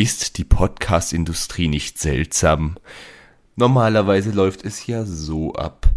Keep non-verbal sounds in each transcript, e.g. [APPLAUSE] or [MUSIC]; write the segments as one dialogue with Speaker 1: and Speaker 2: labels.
Speaker 1: Ist die Podcast-Industrie nicht seltsam? Normalerweise läuft es ja so ab.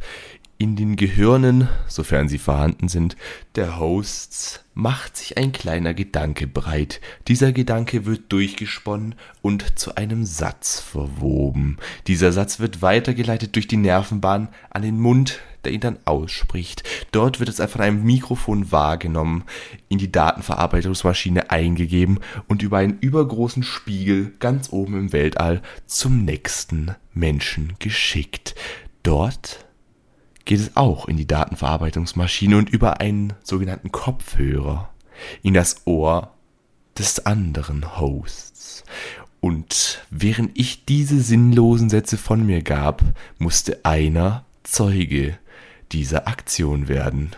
Speaker 1: In den Gehirnen, sofern sie vorhanden sind, der Hosts macht sich ein kleiner Gedanke breit. Dieser Gedanke wird durchgesponnen und zu einem Satz verwoben. Dieser Satz wird weitergeleitet durch die Nervenbahn an den Mund, der ihn dann ausspricht. Dort wird es von einem Mikrofon wahrgenommen, in die Datenverarbeitungsmaschine eingegeben und über einen übergroßen Spiegel ganz oben im Weltall zum nächsten Menschen geschickt. Dort geht es auch in die Datenverarbeitungsmaschine und über einen sogenannten Kopfhörer in das Ohr des anderen Hosts. Und während ich diese sinnlosen Sätze von mir gab, musste einer Zeuge dieser Aktion werden.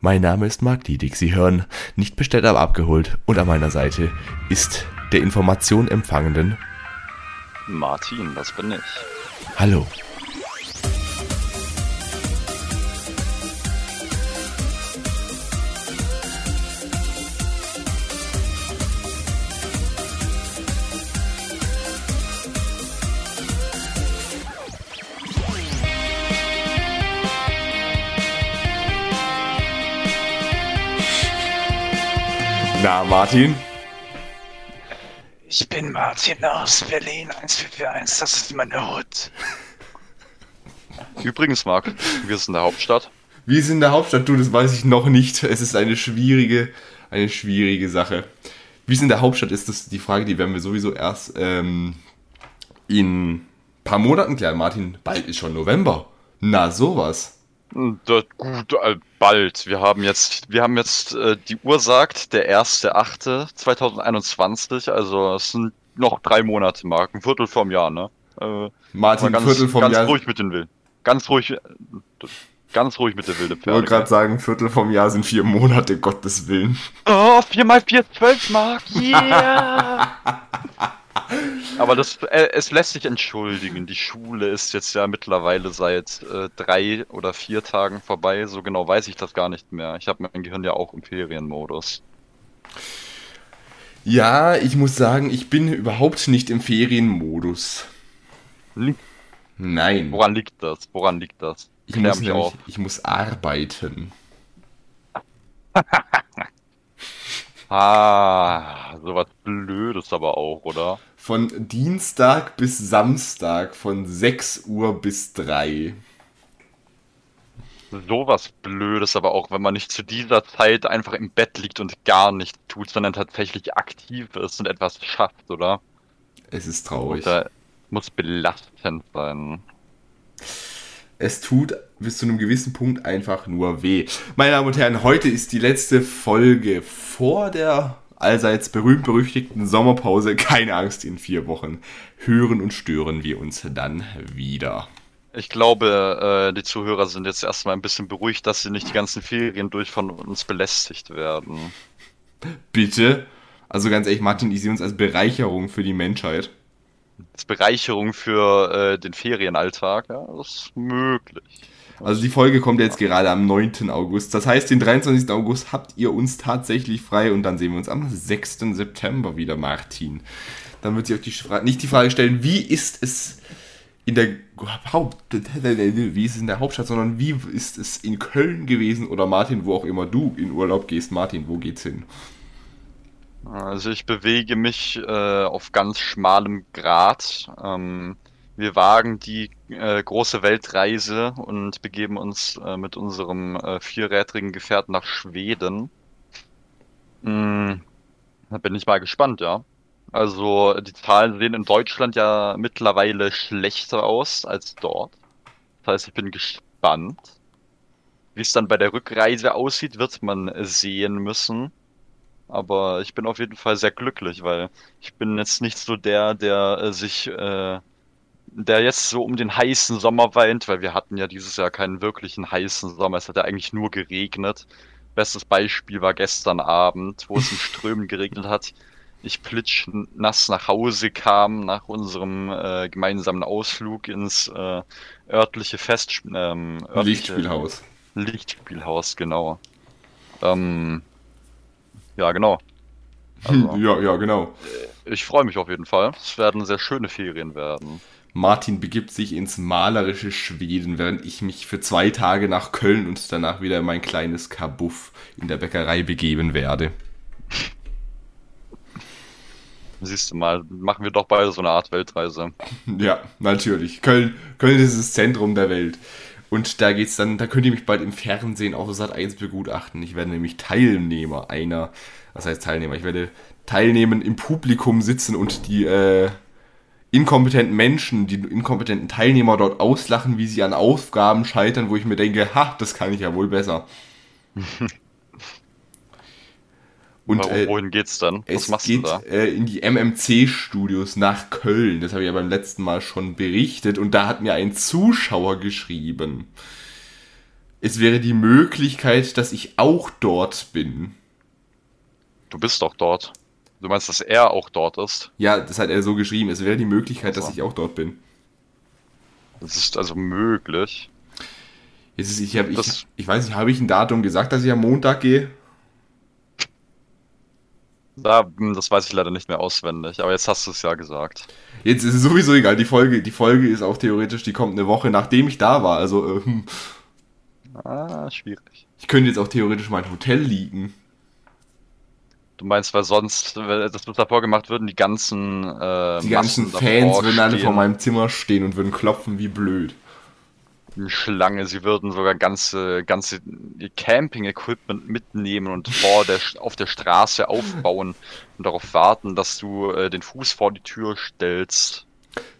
Speaker 1: Mein Name ist Marc Diedig. Sie hören nicht bestellt, aber abgeholt. Und an meiner Seite ist der Information empfangenden
Speaker 2: Martin, das bin ich.
Speaker 1: Hallo. Na, Martin?
Speaker 3: Ich bin Martin aus Berlin 1441, das ist meine Hut.
Speaker 2: Übrigens, Marc, wir sind in der Hauptstadt.
Speaker 1: Wir sind in der Hauptstadt, du, das weiß ich noch nicht. Es ist eine schwierige, eine schwierige Sache. Wie es in der Hauptstadt ist, das die Frage, die werden wir sowieso erst ähm, in ein paar Monaten klären. Martin, bald ist schon November. Na, sowas.
Speaker 2: Das, gut, äh, bald. Wir haben jetzt, wir haben jetzt, äh, die Uhr sagt, der 1.8.2021, also es sind noch drei Monate, Mark, ein Viertel vom Jahr, ne?
Speaker 1: Äh, Martin,
Speaker 2: ganz,
Speaker 1: Viertel vom
Speaker 2: ganz
Speaker 1: Jahr.
Speaker 2: Ganz ruhig mit den Willen. Ganz ruhig, ganz ruhig mit der wilde
Speaker 1: Pferde. Ich wollte gerade sagen, Viertel vom Jahr sind vier Monate, Gottes Willen.
Speaker 2: Oh, vier mal vier, zwölf Mark, yeah! [LAUGHS] Aber das, äh, es lässt sich entschuldigen. Die Schule ist jetzt ja mittlerweile seit äh, drei oder vier Tagen vorbei. So genau weiß ich das gar nicht mehr. Ich habe mein Gehirn ja auch im Ferienmodus.
Speaker 1: Ja, ich muss sagen, ich bin überhaupt nicht im Ferienmodus.
Speaker 2: Liegt
Speaker 1: Nein.
Speaker 2: Woran liegt das? Woran liegt das?
Speaker 1: Ich muss, nämlich, ich muss arbeiten. [LAUGHS]
Speaker 2: ah, sowas Blödes aber auch, oder?
Speaker 1: von Dienstag bis Samstag von 6 Uhr bis 3.
Speaker 2: Sowas Blödes, aber auch wenn man nicht zu dieser Zeit einfach im Bett liegt und gar nichts tut, sondern tatsächlich aktiv ist und etwas schafft, oder?
Speaker 1: Es ist traurig.
Speaker 2: Oder muss belastend sein.
Speaker 1: Es tut bis zu einem gewissen Punkt einfach nur weh. Meine Damen und Herren, heute ist die letzte Folge vor der allseits berühmt-berüchtigten Sommerpause. Keine Angst, in vier Wochen hören und stören wir uns dann wieder.
Speaker 2: Ich glaube, äh, die Zuhörer sind jetzt erstmal ein bisschen beruhigt, dass sie nicht die ganzen Ferien durch von uns belästigt werden.
Speaker 1: Bitte? Also ganz ehrlich, Martin, ich sehe uns als Bereicherung für die Menschheit.
Speaker 2: Als Bereicherung für äh, den Ferienalltag, ja, das ist möglich.
Speaker 1: Also die Folge kommt jetzt gerade am 9. August. Das heißt, den 23. August habt ihr uns tatsächlich frei und dann sehen wir uns am 6. September wieder, Martin. Dann wird sich euch die nicht die Frage stellen, wie ist es in der wie ist es in der Hauptstadt, sondern wie ist es in Köln gewesen oder Martin, wo auch immer du in Urlaub gehst. Martin, wo geht's hin?
Speaker 2: Also ich bewege mich äh, auf ganz schmalem Grat. Ähm, wir wagen die äh, große Weltreise und begeben uns äh, mit unserem äh, vierrädrigen Gefährt nach Schweden. Hm, da bin ich mal gespannt, ja. Also die Zahlen sehen in Deutschland ja mittlerweile schlechter aus als dort. Das heißt, ich bin gespannt. Wie es dann bei der Rückreise aussieht, wird man sehen müssen. Aber ich bin auf jeden Fall sehr glücklich, weil ich bin jetzt nicht so der, der äh, sich äh, der jetzt so um den heißen Sommer weint, weil wir hatten ja dieses Jahr keinen wirklichen heißen Sommer. Es hat ja eigentlich nur geregnet. Bestes Beispiel war gestern Abend, wo es in [LAUGHS] Strömen geregnet hat. Ich plitsch nass nach Hause kam nach unserem äh, gemeinsamen Ausflug ins äh, örtliche Fest ähm,
Speaker 1: örtliche, Lichtspielhaus.
Speaker 2: Lichtspielhaus, genau. Ähm, ja, genau. Also, [LAUGHS]
Speaker 1: Ja, ja, genau.
Speaker 2: ich freue mich auf jeden Fall. Es werden sehr schöne Ferien werden.
Speaker 1: Martin begibt sich ins malerische Schweden, während ich mich für zwei Tage nach Köln und danach wieder in mein kleines Kabuff in der Bäckerei begeben werde.
Speaker 2: Siehst du mal, machen wir doch beide so eine Art Weltreise. [LAUGHS]
Speaker 1: Ja, natürlich. Köln, Köln ist das Zentrum der Welt. Und da geht's dann, da könnt ihr mich bald im Fernsehen auf Sat 1 begutachten. Ich werde nämlich Teilnehmer einer, was heißt Teilnehmer? Ich werde teilnehmen, im Publikum sitzen und die äh, inkompetenten Menschen, die inkompetenten Teilnehmer dort auslachen, wie sie an Aufgaben scheitern, wo ich mir denke, ha, das kann ich ja wohl besser. [LAUGHS] Und
Speaker 2: Wo-
Speaker 1: äh,
Speaker 2: Wohin geht's dann? Was
Speaker 1: es
Speaker 2: machst
Speaker 1: geht
Speaker 2: du da?
Speaker 1: äh, in die MMC-Studios nach Köln. Das habe ich ja beim letzten Mal schon berichtet. Und da hat mir ein Zuschauer geschrieben. Es wäre die Möglichkeit, dass ich auch dort bin.
Speaker 2: Du bist doch dort. Du meinst, dass er auch dort ist?
Speaker 1: Ja, das hat er so geschrieben. Es wäre die Möglichkeit, dass
Speaker 2: Ach so.
Speaker 1: ich auch dort bin.
Speaker 2: Das ist also möglich.
Speaker 1: Jetzt ist, ich, hab, ich, ich weiß nicht, habe ich ein Datum gesagt, dass ich am Montag gehe?
Speaker 2: Da, hm, das weiß ich leider nicht mehr auswendig, aber jetzt hast du es ja gesagt.
Speaker 1: Jetzt ist es sowieso egal. Die Folge, die Folge ist auch theoretisch, die kommt eine Woche, nachdem ich da war. Also, ähm,
Speaker 2: Ah, schwierig.
Speaker 1: ich könnte jetzt auch theoretisch mein Hotel liegen.
Speaker 2: Du meinst, weil sonst, wenn das davor gemacht würden, die ganzen äh,
Speaker 1: Die ganzen
Speaker 2: Massen
Speaker 1: Fans würden alle vor meinem Zimmer stehen und würden klopfen wie blöd.
Speaker 2: Schlange, sie würden sogar ganze, ganze Camping-Equipment mitnehmen und vor der, auf der Straße aufbauen und darauf warten, dass du äh, den Fuß vor die Tür stellst.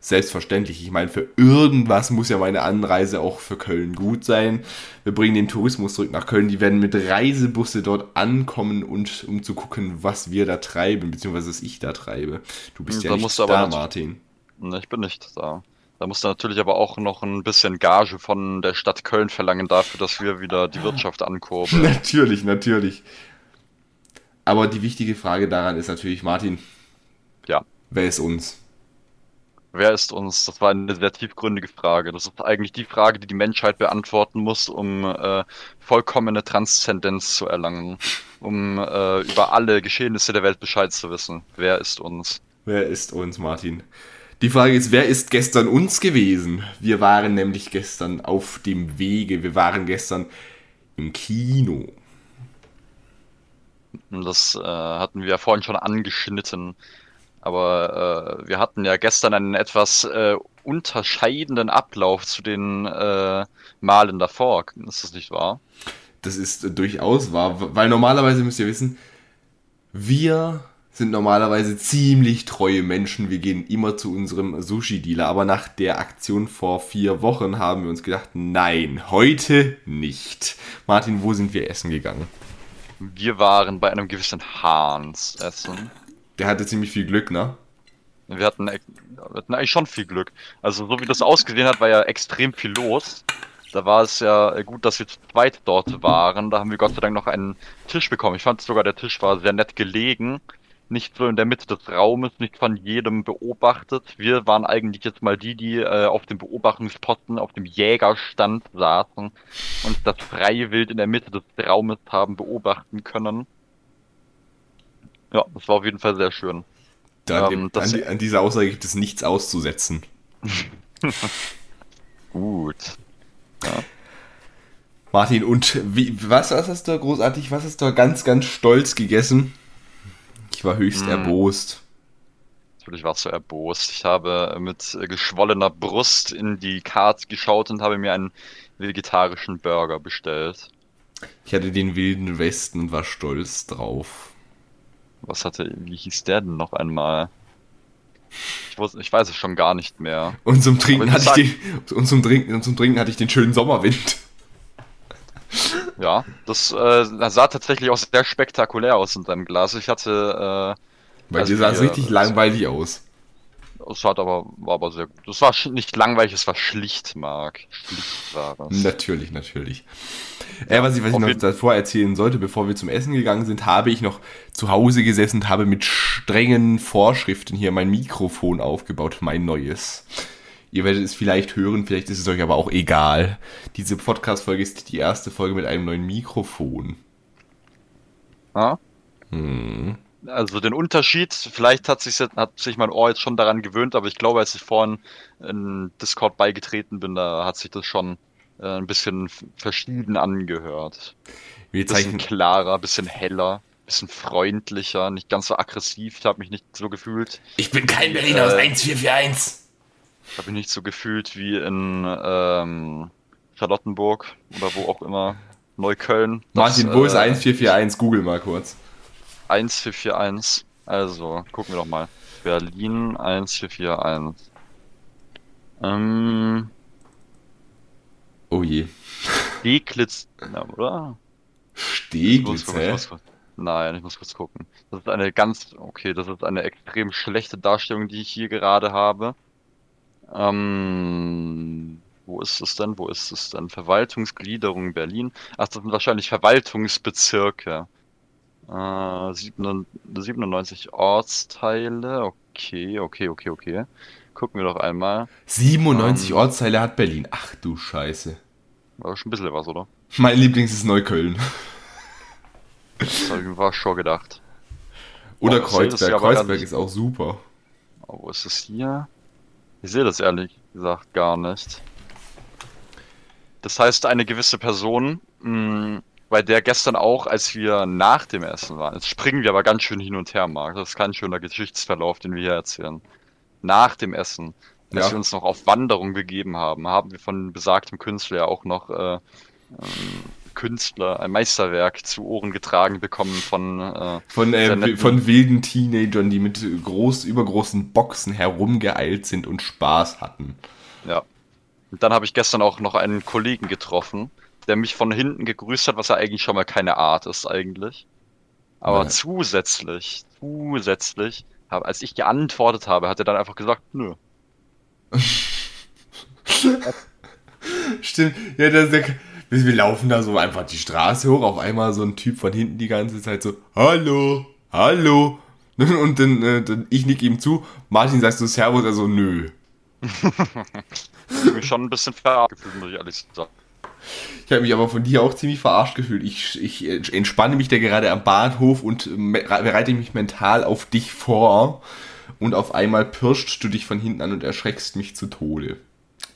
Speaker 1: Selbstverständlich. Ich meine, für irgendwas muss ja meine Anreise auch für Köln gut sein. Wir bringen den Tourismus zurück nach Köln. Die werden mit Reisebusse dort ankommen und um zu gucken, was wir da treiben, beziehungsweise was ich da treibe. Du bist
Speaker 2: Hm,
Speaker 1: ja
Speaker 2: da
Speaker 1: nicht
Speaker 2: musst du aber
Speaker 1: da, Martin.
Speaker 2: Ne, ich bin nicht da. Da musst du natürlich aber auch noch ein bisschen Gage von der Stadt Köln verlangen dafür, dass wir wieder die Wirtschaft [LAUGHS] ankurbeln.
Speaker 1: natürlich, natürlich. Aber die wichtige Frage daran ist natürlich, Martin,
Speaker 2: Ja.
Speaker 1: wer ist uns?
Speaker 2: Wer ist uns? Das war eine sehr tiefgründige Frage. Das ist eigentlich die Frage, die die Menschheit beantworten muss, um äh, vollkommene Transzendenz zu erlangen, um äh, über alle Geschehnisse der Welt Bescheid zu wissen. Wer ist uns?
Speaker 1: Wer ist uns, Martin? Die Frage ist, wer ist gestern uns gewesen? Wir waren nämlich gestern auf dem Wege. Wir waren gestern im Kino.
Speaker 2: Das äh, hatten wir ja vorhin schon angeschnitten. Aber äh, wir hatten ja gestern einen etwas äh, unterscheidenden Ablauf zu den äh, Malen davor. Ist das nicht wahr?
Speaker 1: Das ist äh, durchaus wahr, weil normalerweise müsst ihr wissen, wir sind normalerweise ziemlich treue Menschen. Wir gehen immer zu unserem Sushi-Dealer. Aber nach der Aktion vor vier Wochen haben wir uns gedacht, nein, heute nicht. Martin, wo sind wir essen gegangen?
Speaker 2: Wir waren bei einem gewissen Hans essen.
Speaker 1: Der hatte ziemlich viel Glück, ne?
Speaker 2: Wir hatten, ex- wir hatten eigentlich schon viel Glück. Also so wie das ausgesehen hat, war ja extrem viel los. Da war es ja gut, dass wir zu zweit dort waren. Da haben wir Gott sei Dank noch einen Tisch bekommen. Ich fand sogar, der Tisch war sehr nett gelegen. Nicht so in der Mitte des Raumes, nicht von jedem beobachtet. Wir waren eigentlich jetzt mal die, die äh, auf dem Beobachtungsposten, auf dem Jägerstand saßen und das freie Wild in der Mitte des Raumes haben beobachten können. Ja, das war auf jeden Fall sehr schön.
Speaker 1: Da,
Speaker 2: Ähm,
Speaker 1: an,
Speaker 2: das-
Speaker 1: die, an dieser Aussage gibt es nichts auszusetzen. [LAUGHS]
Speaker 2: Gut.
Speaker 1: Martin, und wie, was, was hast du großartig, was hast du ganz, ganz stolz gegessen? Ich war höchst
Speaker 2: Mm.
Speaker 1: erbost.
Speaker 2: Natürlich warst du erbost. Ich habe mit geschwollener Brust in die Karte geschaut und habe mir einen vegetarischen Burger bestellt.
Speaker 1: Ich hatte den wilden Westen und war stolz drauf.
Speaker 2: Was hatte, wie hieß der denn noch einmal? Ich, wusste, ich weiß es schon gar nicht mehr.
Speaker 1: Und zum Trinken hatte ich den, und zum Trinken, und zum Trinken hatte ich den schönen Sommerwind.
Speaker 2: Ja, das, äh, das sah tatsächlich auch sehr spektakulär aus in deinem Glas. Ich hatte,
Speaker 1: Bei
Speaker 2: Also
Speaker 1: dir sah es richtig langweilig aus.
Speaker 2: äh, es hat aber, war aber sehr gut. Das war nicht langweilig, es war schlicht, Marc. Schlicht war es.
Speaker 1: Natürlich, natürlich. Äh, was ich, was ich noch davor erzählen sollte, bevor wir zum Essen gegangen sind, habe ich noch zu Hause gesessen und habe mit strengen Vorschriften hier mein Mikrofon aufgebaut, mein neues. Ihr werdet es vielleicht hören, vielleicht ist es euch aber auch egal. Diese Podcast-Folge ist die erste Folge mit einem neuen Mikrofon.
Speaker 2: Ah?
Speaker 1: Hm.
Speaker 2: Also den Unterschied, vielleicht hat sich, hat sich mein Ohr jetzt schon daran gewöhnt, aber ich glaube, als ich vorhin in Discord beigetreten bin, da hat sich das schon äh, ein bisschen verschieden angehört.
Speaker 1: Wir
Speaker 2: bisschen klarer, bisschen heller, bisschen freundlicher, nicht ganz so aggressiv, da habe mich nicht so gefühlt.
Speaker 1: Ich bin kein Berliner
Speaker 2: äh,
Speaker 1: aus
Speaker 2: 1441 glaube ich, nicht so gefühlt wie in ähm, Charlottenburg oder wo auch immer, Neukölln.
Speaker 1: Martin, das, wo
Speaker 2: äh, ist
Speaker 1: 1441? Google mal kurz.
Speaker 2: 1441. Also, gucken wir doch mal. Berlin 1441. Ähm.
Speaker 1: Oh je.
Speaker 2: Steglitz, na, oder?
Speaker 1: Steglitz,
Speaker 2: ich
Speaker 1: gucken,
Speaker 2: hä? Ich nein, ich muss kurz gucken. Das ist eine ganz, okay, das ist eine extrem schlechte Darstellung, die ich hier gerade habe. Ähm, wo ist es denn? Wo ist es denn? Verwaltungsgliederung Berlin. Ach, das sind wahrscheinlich Verwaltungsbezirke. Äh, 97 Ortsteile. Okay, okay, okay, okay. Gucken wir doch einmal.
Speaker 1: 97
Speaker 2: Ähm.
Speaker 1: Ortsteile hat Berlin. Ach du Scheiße.
Speaker 2: War schon ein bisschen was, oder?
Speaker 1: Mein Lieblings ist Neukölln.
Speaker 2: Das habe ich mir schon gedacht.
Speaker 1: Oder
Speaker 2: das
Speaker 1: Kreuzberg. Kreuzberg ist auch super.
Speaker 2: Oh, wo ist es hier? Ich sehe das ehrlich gesagt gar nicht. Das heißt, eine gewisse Person, mh, bei der gestern auch, als wir nach dem Essen waren, jetzt springen wir aber ganz schön hin und her, Marc. Das ist kein schöner Geschichtsverlauf, den wir hier erzählen. Nach dem Essen, als
Speaker 1: Ja.
Speaker 2: wir uns noch auf Wanderung begeben haben, haben wir von besagtem Künstler ja auch noch äh, ähm, Künstler, ein Meisterwerk zu Ohren getragen bekommen von äh,
Speaker 1: Von, äh, von wilden Teenagern, die mit groß, übergroßen Boxen herumgeeilt sind und Spaß hatten.
Speaker 2: Ja. Und dann habe ich gestern auch noch einen Kollegen getroffen, der mich von hinten gegrüßt hat, was ja eigentlich schon mal keine Art ist eigentlich. Aber
Speaker 1: Ja.
Speaker 2: zusätzlich, zusätzlich, hab, als ich geantwortet habe, hat er dann einfach gesagt, nö. [LAUGHS]
Speaker 1: Stimmt, ja, das wir, laufen da so einfach die Straße hoch, auf einmal so ein Typ von hinten die ganze Zeit so, hallo, hallo. [LAUGHS] Und dann, äh, dann ich nick ihm zu, Martin sagst du Servus, also nö.
Speaker 2: Ich hab mich schon ein bisschen verarscht gefühlt, muss ich ehrlich sagen.
Speaker 1: Ich habe mich aber von dir auch ziemlich verarscht gefühlt. Ich, ich entspanne mich da gerade am Bahnhof und me- bereite mich mental auf dich vor. Und auf einmal pirscht du dich von hinten an und erschreckst mich zu Tode.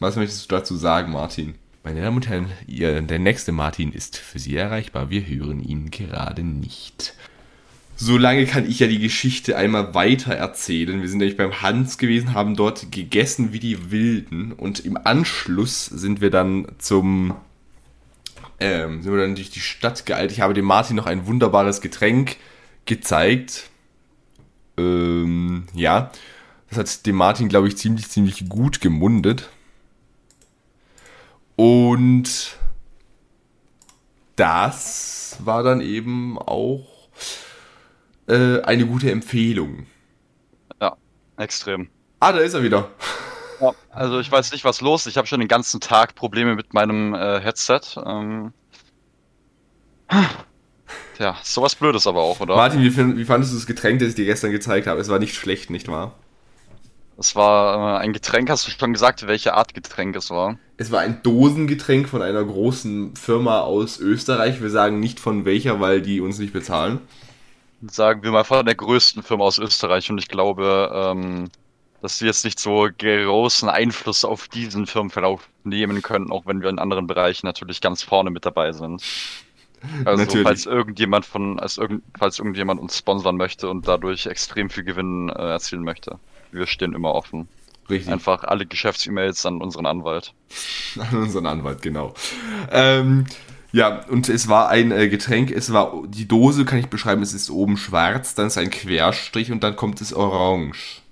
Speaker 1: Was möchtest du dazu sagen, Martin? Meine Damen und Herren, ihr, der nächste Martin ist für Sie erreichbar. Wir hören ihn gerade nicht. Solange kann ich ja die Geschichte einmal weiter erzählen. Wir sind nämlich beim Hans gewesen, haben dort gegessen wie die Wilden und im Anschluss sind wir dann zum ähm, sind wir dann durch die Stadt geeilt. Ich habe dem Martin noch ein wunderbares Getränk gezeigt. Ähm, ja, das hat dem Martin, glaube ich, ziemlich, ziemlich gut gemundet. Und das war dann eben auch äh, eine gute Empfehlung.
Speaker 2: Ja, extrem.
Speaker 1: Ah, da ist er wieder.
Speaker 2: Ja, also ich weiß nicht, was los ist. Ich habe schon den ganzen Tag Probleme mit meinem äh, Headset. Ähm, Tja, sowas Blödes aber auch, oder?
Speaker 1: Martin, wie, wie fandest du das Getränk, das ich dir gestern gezeigt habe? Es war nicht schlecht, nicht wahr?
Speaker 2: Es war äh, ein Getränk, hast du schon gesagt, welche Art Getränk es war?
Speaker 1: Es war ein Dosengetränk von einer großen Firma aus Österreich. Wir sagen nicht von welcher, weil die uns nicht bezahlen.
Speaker 2: Sagen wir mal von der größten Firma aus Österreich und ich glaube, ähm, dass sie jetzt nicht so großen Einfluss auf diesen Firmenverlauf nehmen können, auch wenn wir in anderen Bereichen natürlich ganz vorne mit dabei sind. Also
Speaker 1: Natürlich.
Speaker 2: falls irgendjemand von, als irgend, falls irgendjemand uns sponsern möchte und dadurch extrem viel Gewinn äh, erzielen möchte. Wir stehen immer offen.
Speaker 1: Richtig.
Speaker 2: Einfach alle Geschäfts-E-Mails an unseren Anwalt. [LAUGHS]
Speaker 1: An unseren Anwalt, genau. Ähm, ja, und es war ein äh, Getränk, es war, die Dose kann ich beschreiben, es ist oben schwarz, dann ist ein Querstrich und dann kommt es orange.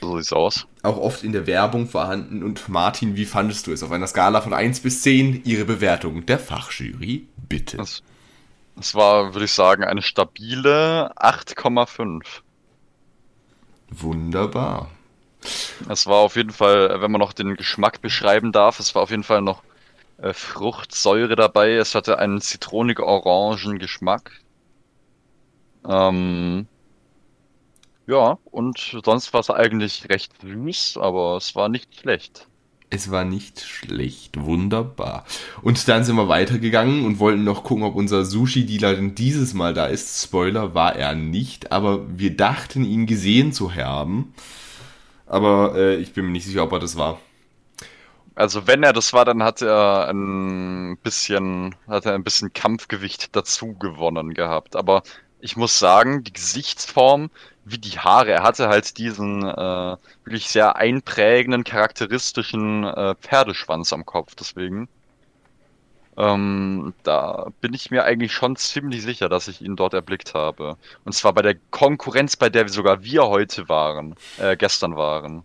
Speaker 2: So sieht's aus.
Speaker 1: Auch oft in der Werbung vorhanden. Und Martin, wie fandest du es? Auf einer Skala von 1 bis 10, Ihre Bewertung der Fachjury, bitte.
Speaker 2: Das, das war, würde ich sagen, eine stabile 8,5.
Speaker 1: Wunderbar.
Speaker 2: Es war auf jeden Fall, wenn man noch den Geschmack beschreiben darf, es war auf jeden Fall noch äh, Fruchtsäure dabei. Es hatte einen zitronig-orangen Geschmack. Ähm, ja, und sonst war es eigentlich recht süß, aber es war nicht schlecht.
Speaker 1: Es war nicht schlecht, wunderbar. Und dann sind wir weitergegangen und wollten noch gucken, ob unser Sushi-Dealer denn dieses Mal da ist. Spoiler war er nicht, aber wir dachten ihn gesehen zu haben. Aber äh, ich bin mir nicht sicher, ob er das war.
Speaker 2: Also wenn er das war, dann hat er ein bisschen, hat er ein bisschen Kampfgewicht dazu gewonnen gehabt. Aber ich muss sagen, die Gesichtsform, wie die Haare, er hatte halt diesen äh, wirklich sehr einprägenden, charakteristischen äh, Pferdeschwanz am Kopf. Deswegen, ähm, da bin ich mir eigentlich schon ziemlich sicher, dass ich ihn dort erblickt habe. Und zwar bei der Konkurrenz, bei der sogar wir heute waren, äh, gestern waren.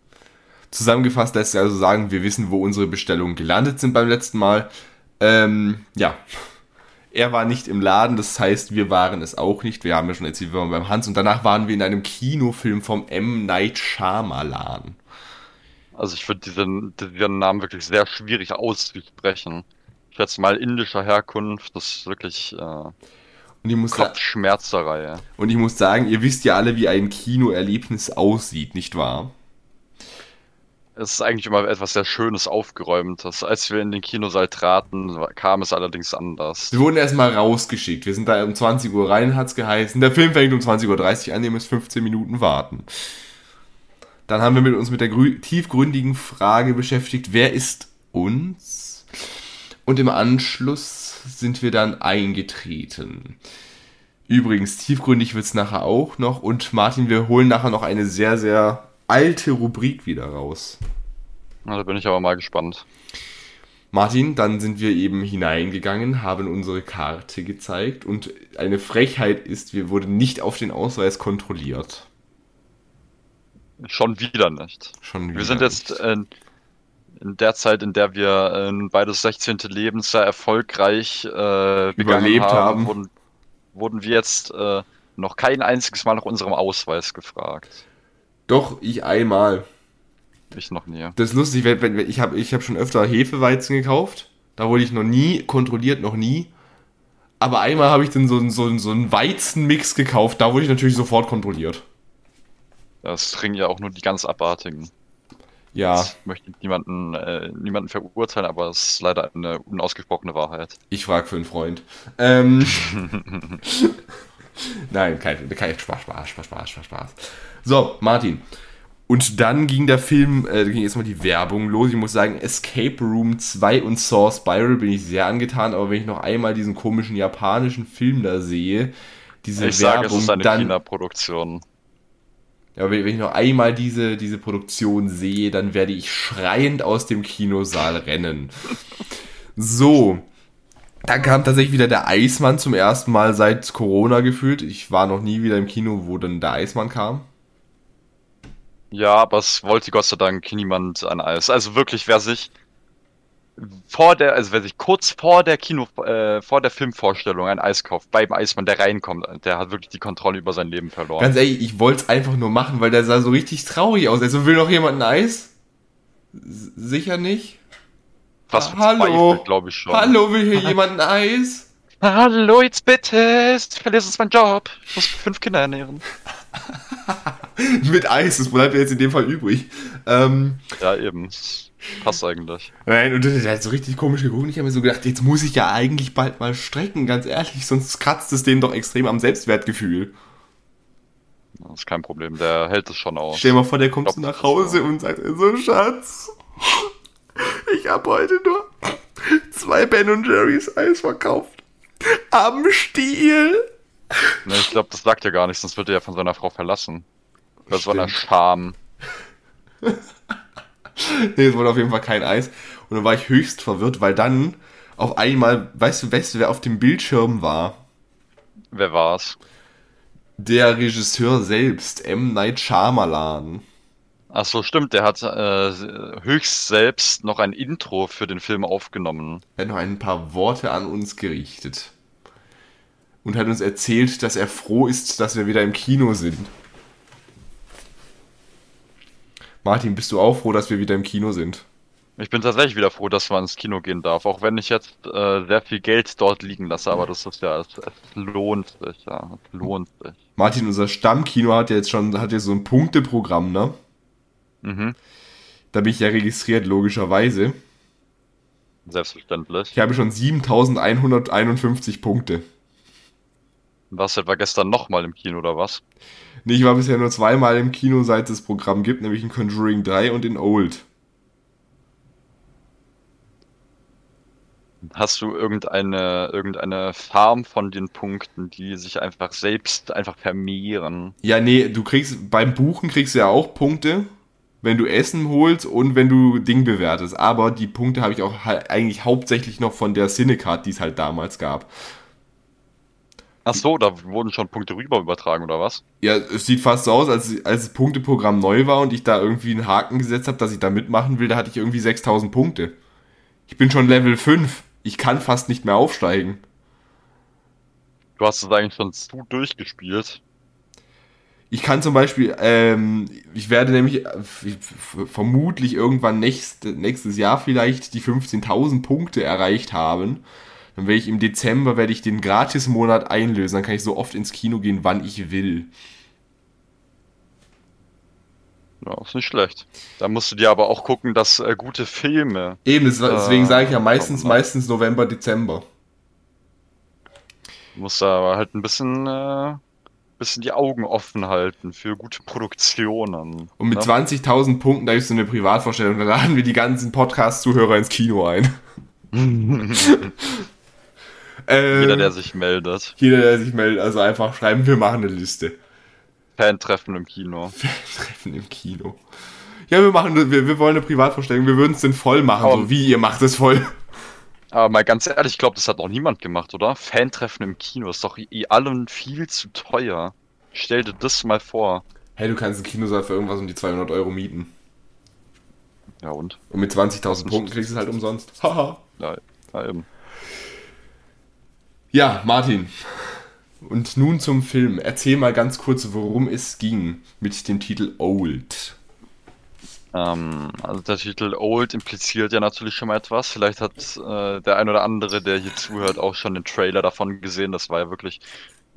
Speaker 1: Zusammengefasst lässt sich also sagen, wir wissen, wo unsere Bestellungen gelandet sind beim letzten Mal. Ähm, ja, er war nicht im Laden, das heißt, wir waren es auch nicht. Wir haben ja schon erzählt, wir waren beim Hans und danach waren wir in einem Kinofilm vom M. Night Shyamalan.
Speaker 2: Also ich finde diesen, diesen Namen wirklich sehr schwierig auszusprechen. Ich schätze mal indischer Herkunft, das ist wirklich äh,
Speaker 1: Und ich muss
Speaker 2: Kopfschmerzerei.
Speaker 1: Und ich muss sagen, ihr wisst ja alle, wie ein Kinoerlebnis aussieht, nicht wahr?
Speaker 2: Es ist eigentlich immer etwas sehr Schönes, Aufgeräumtes. Als wir in den Kinosaal traten, kam es allerdings anders.
Speaker 1: Wir wurden erstmal rausgeschickt. Wir sind da um 20 Uhr rein, hat's geheißen. Der Film fängt um 20.30 Uhr an, ihr müsst 15 Minuten warten. Dann haben wir mit uns mit der tiefgründigen Frage beschäftigt, wer ist uns? Und im Anschluss sind wir dann eingetreten. Übrigens, tiefgründig wird's nachher auch noch. Und Martin, wir holen nachher noch eine sehr, sehr alte Rubrik wieder raus.
Speaker 2: Na, da bin ich aber mal gespannt.
Speaker 1: Martin, dann sind wir eben hineingegangen, haben unsere Karte gezeigt und eine Frechheit ist, wir wurden nicht auf den Ausweis kontrolliert.
Speaker 2: Schon wieder nicht.
Speaker 1: Schon wieder
Speaker 2: wir sind jetzt in, in der Zeit, in der wir äh, beides 16. Lebensjahr erfolgreich äh,
Speaker 1: Überlebt haben, haben.
Speaker 2: Wurden, wurden wir jetzt äh, noch kein einziges Mal nach unserem Ausweis gefragt.
Speaker 1: Doch, ich einmal.
Speaker 2: Ich noch nie.
Speaker 1: Das ist lustig, wenn, wenn, ich habe ich hab schon öfter Hefeweizen gekauft. Da wurde ich noch nie kontrolliert, noch nie. Aber einmal habe ich dann so, so, so einen Weizenmix gekauft, da wurde ich natürlich sofort kontrolliert.
Speaker 2: Das trinken ja auch nur die ganz Abartigen.
Speaker 1: Ja.
Speaker 2: Ich möchte niemanden, äh, niemanden verurteilen, aber es ist leider eine unausgesprochene Wahrheit.
Speaker 1: Ich frage für einen Freund. Ähm. [LAUGHS] [LAUGHS] Nein, kein, kein Spaß, Spaß, Spaß, Spaß, Spaß. So, Martin. Und dann ging der Film, äh, ging erstmal die Werbung los. Ich muss sagen, Escape Room 2 und Saw Spiral bin ich sehr angetan, aber wenn ich noch einmal diesen komischen japanischen Film da sehe, diese
Speaker 2: ich
Speaker 1: Werbung,
Speaker 2: sage, es ist eine
Speaker 1: dann.
Speaker 2: China-Produktion.
Speaker 1: Ja, wenn, wenn ich noch einmal diese, diese Produktion sehe, dann werde ich schreiend aus dem Kinosaal rennen. So. Dann kam tatsächlich wieder der Eismann zum ersten Mal seit Corona gefühlt. Ich war noch nie wieder im Kino, wo dann der Eismann kam.
Speaker 2: Ja, aber es wollte Gott sei Dank niemand an Eis. Also wirklich, wer sich vor der, also wer sich kurz vor der Kino, äh, vor der Filmvorstellung ein Eis kauft, beim Eismann, der reinkommt, der hat wirklich die Kontrolle über sein Leben verloren.
Speaker 1: Ganz ehrlich, ich wollte es einfach nur machen, weil der sah so richtig traurig aus. Also will noch jemand ein Eis? S sicher nicht?
Speaker 2: Was
Speaker 1: Ah, hallo,
Speaker 2: glaube ich schon.
Speaker 1: Hallo, will hier [LAUGHS] jemand ein Eis?
Speaker 2: Hallo, jetzt bitte. Ich verlierst jetzt meinen Job. Ich muss fünf Kinder ernähren. [LAUGHS]
Speaker 1: Mit Eis, das bleibt ja jetzt in dem Fall übrig. Ähm,
Speaker 2: Ja, eben. Passt eigentlich.
Speaker 1: nein, und der hat so richtig komisch geguckt. Ich habe mir so gedacht, jetzt muss ich ja eigentlich bald mal strecken, ganz ehrlich, sonst kratzt es denen doch extrem am Selbstwertgefühl.
Speaker 2: Das ist kein Problem. Der hält es schon aus.
Speaker 1: Stell dir mal vor, der kommt so nach Hause und sagt so, Schatz, ich habe heute nur zwei Ben Jerry's Eis verkauft. Am Stiel.
Speaker 2: Ne, ich glaube, das sagt ja gar nichts, sonst wird er ja von seiner Frau verlassen. Bei so einer
Speaker 1: Stimmt.
Speaker 2: Scham.
Speaker 1: Nee, es wurde auf jeden Fall kein Eis. Und dann war ich höchst verwirrt, weil dann auf einmal, weißt du, weißt du, wer auf dem Bildschirm war?
Speaker 2: Wer war's?
Speaker 1: Der Regisseur selbst, M. Night Shyamalan.
Speaker 2: Ach so, stimmt. Der hat äh, höchst selbst noch ein Intro für den Film aufgenommen.
Speaker 1: Er hat noch ein paar Worte an uns gerichtet. Und hat uns erzählt, dass er froh ist, dass wir wieder im Kino sind. Martin, bist du auch froh, dass wir wieder im Kino sind?
Speaker 2: Ich bin tatsächlich wieder froh, dass man ins Kino gehen darf, auch wenn ich jetzt äh, sehr viel Geld dort liegen lasse, aber das ist ja, es, es lohnt sich, ja, es lohnt sich.
Speaker 1: Martin, unser Stammkino hat ja jetzt schon, hat ja so ein Punkteprogramm, ne?
Speaker 2: Mhm.
Speaker 1: Da bin ich ja registriert, logischerweise.
Speaker 2: Selbstverständlich.
Speaker 1: Ich habe schon 7151 Punkte.
Speaker 2: Warst du etwa gestern nochmal im Kino oder was?
Speaker 1: Nee, ich war bisher nur zweimal im Kino, seit es das Programm gibt, nämlich in Conjuring 3 und in Old.
Speaker 2: Hast du irgendeine, irgendeine Farm von den Punkten, die sich einfach selbst einfach vermehren?
Speaker 1: Ja, nee, du kriegst beim Buchen kriegst du ja auch Punkte, wenn du Essen holst und wenn du Ding bewertest. Aber die Punkte habe ich auch halt eigentlich hauptsächlich noch von der Cinecard, die es halt damals gab.
Speaker 2: Ach so, da wurden schon Punkte rüber übertragen oder was?
Speaker 1: Ja, es sieht fast so aus, als, als das Punkteprogramm neu war und ich da irgendwie einen Haken gesetzt habe, dass ich da mitmachen will, da hatte ich irgendwie 6000 Punkte. Ich bin schon Level 5. Ich kann fast nicht mehr aufsteigen.
Speaker 2: Du hast es eigentlich schon zu durchgespielt.
Speaker 1: Ich kann zum Beispiel, ähm, ich werde nämlich äh, vermutlich irgendwann nächst, nächstes Jahr vielleicht die 15.000 Punkte erreicht haben. Dann werde ich im Dezember werde ich den Gratis-Monat einlösen. Dann kann ich so oft ins Kino gehen, wann ich will.
Speaker 2: Ja, ist nicht schlecht. Da musst du dir aber auch gucken, dass äh, gute Filme.
Speaker 1: Eben, deswegen
Speaker 2: Äh,
Speaker 1: sage ich ja meistens,
Speaker 2: nicht?
Speaker 1: meistens November, Dezember.
Speaker 2: Du musst da aber halt ein bisschen, äh, bisschen die Augen offen halten für gute Produktionen.
Speaker 1: Und mit
Speaker 2: ne?
Speaker 1: 20.000 Punkten, da ist so eine Privatvorstellung, da laden wir die ganzen Podcast-Zuhörer ins Kino ein. [LAUGHS] Ähm,
Speaker 2: Jeder, der sich meldet.
Speaker 1: jeder, der sich meldet, also einfach schreiben, wir machen eine Liste.
Speaker 2: Fan-Treffen im Kino.
Speaker 1: Treffen im Kino. Ja, wir machen, wir, wir wollen eine Privatvorstellung, wir würden es denn voll machen,
Speaker 2: Aber-
Speaker 1: so wie ihr macht es voll.
Speaker 2: Aber mal ganz ehrlich, ich glaube, das hat noch niemand gemacht, oder? Fan-Treffen im Kino ist doch eh allen viel zu teuer. Stell dir das mal vor.
Speaker 1: Hey, du kannst einen Kinosaal für irgendwas um die 200 Euro mieten.
Speaker 2: Ja und?
Speaker 1: Und mit 20.000 Punkten kriegst du es halt umsonst. [LAUGHS] Haha.
Speaker 2: Ja, ja eben.
Speaker 1: Ja, Martin. Und nun zum Film. Erzähl mal ganz kurz, worum es ging mit dem Titel Old.
Speaker 2: Ähm, also der Titel Old impliziert ja natürlich schon mal etwas. Vielleicht hat äh, der ein oder andere, der hier zuhört, auch schon den Trailer davon gesehen. Das war ja wirklich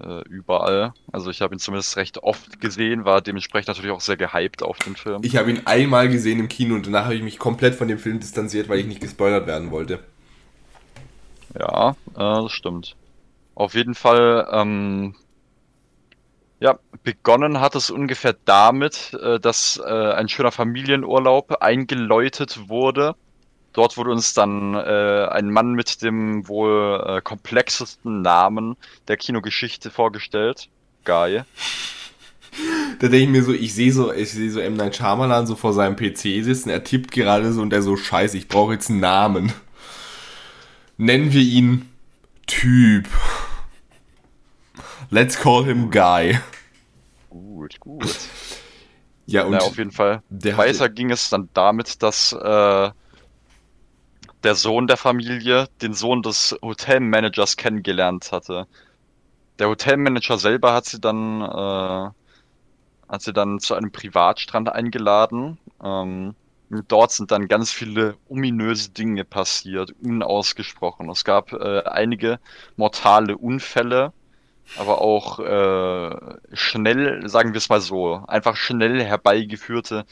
Speaker 2: äh, überall. Also ich habe ihn zumindest recht oft gesehen, war dementsprechend natürlich auch sehr gehypt auf den Film.
Speaker 1: Ich habe ihn einmal gesehen im Kino und danach habe ich mich komplett von dem Film distanziert, weil ich nicht gespoilert werden wollte.
Speaker 2: Ja, äh, das stimmt. Auf jeden Fall, ähm, ja, begonnen hat es ungefähr damit, äh, dass äh, ein schöner Familienurlaub eingeläutet wurde. Dort wurde uns dann äh, ein Mann mit dem wohl komplexesten Namen der Kinogeschichte vorgestellt. Guy.
Speaker 1: Da denke ich mir so, ich sehe so, ich sehe so M. Night Shyamalan so vor seinem PC sitzen, er tippt gerade so und er so, scheiße, ich brauche jetzt einen Namen. Nennen wir ihn Typ. Let's call him Guy.
Speaker 2: Gut, gut.
Speaker 1: Ja, und
Speaker 2: ja, auf jeden Fall.
Speaker 1: hatte-
Speaker 2: Weiter ging es dann damit, dass äh, der Sohn der Familie den Sohn des Hotelmanagers kennengelernt hatte. Der Hotelmanager selber hat sie dann, äh, hat sie dann zu einem Privatstrand eingeladen. Ähm, dort sind dann ganz viele ominöse Dinge passiert, unausgesprochen. Es gab äh, einige mortale Unfälle, aber auch äh, schnell, sagen wir es mal so, einfach schnell herbeigeführte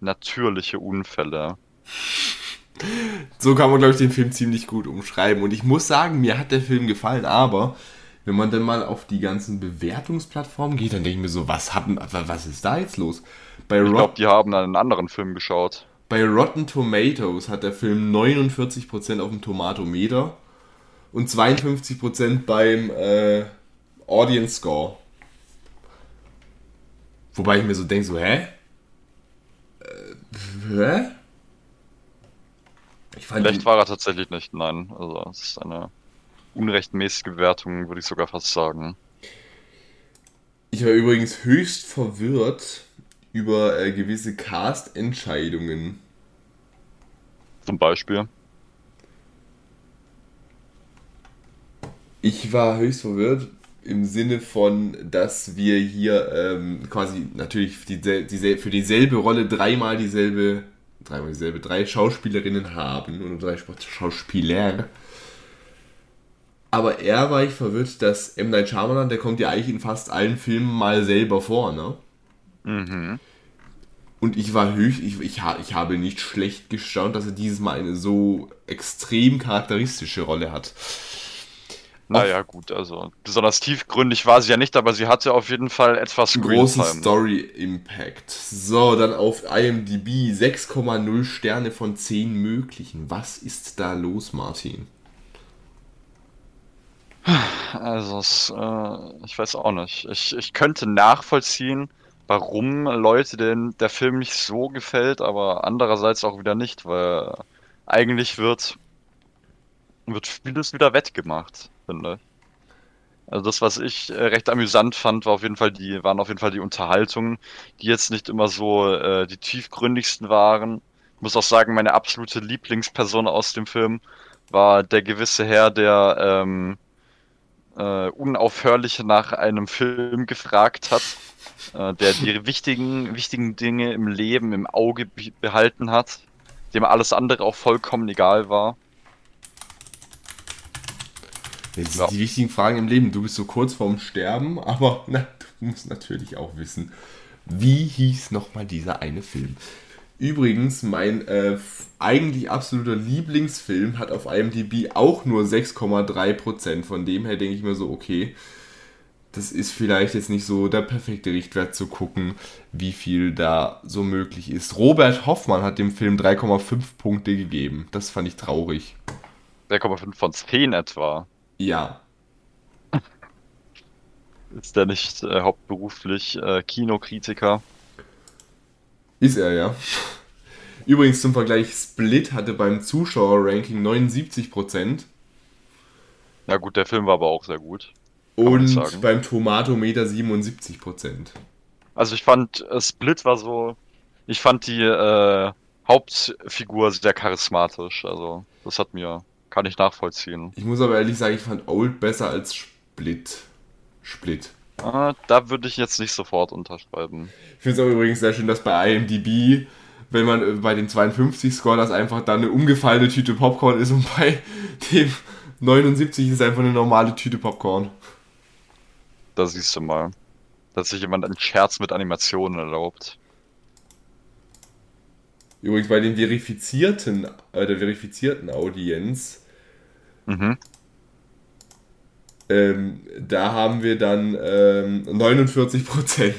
Speaker 2: natürliche Unfälle.
Speaker 1: so kann man, glaube ich, den Film ziemlich gut umschreiben. Und ich muss sagen, mir hat der Film gefallen, aber wenn man dann mal auf die ganzen Bewertungsplattformen geht, dann denke ich mir so, was, haben, was ist da jetzt los? Bei,
Speaker 2: Ich glaube, die haben einen anderen Film geschaut.
Speaker 1: bei Rotten Tomatoes hat der Film 49% auf dem Tomatometer und 52% beim äh, Audience Score. Wobei ich mir so denke, so, hä? Äh, hä? Ich fand
Speaker 2: Vielleicht war er tatsächlich nicht, nein. Also es ist eine unrechtmäßige Wertung, würde ich sogar fast sagen.
Speaker 1: Ich war übrigens höchst verwirrt über äh, gewisse Cast-Entscheidungen.
Speaker 2: Zum Beispiel.
Speaker 1: Ich war höchst verwirrt im Sinne von, dass wir hier ähm, quasi natürlich für, die, diesel- für dieselbe Rolle dreimal dieselbe, dreimal dieselbe, drei Schauspielerinnen haben oder drei Sp- Schauspieler. Aber er war ich verwirrt, dass M. Night Shyamalan, der kommt ja eigentlich in fast allen Filmen mal selber vor, ne?
Speaker 2: Mhm.
Speaker 1: Und ich war höchst, ich, ich, ich habe nicht schlecht gestaunt, dass er dieses Mal eine so extrem charakteristische Rolle hat.
Speaker 2: Naja, gut, also besonders tiefgründig war sie ja nicht, aber sie hatte auf jeden Fall etwas
Speaker 1: Großen
Speaker 2: Screentime.
Speaker 1: Story-Impact. So, dann auf IMDb 6,0 Sterne von 10 möglichen. Was ist da los, Martin?
Speaker 2: Also, es, äh, ich weiß auch nicht. Ich, ich könnte nachvollziehen, warum Leute den, der Film nicht so gefällt, aber andererseits auch wieder nicht, weil eigentlich wird, wird vieles wieder wettgemacht, finde. Also das, was ich äh, recht amüsant fand, war auf jeden Fall die, waren auf jeden Fall die Unterhaltungen, die jetzt nicht immer so äh, die tiefgründigsten waren. Ich muss auch sagen, meine absolute Lieblingsperson aus dem Film war der gewisse Herr, der ähm, äh, unaufhörlich nach einem Film gefragt hat, äh, der die [LAUGHS] wichtigen, wichtigen Dinge im Leben im Auge be behalten hat, dem alles andere auch vollkommen egal war.
Speaker 1: Jetzt
Speaker 2: Ja.
Speaker 1: Die wichtigen Fragen im Leben. Du bist so kurz vorm Sterben, [LAUGHS] aber na, du musst natürlich auch wissen, wie hieß nochmal dieser eine Film? Übrigens, mein äh, eigentlich absoluter Lieblingsfilm hat auf IMDb auch nur 6,3%. Von dem her denke ich mir so, okay, das ist vielleicht jetzt nicht so der perfekte Richtwert zu gucken, wie viel da so möglich ist. Robert Hoffmann hat dem Film 3,5 Punkte gegeben. Das fand ich traurig.
Speaker 2: 3,5 von 10 etwa.
Speaker 1: Ja,
Speaker 2: Ist der nicht äh, hauptberuflich äh, Kinokritiker?
Speaker 1: Ist er, ja. Übrigens zum Vergleich, Split hatte beim Zuschauerranking 79%
Speaker 2: Ja gut, der Film war aber auch sehr gut.
Speaker 1: und beim Tomatometer 77%.
Speaker 2: Also ich fand, äh, Split war so, ich fand die äh, Hauptfigur sehr charismatisch. Also das hat mir, kann ich nachvollziehen.
Speaker 1: Ich muss aber ehrlich sagen, ich fand Old besser als Split. Split.
Speaker 2: Ah, da würde ich jetzt nicht sofort unterschreiben.
Speaker 1: Ich finde es auch übrigens sehr schön, dass bei IMDb, wenn man äh, bei den 52 Score, das einfach dann eine umgefallene Tüte Popcorn ist und [LAUGHS] bei dem 79 ist einfach eine normale Tüte Popcorn.
Speaker 2: Da siehst du mal, dass sich jemand einen Scherz mit Animationen erlaubt.
Speaker 1: Übrigens bei den verifizierten, äh, der verifizierten Audienz
Speaker 2: Mhm.
Speaker 1: Ähm, da haben wir dann ähm, 49%.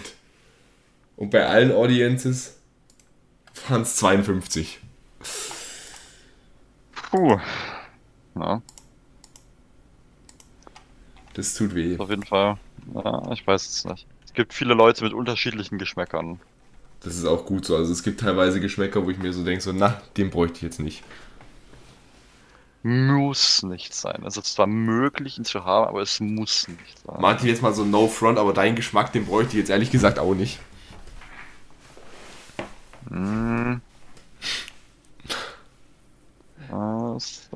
Speaker 1: Und bei allen Audiences waren es 52.
Speaker 2: Puh. Ja,
Speaker 1: Das tut weh.
Speaker 2: auf jeden Fall. Ja, ich weiß es nicht. Es gibt viele Leute mit unterschiedlichen Geschmäckern.
Speaker 1: Das ist auch gut so. Also es gibt teilweise Geschmäcker, wo ich mir so denke, so, na, den bräuchte ich jetzt nicht.
Speaker 2: Muss nicht sein. Es ist zwar möglich, ihn zu haben, aber es muss nicht sein.
Speaker 1: Martin, jetzt mal so no front, aber deinen Geschmack, den bräuchte ich jetzt ehrlich gesagt auch nicht.
Speaker 2: Hm. Das äh,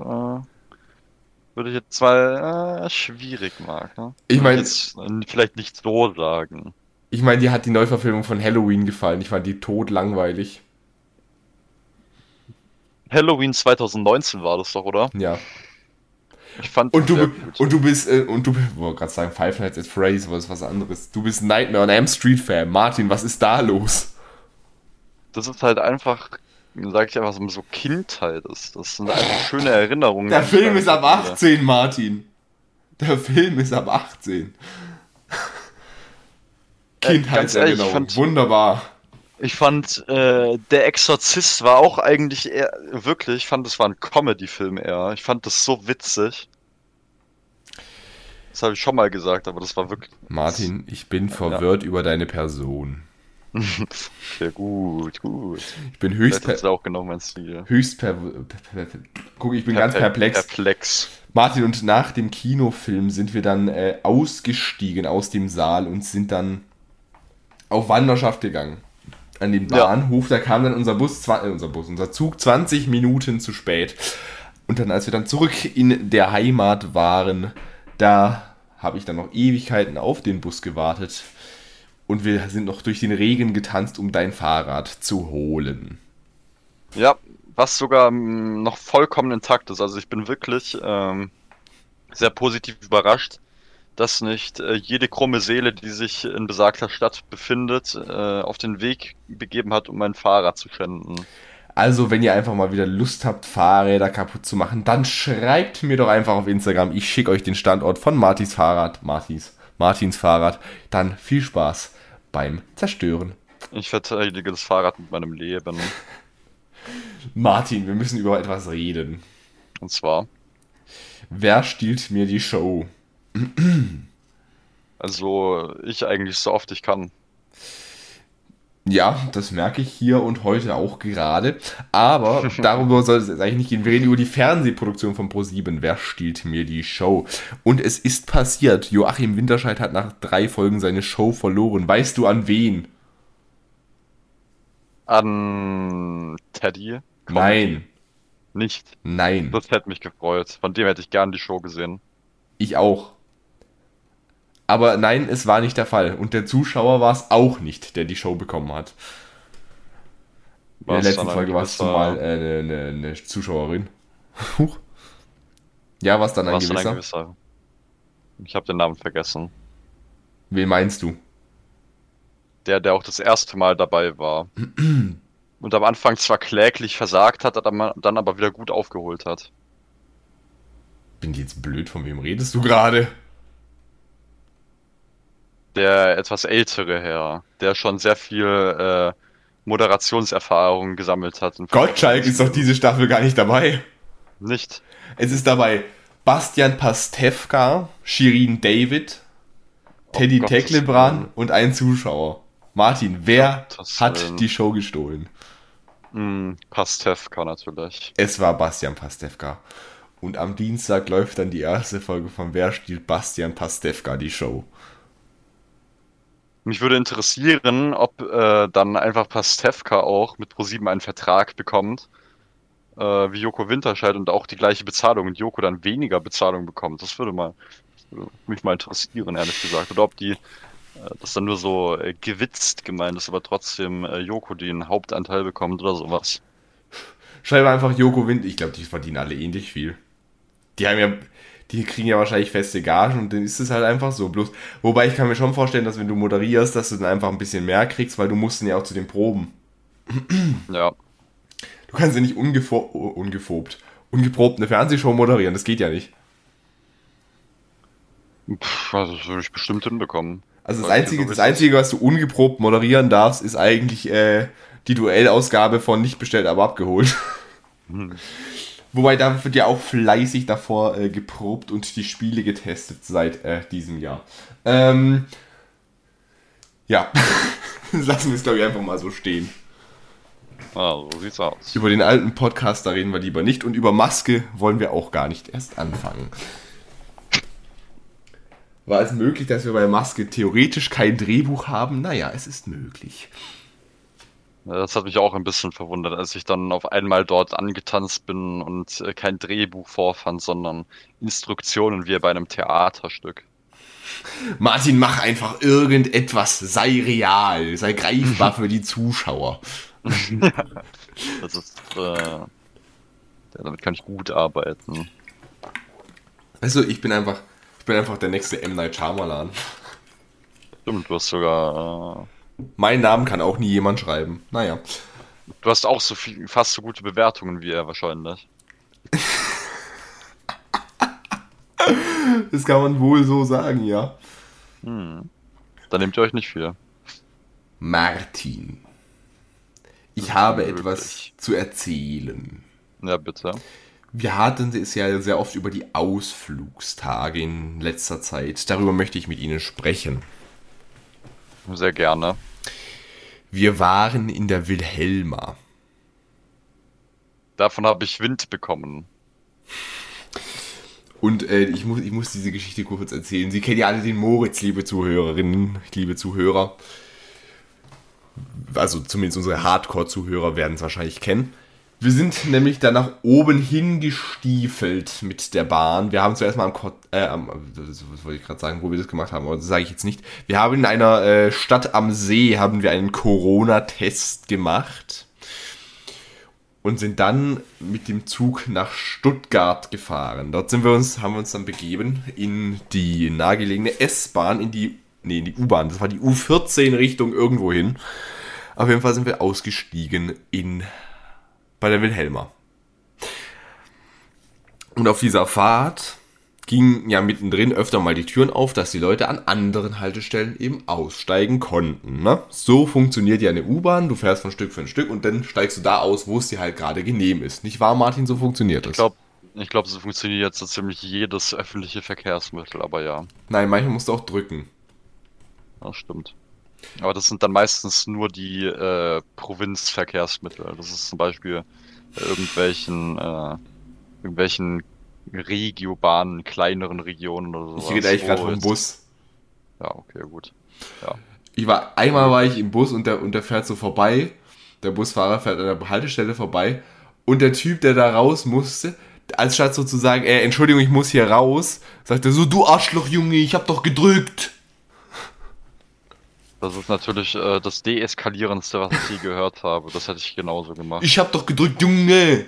Speaker 2: würde ich jetzt zwar äh, schwierig mag. Ne?
Speaker 1: Ich
Speaker 2: Würde
Speaker 1: mein-
Speaker 2: jetzt äh, vielleicht nicht so sagen.
Speaker 1: Ich meine, dir hat die Neuverfilmung von Halloween gefallen. Ich fand die tot langweilig.
Speaker 2: Halloween 2019 war das doch, oder?
Speaker 1: Ja.
Speaker 2: Ich fand
Speaker 1: Und du, und du bist, äh, und du, ich wollte gerade sagen, Five Nights at Freddy's, aber das ist was anderes. Du bist Nightmare on Elm Street Fan. Martin, was ist da los?
Speaker 2: Das ist halt einfach, sag ich einfach, so- so Kindheit ist. Das sind einfach schöne Erinnerungen.
Speaker 1: Der Film ist ab
Speaker 2: habe.
Speaker 1: 18, Martin. Der Film ist ab 18.
Speaker 2: Äh, ganz ehrlich, ich
Speaker 1: Kindheitserinnerung.
Speaker 2: fand-
Speaker 1: Wunderbar.
Speaker 2: Ich fand, äh, Der Exorzist war auch eigentlich eher, wirklich, ich fand, das war ein Comedy-Film eher. Ich fand das so witzig. Das habe ich schon mal gesagt, aber das war wirklich
Speaker 1: Martin, ich bin verwirrt über deine Person. [LAUGHS]
Speaker 2: sehr gut, gut.
Speaker 1: Ich bin höchst,
Speaker 2: Das ist
Speaker 1: per,
Speaker 2: auch genau mein Stil.
Speaker 1: höchst per, Guck, ich bin ganz
Speaker 2: Per-
Speaker 1: perplex.
Speaker 2: Perplex.
Speaker 1: Martin, und nach dem Kinofilm sind wir dann äh, ausgestiegen aus dem Saal und sind dann auf Wanderschaft gegangen. An den
Speaker 2: Ja.
Speaker 1: Bahnhof, da kam dann unser Bus, äh, unser Bus, unser Zug 20 Minuten zu spät. Und dann, als wir dann zurück in der Heimat waren, da habe ich dann noch Ewigkeiten auf den Bus gewartet. Und wir sind noch durch den Regen getanzt, um dein Fahrrad zu holen.
Speaker 2: Ja, was sogar mm, noch vollkommen intakt ist. Also ich bin wirklich ähm, sehr positiv überrascht, dass nicht äh, jede krumme Seele, die sich in besagter Stadt befindet, äh, auf den Weg begeben hat, um mein Fahrrad zu schänden.
Speaker 1: Also, wenn ihr einfach mal wieder Lust habt, Fahrräder kaputt zu machen, dann schreibt mir doch einfach auf Instagram. Ich schicke euch den Standort von Martins Fahrrad. Martins, Martins Fahrrad. Dann viel Spaß beim Zerstören.
Speaker 2: Ich verteidige das Fahrrad mit meinem Leben. [LAUGHS]
Speaker 1: Martin, wir müssen über etwas reden.
Speaker 2: Und zwar,
Speaker 1: Wer stiehlt mir die Show? [CLEARS THROAT]
Speaker 2: also ich eigentlich so oft ich kann.
Speaker 1: Ja, das merke ich hier und heute auch gerade. Aber [LAUGHS] darüber soll es jetzt eigentlich nicht gehen. Wir reden über die Fernsehproduktion von Pro7. Wer stiehlt mir die Show? Und es ist passiert. Joachim Winterscheid hat nach drei Folgen seine Show verloren. Weißt du an wen?
Speaker 2: An Teddy?
Speaker 1: Nein.
Speaker 2: Nicht.
Speaker 1: Nein.
Speaker 2: Das hätte mich gefreut. Von dem hätte ich gern die Show gesehen.
Speaker 1: Ich auch. Aber nein, es war nicht der Fall. Und der Zuschauer war es auch nicht, der die Show bekommen hat. In der letzten Folge war es
Speaker 2: gewisser-
Speaker 1: zumal äh, eine, eine, eine Zuschauerin. Huch. Ja, was dann ein
Speaker 2: was dann
Speaker 1: gewisser?
Speaker 2: ein gewisser. Ich habe den Namen vergessen.
Speaker 1: Wen meinst du?
Speaker 2: Der, der auch das erste Mal dabei war. [CLEARS THROAT] Und am Anfang zwar kläglich versagt hat, dann aber wieder gut aufgeholt hat.
Speaker 1: Bin ich jetzt blöd? Von wem redest du gerade?
Speaker 2: Der etwas ältere Herr, der schon sehr viel äh, Moderationserfahrung gesammelt hat. und-
Speaker 1: Gottschalk ist doch diese Staffel gar nicht dabei.
Speaker 2: Nicht.
Speaker 1: Es ist dabei Bastian Pastewka, Shirin David, Teddy
Speaker 2: Oh,
Speaker 1: Teklebran und ein Zuschauer. Martin, wer
Speaker 2: Gottes
Speaker 1: hat
Speaker 2: Willen.
Speaker 1: die Show gestohlen?
Speaker 2: Hm, Pastewka natürlich.
Speaker 1: Es war Bastian Pastewka. Und am Dienstag läuft dann die erste Folge von Wer stiehlt Bastian Pastewka die Show.
Speaker 2: Mich würde interessieren, ob äh, dann einfach Pastewka auch mit ProSieben einen Vertrag bekommt, äh, wie Joko Winterscheid und auch die gleiche Bezahlung und Joko dann weniger Bezahlung bekommt. Das würde mal würde mich mal interessieren, ehrlich gesagt. Oder ob die äh, das dann nur so äh, gewitzt gemeint ist, aber trotzdem äh, Joko den Hauptanteil bekommt oder sowas.
Speaker 1: Schreib einfach Joko Wind. Ich glaube, die verdienen alle ähnlich viel. Die haben ja, die kriegen ja wahrscheinlich feste Gagen und dann ist es halt einfach so. Bloß, wobei ich kann mir schon vorstellen, dass wenn du moderierst, dass du dann einfach ein bisschen mehr kriegst, weil du musst dann ja auch zu den Proben.
Speaker 2: Ja.
Speaker 1: Du kannst ja nicht ungefo ungefobt, ungeprobt eine Fernsehshow moderieren. Das geht ja nicht.
Speaker 2: Pff, also das würde ich bestimmt hinbekommen.
Speaker 1: Also das einzige,
Speaker 2: so
Speaker 1: das einzige, was du ungeprobt moderieren darfst, ist eigentlich äh, die Duellausgabe von nicht bestellt, aber abgeholt.
Speaker 2: Hm.
Speaker 1: Wobei da wird ja auch fleißig davor äh, geprobt und die Spiele getestet seit äh, diesem Jahr. Ähm, ja, [LAUGHS] lassen wir es glaube ich einfach mal so stehen.
Speaker 2: Ah, so sieht's aus.
Speaker 1: Über den alten Podcast, da reden wir lieber nicht und über Maske wollen wir auch gar nicht erst anfangen. War es möglich, dass wir bei Maske theoretisch kein Drehbuch haben? Naja, es ist möglich.
Speaker 2: Das hat mich auch ein bisschen verwundert, als ich dann auf einmal dort angetanzt bin und äh, kein Drehbuch vorfand, sondern Instruktionen wie bei einem Theaterstück.
Speaker 1: Martin, mach einfach irgendetwas, sei real, sei greifbar [LAUGHS] für die Zuschauer. [LAUGHS]
Speaker 2: Das ist, äh, ja, damit kann ich gut arbeiten.
Speaker 1: Also, ich bin einfach, ich bin einfach der nächste M. Night Shyamalan.
Speaker 2: Stimmt, du hast sogar, äh,
Speaker 1: Meinen Namen kann auch nie jemand schreiben. Naja.
Speaker 2: du hast auch so viel, fast so gute Bewertungen wie er wahrscheinlich. [LAUGHS]
Speaker 1: Das kann man wohl so sagen, ja.
Speaker 2: Hm. Da nehmt ihr euch nicht viel.
Speaker 1: Martin. Ich habe
Speaker 2: möglich.
Speaker 1: etwas zu erzählen.
Speaker 2: Ja, bitte.
Speaker 1: Wir hatten es ja sehr oft über die Ausflugstage in letzter Zeit. Darüber möchte ich mit Ihnen sprechen.
Speaker 2: Sehr gerne.
Speaker 1: Wir waren in der Wilhelma.
Speaker 2: Davon habe ich Wind bekommen.
Speaker 1: Und äh, ich, muss, ich muss diese Geschichte kurz erzählen. Sie kennen ja alle den Moritz, liebe Zuhörerinnen, liebe Zuhörer. Also zumindest unsere Hardcore-Zuhörer werden es wahrscheinlich kennen. Wir sind nämlich dann nach oben hingestiefelt mit der Bahn. Wir haben zuerst mal am, Ko äh, am das wollte ich gerade sagen, wo wir das gemacht haben, aber das sage ich jetzt nicht. Wir haben in einer äh, Stadt am See haben wir einen Corona-Test gemacht. und sind dann mit dem Zug nach Stuttgart gefahren. Dort sind wir uns, haben wir uns dann begeben in die nahegelegene S-Bahn, in die, nee, in die U-Bahn. Das war die U14 Richtung irgendwo hin. Auf jeden Fall sind wir ausgestiegen in, bei der Wilhelma. Und auf dieser Fahrt gingen ja mittendrin öfter mal die Türen auf, dass die Leute an anderen Haltestellen eben aussteigen konnten. Ne? So funktioniert ja eine U-Bahn. Du fährst von Stück für ein Stück und dann steigst du da aus, wo es dir halt gerade genehm ist. Nicht wahr, Martin? So funktioniert das.
Speaker 2: Ich glaube, ich glaub, so funktioniert jetzt so ziemlich jedes öffentliche Verkehrsmittel, aber ja.
Speaker 1: Nein, manchmal musst du auch drücken.
Speaker 2: Das stimmt. Aber das sind dann meistens nur die äh, Provinzverkehrsmittel. Das ist zum Beispiel bei irgendwelchen, äh, irgendwelchen Regiobahnen, kleineren Regionen oder sowas.
Speaker 1: Ich rede eigentlich gerade vom Bus.
Speaker 2: Ja, okay, gut. Ja.
Speaker 1: Ich war, einmal war ich im Bus und der, und der fährt so vorbei. Der Busfahrer fährt an der Haltestelle vorbei. Und der Typ, der da raus musste, als statt so zu sagen, äh, Entschuldigung, ich muss hier raus, sagt er so, du Arschloch, Junge, ich hab doch gedrückt.
Speaker 2: Das ist natürlich äh, das Deeskalierendste, was ich je gehört habe. Das hätte ich genauso gemacht.
Speaker 1: Ich hab doch gedrückt, Junge.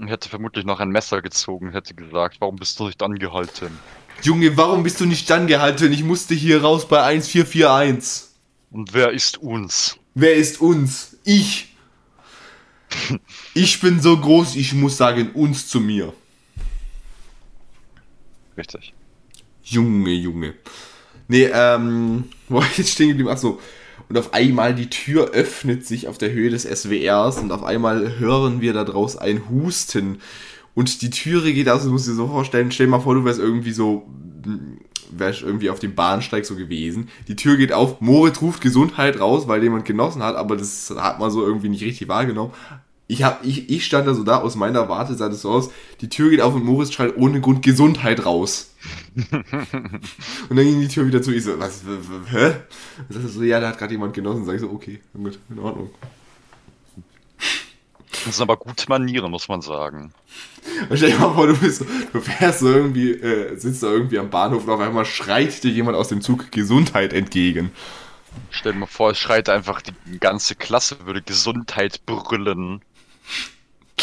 Speaker 2: Ich hätte vermutlich noch ein Messer gezogen, hätte gesagt, warum bist du nicht angehalten?
Speaker 1: Junge, warum bist du nicht standgehalten? Ich musste hier raus bei 1441.
Speaker 2: Und wer ist uns?
Speaker 1: Wer ist uns? Ich. Ich bin so groß, ich muss sagen, uns zu mir.
Speaker 2: Richtig.
Speaker 1: Junge, Junge. Nee, ähm, [LAUGHS] wo war ich jetzt stehen geblieben? Achso. Und auf einmal die Tür öffnet sich auf der Höhe des SWRs und auf einmal hören wir da draus ein Husten. Und die Türe geht aus, du musst dir so vorstellen, stell dir mal vor, du wärst irgendwie so, wärst irgendwie auf dem Bahnsteig so gewesen. Die Tür geht auf, Moritz ruft Gesundheit raus, weil jemand genossen hat, aber das hat man so irgendwie nicht richtig wahrgenommen. Ich, hab, ich, ich stand da so da, aus meiner Warte sah das so aus, die Tür geht auf und Moritz schreit ohne Grund Gesundheit raus. [LAUGHS] Und dann ging die Tür wieder zu. Ich so, was, hä? Und sagte so, ja, da hat gerade jemand genossen. Sag ich so, okay, gut, in Ordnung.
Speaker 2: Das sind aber gute Manieren, muss man sagen.
Speaker 1: Und stell dir mal vor, du bist so, du fährst so irgendwie, äh, sitzt da irgendwie am Bahnhof und auf einmal schreit dir jemand aus dem Zug Gesundheit entgegen.
Speaker 2: Stell dir mal vor, es schreit einfach, die ganze Klasse würde Gesundheit brüllen.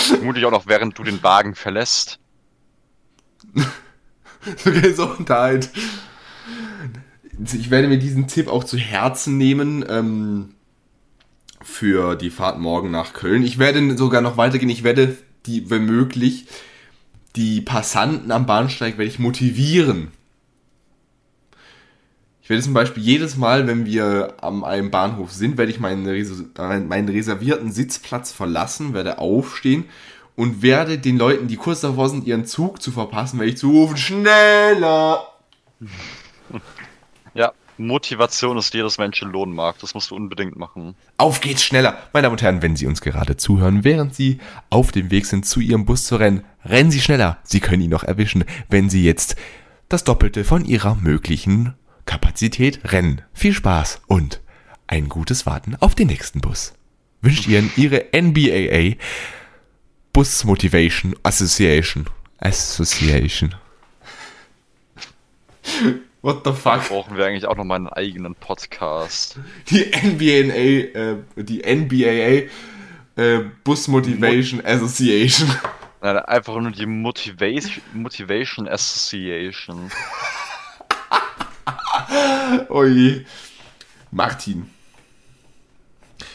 Speaker 2: Vermutlich auch noch, während du den Wagen verlässt. [LAUGHS]
Speaker 1: So Gesundheit. Ich werde mir diesen Tipp auch zu Herzen nehmen ähm, für die Fahrt morgen nach Köln. Ich werde sogar noch weitergehen. Ich werde die, wenn möglich, die Passanten am Bahnsteig werde ich motivieren. Ich werde zum Beispiel jedes Mal, wenn wir am einem Bahnhof sind, werde ich meinen, äh, meinen reservierten Sitzplatz verlassen, werde aufstehen und werde den Leuten, die kurz davor sind, ihren Zug zu verpassen, werde ich zurufen, schneller! [LAUGHS]
Speaker 2: Ja, Motivation ist jedes Menschen Lohnmarkt. Das musst du unbedingt machen.
Speaker 1: Auf geht's schneller! Meine Damen und Herren, wenn Sie uns gerade zuhören, während Sie auf dem Weg sind, zu Ihrem Bus zu rennen, rennen Sie schneller. Sie können ihn noch erwischen, wenn Sie jetzt das Doppelte von Ihrer möglichen Kapazität rennen. Viel Spaß und ein gutes Warten auf den nächsten Bus. Wünscht Ihnen Ihre NBAA Bus Motivation Association. Association. What the fuck?
Speaker 2: Brauchen wir eigentlich auch noch mal einen eigenen Podcast.
Speaker 1: Die NBAA, äh, die NBAA äh, Bus Motivation Association.
Speaker 2: Nein, einfach nur die Motivation, Motivation Association. [LAUGHS] [LAUGHS]
Speaker 1: Oje. Martin,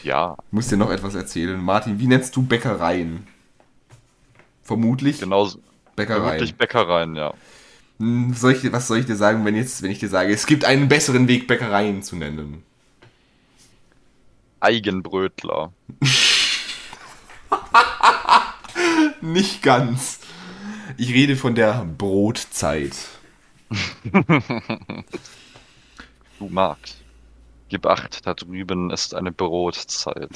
Speaker 2: Ja,
Speaker 1: ich muss dir noch etwas erzählen. Martin, wie nennst du Bäckereien? Vermutlich
Speaker 2: genauso.
Speaker 1: Bäckereien.
Speaker 2: Vermutlich Bäckereien, ja.
Speaker 1: Hm, Soll ich, was soll ich dir sagen, wenn, jetzt, wenn ich dir sage, es gibt einen besseren Weg, Bäckereien zu nennen?
Speaker 2: Eigenbrötler. [LAUGHS]
Speaker 1: Nicht ganz. Ich rede von der Brotzeit. [LAUGHS]
Speaker 2: Du magst. Gib acht, da drüben ist eine Brotzeit.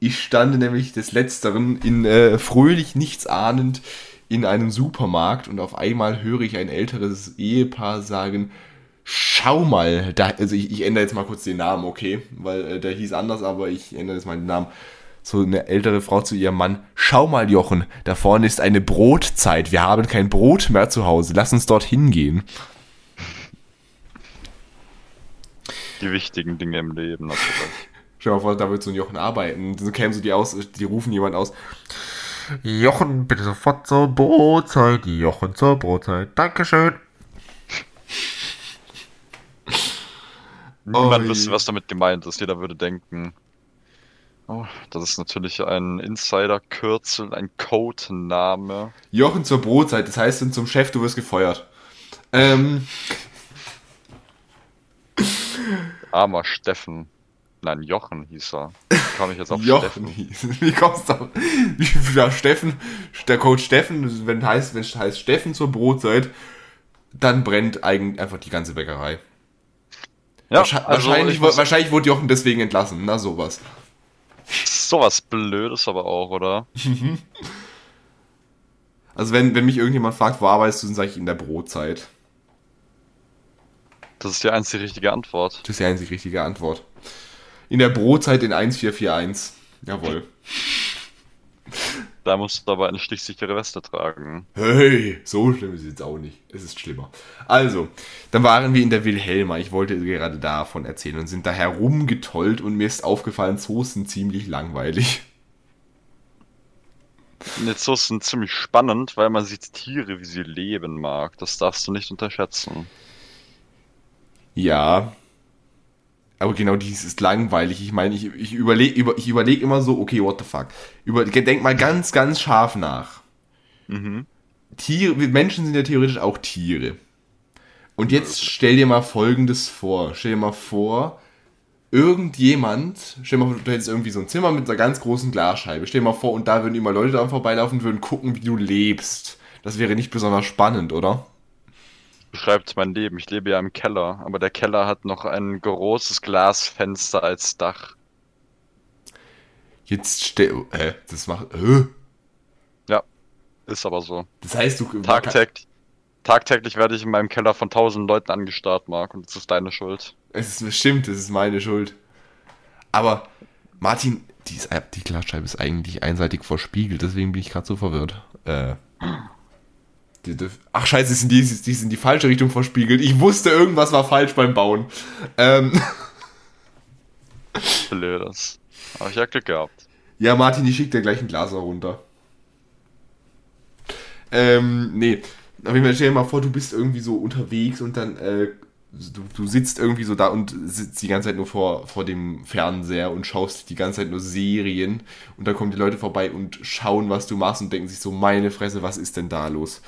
Speaker 1: Ich stand nämlich des Letzteren in äh, fröhlich nichts ahnend in einem Supermarkt und auf einmal höre ich ein älteres Ehepaar sagen, schau mal, da, also ich, ich ändere jetzt mal kurz den Namen, okay, weil äh, der hieß anders, aber ich ändere jetzt mal den Namen. So eine ältere Frau zu ihrem Mann, schau mal Jochen, da vorne ist eine Brotzeit, wir haben kein Brot mehr zu Hause, lass uns dorthin gehen.
Speaker 2: Die wichtigen Dinge im Leben natürlich. [LAUGHS]
Speaker 1: Stell dir mal vor, da wird so ein Jochen arbeiten. So kämen so die aus, die rufen jemand aus. Jochen, bitte sofort zur Brotzeit. Jochen zur Brotzeit. Dankeschön.
Speaker 2: Niemand
Speaker 1: Ui.
Speaker 2: wüsste, was damit gemeint ist. Jeder würde denken, oh, das ist natürlich ein Insider-Kürzel, ein Codename.
Speaker 1: Jochen zur Brotzeit, das heißt dann zum Chef, du wirst gefeuert. Ähm,
Speaker 2: Armer Steffen. Nein, Jochen hieß er. Wie kam ich jetzt auf
Speaker 1: Jochen
Speaker 2: Steffen?
Speaker 1: hieß. [LAUGHS] Wie kommst du auf? [LAUGHS] Ja, Steffen, der Coach Steffen, wenn heißt, wenn es heißt Steffen zur Brotzeit, dann brennt eigentlich einfach die ganze Bäckerei.
Speaker 2: Ja,
Speaker 1: Wahrscheinlich,
Speaker 2: also
Speaker 1: wahrscheinlich, wahrscheinlich wurde Jochen deswegen entlassen, na sowas.
Speaker 2: Sowas Blödes aber auch, oder? [LAUGHS]
Speaker 1: Also wenn, wenn mich irgendjemand fragt, wo arbeitest du, dann sage ich in der Brotzeit.
Speaker 2: Das ist die einzige richtige Antwort.
Speaker 1: Das ist die einzig richtige Antwort. In der Brotzeit in 1441. Jawohl. [LAUGHS]
Speaker 2: Da musst du aber eine stichsichere Weste tragen.
Speaker 1: Hey, so schlimm ist es jetzt auch nicht. Es ist schlimmer. Also, dann waren wir in der Wilhelma. Ich wollte gerade davon erzählen und sind da herumgetollt und mir ist aufgefallen, Zoos sind ziemlich langweilig.
Speaker 2: So ist es ziemlich spannend, weil man sieht Tiere, wie sie leben mag. Das darfst du nicht unterschätzen.
Speaker 1: Ja. Aber genau dies ist langweilig. Ich meine, ich, ich überlege über, ich überleg immer so, okay, what the fuck. Über, denk mal ganz, ganz scharf nach.
Speaker 2: Mhm.
Speaker 1: Tiere, Menschen sind ja theoretisch auch Tiere. Und jetzt stell dir mal Folgendes vor. Stell dir mal vor, irgendjemand, stell dir mal vor, du hättest irgendwie so ein Zimmer mit einer ganz großen Glasscheibe. Stell dir mal vor, und da würden immer Leute dran vorbeilaufen und würden gucken, wie du lebst. Das wäre nicht besonders spannend, oder?
Speaker 2: Beschreibt mein Leben. Ich lebe ja im Keller, aber der Keller hat noch ein großes Glasfenster als Dach.
Speaker 1: Jetzt stell, hä, das macht, hä?
Speaker 2: Ist aber so.
Speaker 1: Das heißt, du,
Speaker 2: Tagtäglich, tagtäglich werde ich in meinem Keller von tausend Leuten angestarrt, Marc, und das ist deine Schuld.
Speaker 1: Es ist stimmt, es ist meine Schuld. Aber Martin, die, ist, die Glasscheibe ist eigentlich einseitig verspiegelt, deswegen bin ich gerade so verwirrt. Äh, die dürf- ach scheiße, die sind die, die sind in die falsche Richtung verspiegelt. Ich wusste, irgendwas war falsch beim Bauen. Ähm, [LAUGHS]
Speaker 2: Blödes. Aber ich ja Glück gehabt.
Speaker 1: ja, Martin, ich schick dir gleich ein Glas runter. Ähm, nee. Jeden Fall stell dir mal vor, du bist irgendwie so unterwegs und dann, äh, du, du sitzt irgendwie so da und sitzt die ganze Zeit nur vor, vor dem Fernseher und schaust die ganze Zeit nur Serien und dann kommen die Leute vorbei und schauen, was du machst und denken sich so, meine Fresse, was ist denn da los?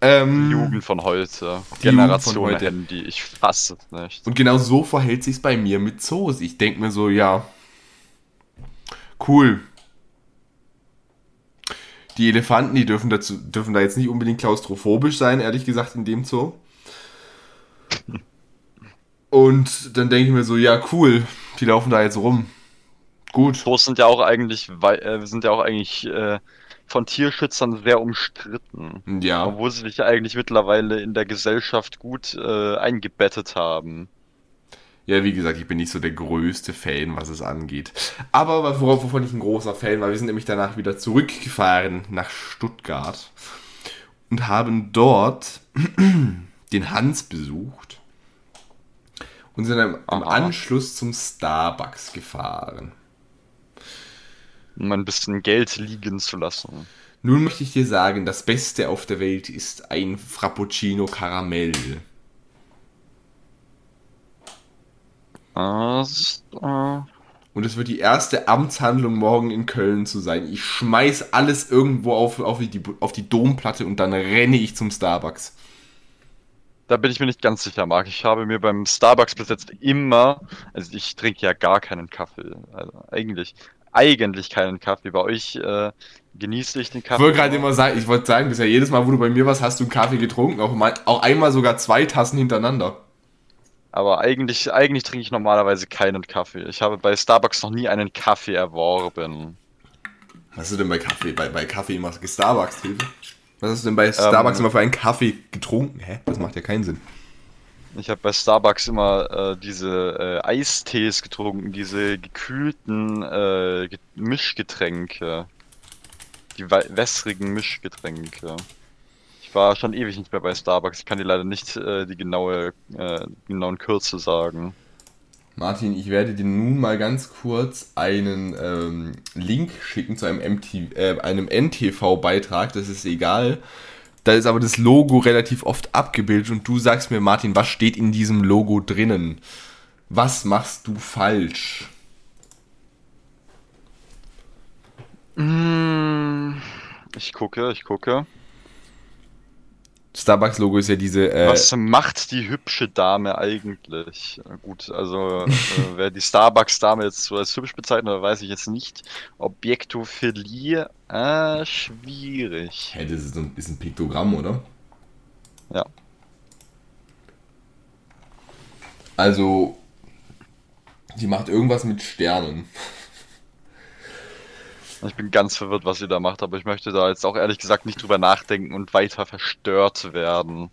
Speaker 1: Ähm,
Speaker 2: Jugend von heute.
Speaker 1: Die
Speaker 2: Generation
Speaker 1: von heute.
Speaker 2: Handy. Ich fasse es nicht.
Speaker 1: Und genau so verhält sich's bei mir mit Zoos. Ich denke mir so, ja, cool. Die Elefanten, die dürfen, dazu, dürfen da jetzt nicht unbedingt klaustrophobisch sein, ehrlich gesagt, in dem Zoo. [LAUGHS] Und dann denke ich mir so, ja, cool, die laufen da jetzt rum. Gut.
Speaker 2: Zoos sind ja auch eigentlich, äh, sind ja auch eigentlich äh, von Tierschützern sehr umstritten.
Speaker 1: Ja,
Speaker 2: Obwohl sie sich ja eigentlich mittlerweile in der Gesellschaft gut äh, eingebettet haben.
Speaker 1: ja, wie gesagt, ich bin nicht so der größte Fan, was es angeht. Aber worauf, wovon ich ein großer Fan war, wir sind nämlich danach wieder zurückgefahren nach Stuttgart und haben dort [CLEARS THROAT] den Hans besucht und sind im
Speaker 2: Aha.
Speaker 1: Anschluss zum Starbucks gefahren.
Speaker 2: Um ein bisschen Geld liegen zu lassen.
Speaker 1: Nun möchte ich dir sagen, das Beste auf der Welt ist ein Frappuccino Karamell.
Speaker 2: Äh,
Speaker 1: Und es wird die erste Amtshandlung morgen in Köln zu sein. Ich schmeiß alles irgendwo auf, auf, die, auf die Domplatte und dann renne ich zum Starbucks.
Speaker 2: Da bin ich mir nicht ganz sicher, Marc. Ich habe mir beim Starbucks bis jetzt immer, also ich trinke ja gar keinen Kaffee. Also eigentlich, eigentlich keinen Kaffee. Bei euch äh, genieße ich den
Speaker 1: Ich
Speaker 2: Kaffee.
Speaker 1: wollte gerade immer sagen, ich wollte sagen, bisher jedes Mal, wo du bei mir warst, hast du einen Kaffee getrunken. Auch, mal, auch einmal sogar zwei Tassen hintereinander.
Speaker 2: Aber eigentlich, eigentlich trinke ich normalerweise keinen Kaffee. Ich habe bei Starbucks noch nie einen Kaffee erworben.
Speaker 1: Was hast du denn bei Kaffee? Bei, bei Kaffee immer Starbucks, Hilfe? Was hast du denn bei Starbucks immer für einen Kaffee getrunken? Hä? Das macht ja keinen Sinn.
Speaker 2: Ich habe bei Starbucks immer äh, diese äh, Eistees getrunken, diese gekühlten äh, Ge- Mischgetränke. Die wässrigen Mischgetränke. Ich war schon ewig nicht mehr bei Starbucks. Ich kann dir leider nicht äh, die genaue, äh, genauen Kürze sagen.
Speaker 1: Martin, ich werde dir nun mal ganz kurz einen ähm, Link schicken zu einem, äh, einem NTV-Beitrag, das ist egal. Da ist aber das Logo relativ oft abgebildet und du sagst mir, Martin, was steht in diesem Logo drinnen? Was machst du falsch?
Speaker 2: Mm, Ich gucke, ich gucke.
Speaker 1: Starbucks-Logo ist ja diese. Äh,
Speaker 2: Was macht die hübsche Dame eigentlich? Gut, also äh, wer die Starbucks-Dame jetzt so als hübsch bezeichnet, weiß ich jetzt nicht. Objektophilie, äh, schwierig.
Speaker 1: Hä, das ist ein, ist ein Piktogramm, oder?
Speaker 2: Ja.
Speaker 1: Also, die macht irgendwas mit Sternen.
Speaker 2: Ich bin ganz verwirrt, was sie da macht, aber ich möchte da jetzt auch ehrlich gesagt nicht drüber nachdenken und weiter verstört werden.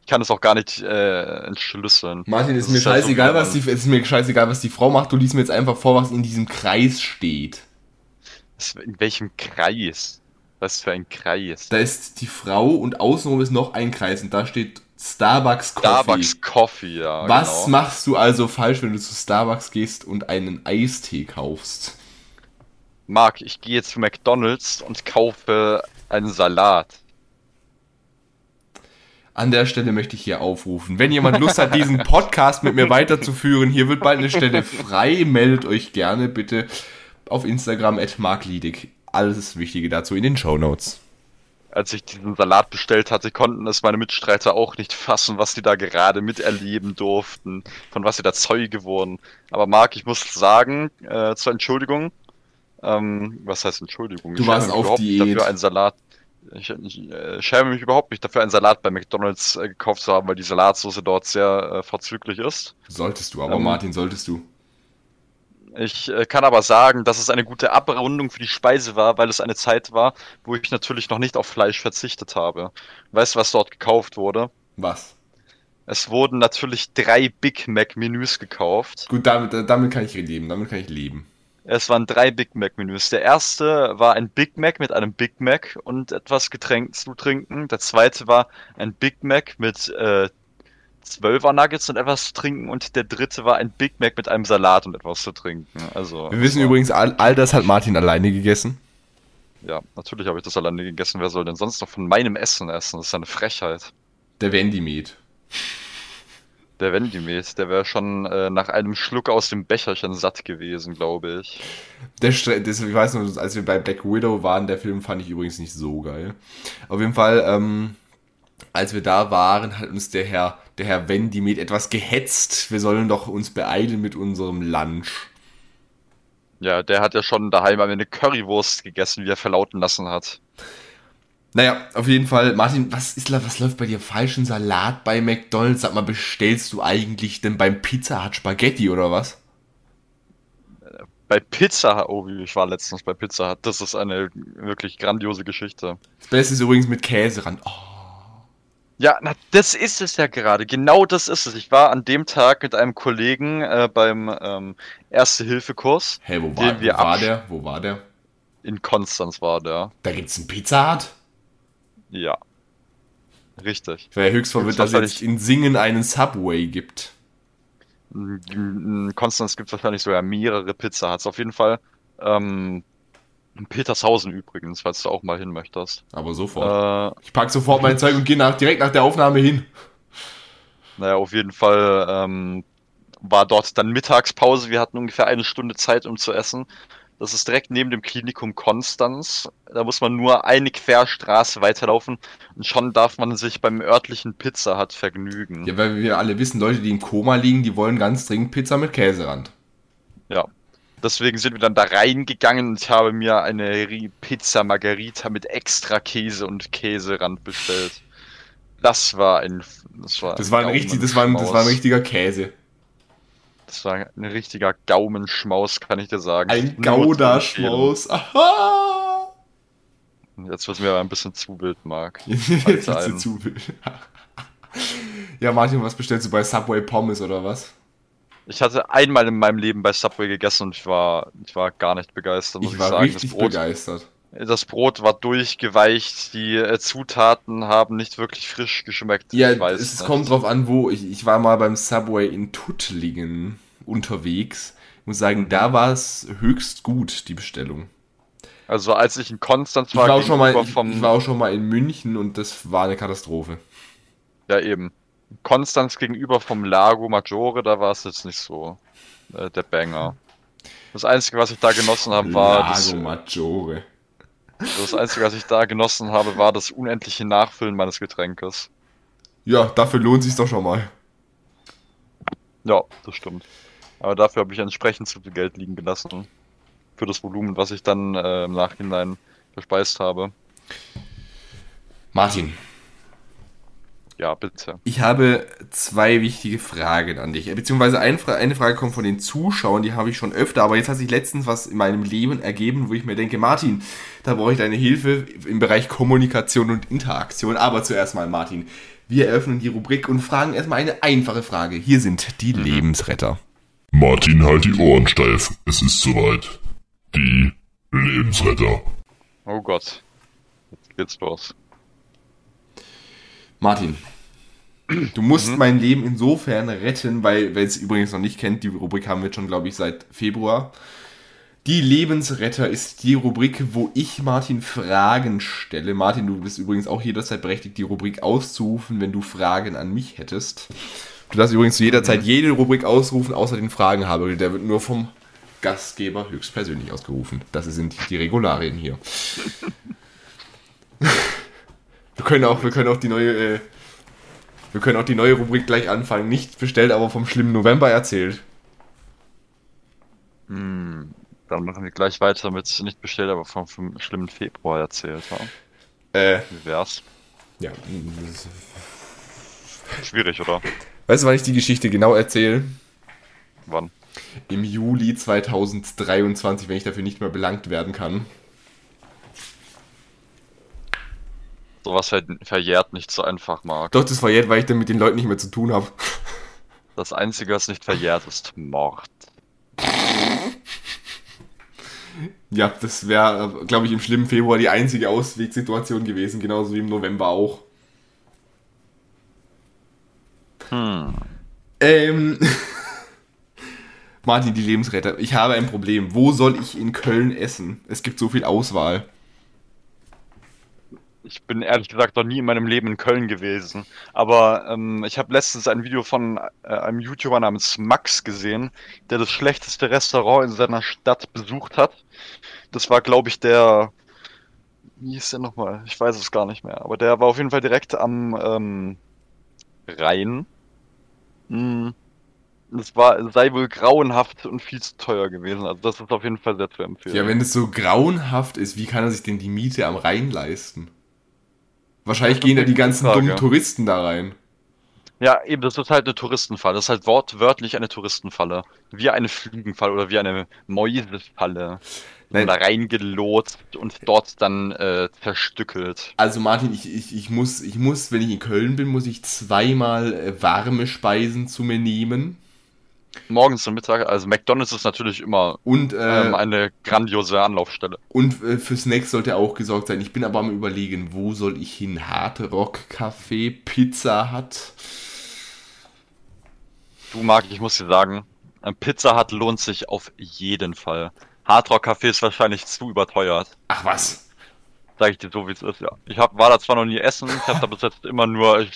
Speaker 2: Ich kann es auch gar nicht äh, entschlüsseln.
Speaker 1: Martin, ist
Speaker 2: Das
Speaker 1: mir
Speaker 2: ist halt
Speaker 1: scheißegal, was die, ist mir scheißegal, was die Frau macht. Du liest mir jetzt einfach vor, was in diesem Kreis steht.
Speaker 2: In welchem Kreis? Was für ein Kreis?
Speaker 1: Da ist die Frau und außenrum ist noch ein Kreis und da steht Starbucks Coffee.
Speaker 2: Starbucks Coffee, ja.
Speaker 1: Was
Speaker 2: genau.
Speaker 1: machst du also falsch, wenn du zu Starbucks gehst und einen Eistee kaufst?
Speaker 2: Marc, ich gehe jetzt zu McDonalds und kaufe einen Salat.
Speaker 1: An der Stelle möchte ich hier aufrufen. Wenn jemand Lust hat, diesen Podcast mit mir weiterzuführen, hier wird bald eine Stelle frei. Meldet euch gerne bitte auf Instagram at markliedig. Alles Wichtige dazu in den Show Notes.
Speaker 2: Als ich diesen Salat bestellt hatte, konnten es meine Mitstreiter auch nicht fassen, was die da gerade miterleben durften, von was sie da Zeuge wurden. Aber Marc, ich muss sagen, äh, zur Entschuldigung, ähm, was heißt Entschuldigung?
Speaker 1: Du
Speaker 2: Ich
Speaker 1: warst
Speaker 2: schäme mich
Speaker 1: auf
Speaker 2: überhaupt nicht
Speaker 1: Diät.
Speaker 2: Dafür einen Salat. Ich, ich äh, schäme mich überhaupt nicht dafür, einen Salat bei McDonalds äh, gekauft zu haben, weil die Salatsauce dort sehr äh, vorzüglich ist.
Speaker 1: Solltest du, aber
Speaker 2: Ähm,
Speaker 1: Martin, solltest du.
Speaker 2: Ich äh, kann aber sagen, dass es eine gute Abrundung für die Speise war, weil es eine Zeit war, wo ich natürlich noch nicht auf Fleisch verzichtet habe. Weißt du, was dort gekauft wurde?
Speaker 1: Was?
Speaker 2: Es wurden natürlich drei Big Mac Menüs gekauft.
Speaker 1: Gut, damit, damit kann ich leben. Damit kann ich leben.
Speaker 2: Es waren drei Big Mac Menüs. Der erste war ein Big Mac mit einem Big Mac und etwas Getränk zu trinken. Der zweite war ein Big Mac mit äh, 12er Nuggets und etwas zu trinken. Und der dritte war ein Big Mac mit einem Salat und etwas zu trinken. Also,
Speaker 1: Wir wissen
Speaker 2: war-
Speaker 1: übrigens, all, all das hat Martin alleine gegessen.
Speaker 2: Ja, natürlich habe ich das alleine gegessen. Wer soll denn sonst noch von meinem Essen essen? Das ist eine Frechheit.
Speaker 1: Der Wendimet.
Speaker 2: Der Wendimet, der wäre schon äh, nach einem Schluck aus dem Becherchen satt gewesen, glaube ich.
Speaker 1: Der Stre das, ich weiß noch, als wir bei Black Widow waren, der Film fand ich übrigens nicht so geil. Auf jeden Fall, ähm, als wir da waren, hat uns der Herr, der Herr Wendimet etwas gehetzt. Wir sollen doch uns beeilen mit unserem Lunch.
Speaker 2: Ja, der hat ja schon daheim eine Currywurst gegessen, wie er verlauten lassen hat.
Speaker 1: Naja, auf jeden Fall, Martin, was ist was läuft bei dir falsch? Ein Salat bei McDonalds? Sag mal, bestellst du eigentlich denn beim Pizza Hut Spaghetti oder was?
Speaker 2: Bei Pizza Hut, oh, ich war letztens bei Pizza Hut, das ist eine wirklich grandiose Geschichte.
Speaker 1: Das Beste ist übrigens mit Käse ran. Oh,
Speaker 2: Ja, na, das ist es ja gerade. Genau das ist es. Ich war an dem Tag mit einem Kollegen äh, beim ähm, Erste-Hilfe-Kurs.
Speaker 1: hey, wo war, wo war der? Wo war der?
Speaker 2: In Konstanz war der.
Speaker 1: Da gibt's einen Pizza Hut?
Speaker 2: Ja. Richtig.
Speaker 1: Ich wäre höchst verwirrt, dass es jetzt in Singen einen Subway gibt.
Speaker 2: In Konstanz gibt es wahrscheinlich sogar mehrere Pizza Huts. Auf jeden Fall. Ähm, Petershausen übrigens, falls du auch mal hin möchtest.
Speaker 1: Aber sofort.
Speaker 2: Äh,
Speaker 1: Ich pack sofort mein Zeug und gehe nach, direkt nach der Aufnahme hin.
Speaker 2: naja, auf jeden Fall ähm, war dort dann Mittagspause. Wir hatten ungefähr eine Stunde Zeit, um zu essen. Das ist direkt neben dem Klinikum Konstanz. Da muss man nur eine Querstraße weiterlaufen und schon darf man sich beim örtlichen Pizza Hut vergnügen.
Speaker 1: Ja, weil wir alle wissen, Leute, die im Koma liegen, die wollen ganz dringend Pizza mit Käserand.
Speaker 2: Ja. Deswegen sind wir dann da reingegangen und ich habe mir eine Pizza Margarita mit extra Käse und Käserand bestellt. Das war ein, das war,
Speaker 1: Das war ein, richtig, das war ein, das war ein richtiger Käse.
Speaker 2: Das war ein richtiger Gaumenschmaus, kann ich dir sagen.
Speaker 1: Ein. Gouda-Schmaus. Aha!
Speaker 2: Jetzt wird mir aber ein bisschen zu wild, Marc. [LAUGHS]
Speaker 1: Jetzt
Speaker 2: ein-
Speaker 1: zu wild. [LAUGHS] Ja, Martin, was bestellst du bei Subway Pommes oder was?
Speaker 2: Ich hatte einmal in meinem Leben bei Subway gegessen und ich war, ich war gar nicht begeistert, muss
Speaker 1: Ich
Speaker 2: ich,
Speaker 1: war
Speaker 2: sagen.
Speaker 1: richtig
Speaker 2: das Brot,
Speaker 1: begeistert.
Speaker 2: Das Brot war durchgeweicht, die äh, Zutaten haben nicht wirklich frisch geschmeckt.
Speaker 1: Ja, es
Speaker 2: nicht.
Speaker 1: kommt drauf an, wo. Ich, ich war mal beim Subway in Tuttlingen. unterwegs. Ich muss sagen, da war es höchst gut, die Bestellung.
Speaker 2: Also als ich in Konstanz
Speaker 1: Ich war, auch schon mal, ich, ich war auch schon mal in München und das war eine Katastrophe.
Speaker 2: ja eben, Konstanz gegenüber vom Lago Maggiore, da war es jetzt nicht so äh, der Banger. Das Einzige, was ich da genossen habe, war das,
Speaker 1: Lago Maggiore.
Speaker 2: das Einzige, was ich da genossen habe, war das unendliche Nachfüllen meines Getränkes.
Speaker 1: Ja, dafür lohnt sich doch schon mal.
Speaker 2: Ja, das stimmt. Aber dafür habe ich entsprechend zu viel Geld liegen gelassen. Für das Volumen, was ich dann äh, im Nachhinein verspeist habe.
Speaker 1: Martin,
Speaker 2: Ja, bitte.
Speaker 1: ich habe zwei wichtige Fragen an dich. Beziehungsweise eine, Fra eine Frage kommt von den Zuschauern, die habe ich schon öfter, aber jetzt hat sich letztens was in meinem Leben ergeben, wo ich mir denke, Martin, da brauche ich deine Hilfe im Bereich Kommunikation und Interaktion. Aber zuerst mal, Martin, wir eröffnen die Rubrik und fragen erstmal eine einfache Frage. Hier sind die Lebensretter.
Speaker 4: Martin, halt die Ohren steif. Es ist soweit. Die Lebensretter.
Speaker 2: Oh Gott. Jetzt geht's los.
Speaker 1: Martin, du musst mein Leben insofern retten, weil, wer es übrigens noch nicht kennt, die Rubrik haben wir schon, glaube ich, seit Februar. Die Lebensretter ist die Rubrik, wo ich Martin Fragen stelle. Martin, du bist übrigens auch jederzeit berechtigt, die Rubrik auszurufen, wenn du Fragen an mich hättest. Du darfst übrigens zu jeder Zeit jede Rubrik ausrufen, außer den Fragen habe. Der wird nur vom Gastgeber höchstpersönlich ausgerufen. Das sind die Regularien hier. [LAUGHS] Wir können auch, wir können auch die neue, äh, wir können auch die neue Rubrik gleich anfangen. Nicht bestellt, aber vom schlimmen November erzählt.
Speaker 2: Hm, dann machen wir gleich weiter mit nicht bestellt, aber vom, schlimmen Februar erzählt. Ja?
Speaker 1: Äh,
Speaker 2: Wie wär's?
Speaker 1: ja. das-
Speaker 2: Schwierig, oder?
Speaker 1: Weißt du, wann ich die Geschichte genau erzähle?
Speaker 2: Wann?
Speaker 1: Im Juli 2023, wenn ich dafür nicht mehr belangt werden kann.
Speaker 2: Sowas ver verjährt nicht so einfach, Marc.
Speaker 1: Doch, das jetzt, weil ich dann mit den Leuten nicht mehr zu tun habe.
Speaker 2: Das Einzige, was nicht verjährt, ist Mord.
Speaker 1: Ja, das wäre, glaube ich, im schlimmen Februar die einzige Auswegsituation gewesen, genauso wie im November auch.
Speaker 2: Hm.
Speaker 1: Ähm. [LAUGHS] Martin, die Lebensretter. Ich habe ein Problem. Wo soll ich in Köln essen? Es gibt so viel Auswahl.
Speaker 2: Ich bin ehrlich gesagt noch nie in meinem Leben in Köln gewesen. Aber ähm, ich habe letztens ein Video von äh, einem YouTuber namens Max gesehen, der das schlechteste Restaurant in seiner Stadt besucht hat. Das war, glaube ich, der. Wie hieß der nochmal? Ich weiß es gar nicht mehr. Aber der war auf jeden Fall direkt am ähm, Rhein. Hm. Das war, sei wohl grauenhaft und viel zu teuer gewesen. Also das ist auf jeden Fall sehr zu empfehlen.
Speaker 1: Ja, wenn es so grauenhaft ist, wie kann er sich denn die Miete am Rhein leisten? Wahrscheinlich gehen da die ganzen
Speaker 2: Frage.
Speaker 1: dummen Touristen da rein.
Speaker 2: Ja, eben, das ist halt eine Touristenfalle. Das ist halt wortwörtlich eine Touristenfalle. Wie eine Fliegenfalle oder wie eine Mäusefalle.
Speaker 1: Nein.
Speaker 2: Da reingelotst und dort dann äh, zerstückelt.
Speaker 1: Also Martin, ich, ich, ich, muss, ich muss, wenn ich in Köln bin, muss ich zweimal äh, warme Speisen zu mir nehmen.
Speaker 2: Morgens und Mittag, also McDonalds ist natürlich immer
Speaker 1: Und, äh,
Speaker 2: ähm, eine grandiose Anlaufstelle.
Speaker 1: und äh, für Snacks sollte auch gesorgt sein. Ich bin aber am überlegen, wo soll ich hin? Hard Rock Café, Pizza Hut.
Speaker 2: Du, Marc, ich muss dir sagen, ein Pizza Hut lohnt sich auf jeden Fall. Hardrock Café ist wahrscheinlich zu überteuert.
Speaker 1: Ach was.
Speaker 2: Sag ich dir so, wie es ist, ja. Ich hab, war da zwar noch nie essen, ich habe da bis jetzt immer nur äh,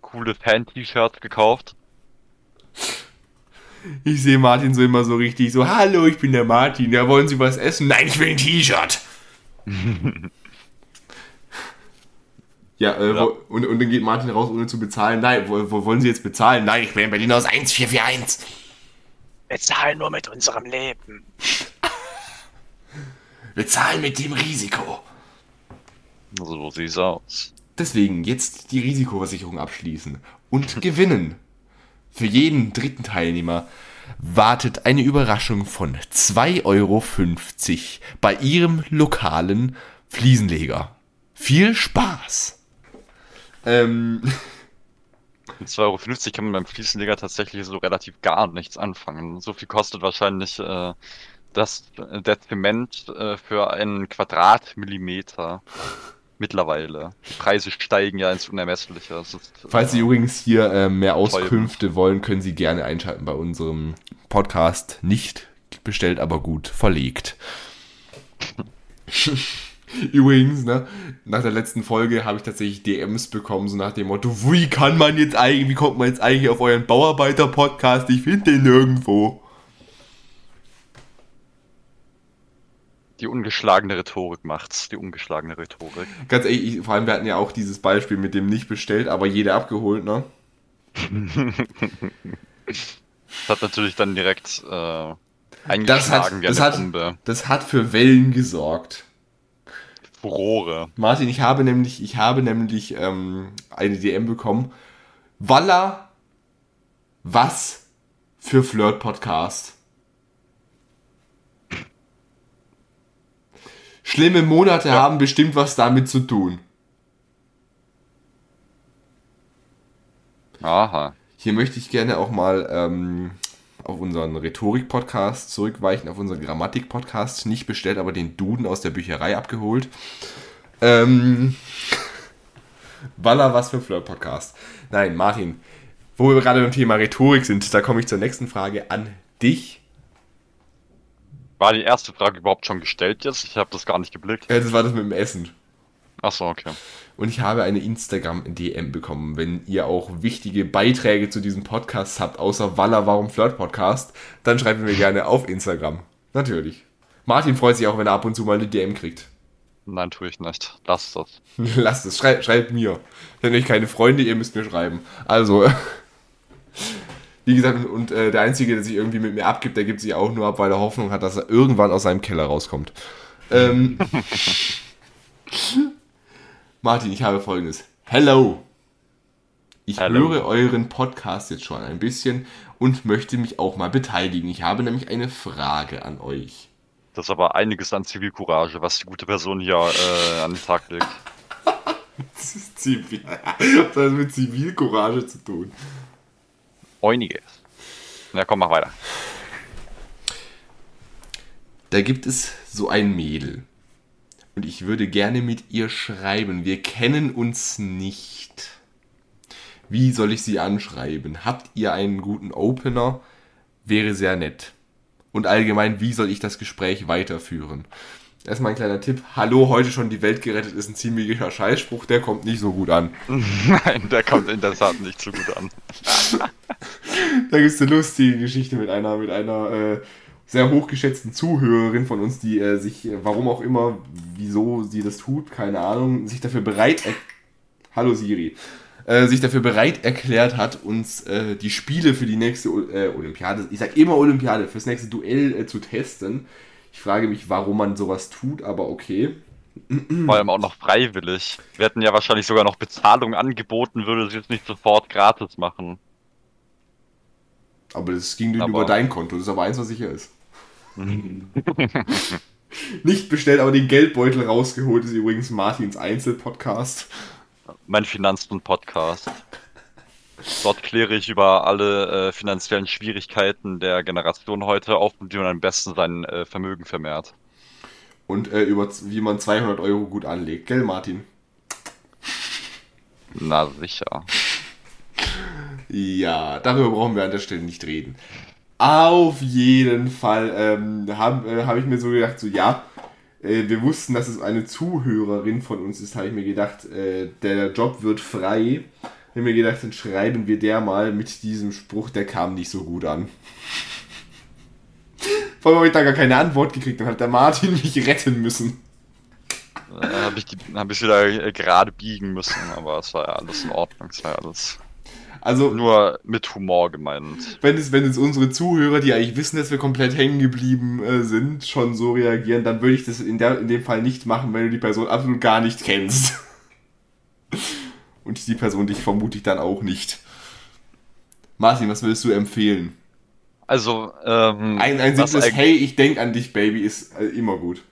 Speaker 2: coole Fan-T-Shirts gekauft.
Speaker 1: Ich sehe Martin so immer so richtig so, hallo, ich bin der Martin, ja, wollen Sie was essen? Nein, ich will ein T-Shirt. [LAUGHS] ja, äh,
Speaker 2: Ja.
Speaker 1: Wo, und, und dann geht Martin raus, ohne zu bezahlen. Nein, wo, wo wollen Sie jetzt bezahlen? Nein, ich bin in Berlin aus 1441.
Speaker 3: Wir zahlen nur mit unserem Leben. [LAUGHS]
Speaker 1: Wir zahlen mit dem Risiko.
Speaker 2: So sieht's aus.
Speaker 1: Deswegen jetzt die Risikoversicherung abschließen und gewinnen. Für jeden dritten Teilnehmer wartet eine Überraschung von 2,50 Euro bei Ihrem lokalen Fliesenleger. Viel Spaß! Ähm,
Speaker 2: Mit 2,50 Euro kann man beim Fliesenleger tatsächlich so relativ gar nichts anfangen. So viel kostet wahrscheinlich äh, das, der Zement äh, für einen Quadratmillimeter mittlerweile. Die Preise steigen ja ins Unermessliche. Ist,
Speaker 1: falls Sie
Speaker 2: äh,
Speaker 1: übrigens hier äh, mehr
Speaker 2: Toll.
Speaker 1: Auskünfte wollen, können Sie gerne einschalten bei unserem Podcast nicht bestellt, aber gut verlegt. [LAUGHS] Übrigens, ne, nach der letzten Folge habe ich tatsächlich DMs bekommen, so nach dem Motto, wie kann man jetzt eigentlich, wie kommt man jetzt eigentlich auf euren Bauarbeiter-Podcast? Ich finde den nirgendwo.
Speaker 2: Die ungeschlagene Rhetorik macht's. Die ungeschlagene Rhetorik.
Speaker 1: Ganz ehrlich, ich, vor allem, wir hatten ja auch dieses Beispiel mit dem nicht bestellt, aber jeder abgeholt, ne?
Speaker 2: Das [LAUGHS] hat natürlich dann direkt äh,
Speaker 1: Das
Speaker 2: eingeschlagen
Speaker 1: hat,
Speaker 2: wie
Speaker 1: das,
Speaker 2: eine
Speaker 1: hat,
Speaker 2: Bombe.
Speaker 1: das hat für Wellen gesorgt.
Speaker 2: Furore.
Speaker 1: Martin, ich habe nämlich, ich habe nämlich ähm, eine DM bekommen. Walla, was für Flirt-Podcast? Schlimme Monate
Speaker 2: Ja.
Speaker 1: haben bestimmt was damit zu tun.
Speaker 2: Aha.
Speaker 1: Hier möchte ich gerne auch mal ähm, auf unseren Rhetorik-Podcast zurückweichen, auf unseren Grammatik-Podcast. Nicht bestellt, aber den Duden aus der Bücherei abgeholt. Ähm, [LAUGHS] Walla, was für Flirt-Podcast. Nein, Martin, wo wir gerade beim Thema Rhetorik sind, da komme ich zur nächsten Frage an dich.
Speaker 2: War die erste Frage überhaupt schon gestellt jetzt? Ich habe das gar nicht geblickt.
Speaker 1: Äh, das war das mit dem Essen.
Speaker 2: Achso, okay.
Speaker 1: Und ich habe eine Instagram-DM bekommen. Wenn ihr auch wichtige Beiträge zu diesem Podcast habt, außer Walla, warum Flirt-Podcast, dann schreibt mir gerne auf Instagram. Natürlich. Martin freut sich auch, wenn er ab und zu mal eine DM kriegt.
Speaker 2: Nein, tue ich nicht. Lass das. [LAUGHS]
Speaker 1: Lasst es, schrei schreibt mir. Ich habe nämlich keine Freunde, ihr müsst mir schreiben. Also, [LAUGHS] wie gesagt, und, äh, der Einzige, der sich irgendwie mit mir abgibt, der gibt sich auch nur ab, weil er Hoffnung hat, dass er irgendwann aus seinem Keller rauskommt. Ähm, [LAUGHS] Martin, ich habe folgendes. Hello! Ich
Speaker 2: Hello.
Speaker 1: höre euren Podcast jetzt schon ein bisschen und möchte mich auch mal beteiligen. Ich habe nämlich eine Frage an euch.
Speaker 2: Das ist aber einiges an Zivilcourage, was die gute Person hier äh, an den Tag legt. [LAUGHS]
Speaker 1: Das ist Zivil. [LAUGHS] Was hat das mit Zivilcourage zu tun?
Speaker 2: Einiges. Na komm, mach weiter.
Speaker 1: Da gibt es so ein Mädel. Und ich würde gerne mit ihr schreiben. Wir kennen uns nicht. Wie soll ich sie anschreiben? Habt ihr einen guten Opener? Wäre sehr nett. Und allgemein, wie soll ich das Gespräch weiterführen? Erstmal ein kleiner Tipp. Hallo, heute schon die Welt gerettet ist ein ziemlicher Scheißspruch. Der kommt nicht so gut an. [LAUGHS]
Speaker 2: Nein, der kommt in der Tat nicht so gut an. [LAUGHS]
Speaker 1: Da gibt es eine lustige Geschichte mit einer, mit einer äh, sehr hochgeschätzten Zuhörerin von uns, die äh, sich, äh, warum auch immer, wieso sie das tut, keine Ahnung, sich dafür bereit, er hallo Siri, äh, sich dafür bereit erklärt hat, uns äh, die Spiele für die nächste O- äh, Olympiade, ich sag immer Olympiade, fürs nächste Duell äh, zu testen. Ich frage mich, warum man sowas tut, aber okay.
Speaker 2: Vor allem auch noch freiwillig. Wir hätten ja wahrscheinlich sogar noch Bezahlung angeboten, würde es jetzt nicht sofort gratis machen.
Speaker 1: Aber das ging
Speaker 2: Aber-
Speaker 1: über dein Konto, das ist aber eins, was sicher ist. [LAUGHS] Nicht bestellt, aber den Geldbeutel rausgeholt ist übrigens Martins Einzelpodcast.
Speaker 2: Mein Finanzen-Podcast. Dort kläre ich über alle äh, finanziellen Schwierigkeiten der Generation heute auf wie man am besten sein äh, Vermögen vermehrt.
Speaker 1: Und äh, über wie man 200 Euro gut anlegt. Gell, Martin?
Speaker 2: Na sicher.
Speaker 1: Ja, darüber brauchen wir an der Stelle nicht reden. Auf jeden Fall ähm, habe äh, hab ich mir so gedacht, so ja, äh, wir wussten, dass es eine Zuhörerin von uns ist, habe ich mir gedacht, äh, der Job wird frei. Habe mir gedacht, dann schreiben wir der mal mit diesem Spruch, der kam nicht so gut an. Vor allem habe ich da gar keine Antwort gekriegt, dann hat der Martin mich retten müssen.
Speaker 2: Äh, habe ich, hab ich wieder gerade biegen müssen, aber es war ja alles in Ordnung. Es war ja alles
Speaker 1: Also,
Speaker 2: nur mit Humor gemeint.
Speaker 1: wenn es, wenn es unsere Zuhörer, die eigentlich wissen, dass wir komplett hängen geblieben äh, sind, schon so reagieren, dann würde ich das in, der, in dem Fall nicht machen, wenn du die Person absolut gar nicht kennst. Und die Person dich vermutlich dann auch nicht. Martin, was würdest du empfehlen?
Speaker 2: Also, ähm,
Speaker 1: Ein, ein simples Hey, ich denk an dich, Baby, ist äh, immer gut.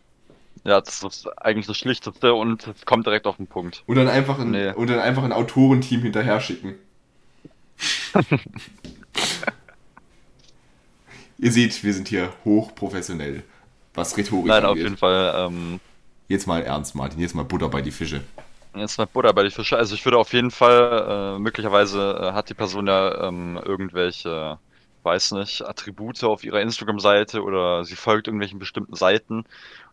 Speaker 2: Ja, das ist eigentlich das Schlichteste und es kommt direkt auf den Punkt.
Speaker 1: Und dann einfach ein,
Speaker 2: Nee.
Speaker 1: und dann einfach ein Autorenteam hinterher schicken. [LAUGHS] Ihr seht, wir sind hier hochprofessionell. Was Rhetorik
Speaker 2: Nein, auf
Speaker 1: angeht.
Speaker 2: jeden Fall, ähm,
Speaker 1: Jetzt mal ernst, Martin. Jetzt mal Butter bei die Fische.
Speaker 2: Jetzt mal Butter bei die Fische. Also ich würde auf jeden Fall, äh, möglicherweise äh, hat die Person ja ähm, irgendwelche weiß nicht, Attribute auf ihrer Instagram-Seite oder sie folgt irgendwelchen bestimmten Seiten.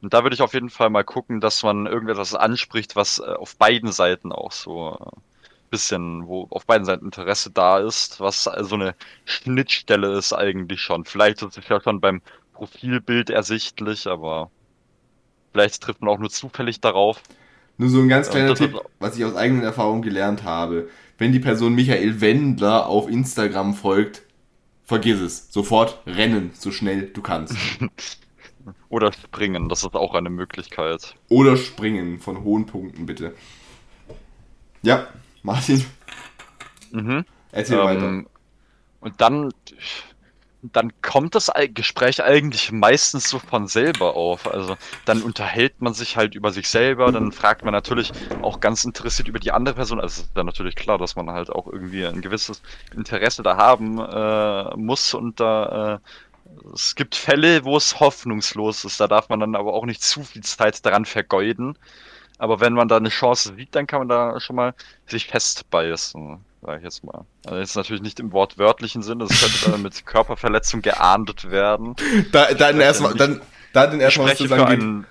Speaker 2: Und da würde ich auf jeden Fall mal gucken, dass man irgendetwas anspricht, was äh, auf beiden Seiten auch so ein bisschen, wo auf beiden Seiten Interesse da ist, was so eine Schnittstelle ist eigentlich schon. Vielleicht ist es ja schon beim Profilbild ersichtlich, aber vielleicht trifft man auch nur zufällig darauf.
Speaker 1: Nur so ein ganz kleiner Tipp, was ich aus eigener Erfahrung gelernt habe. Wenn die Person Michael Wendler auf Instagram folgt, vergiss es. Sofort rennen, so schnell du kannst. [LAUGHS]
Speaker 2: Oder springen, das ist auch eine Möglichkeit.
Speaker 1: Oder springen von hohen Punkten, bitte. Ja, Martin,
Speaker 2: Mhm.
Speaker 1: erzähl weiter.
Speaker 2: Ähm, und dann, dann kommt das Gespräch eigentlich meistens so von selber auf. Also dann unterhält man sich halt über sich selber, dann fragt man natürlich auch ganz interessiert über die andere Person. Also ist dann natürlich klar, dass man halt auch irgendwie ein gewisses Interesse da haben äh, muss und da äh, es gibt Fälle, wo es hoffnungslos ist. Da darf man dann aber auch nicht zu viel Zeit daran vergeuden. Aber wenn man da eine Chance sieht, dann kann man da schon mal sich festbeißen, sage ich jetzt mal. Also jetzt natürlich nicht im wortwörtlichen Sinne, das könnte dann mit Körperverletzung geahndet werden.
Speaker 1: Da, dann erstmal, dann, dann
Speaker 2: Ich
Speaker 1: erstmal, was das angeht.
Speaker 2: einen,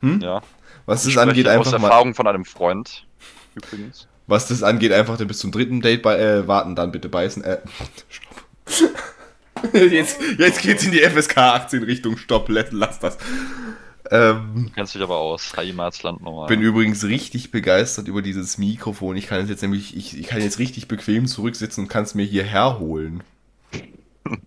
Speaker 1: Hm?
Speaker 2: ja,
Speaker 1: Was das angeht,
Speaker 2: spreche aus
Speaker 1: einfach mal.
Speaker 2: Erfahrung von einem Freund, übrigens.
Speaker 1: Was das angeht, einfach bis zum dritten Date bei, äh, warten, dann bitte beißen. Äh, [LAUGHS] stopp. [LAUGHS] jetzt, jetzt geht's in die FSK 18 Richtung. Stopp, lass, lass das. Ähm,
Speaker 2: Du kennst dich aber aus, Heimatsland nochmal.
Speaker 1: bin übrigens richtig begeistert über dieses Mikrofon. Ich kann es jetzt nämlich, ich, ich kann jetzt richtig bequem zurücksitzen und kann es mir hierher holen. [LAUGHS]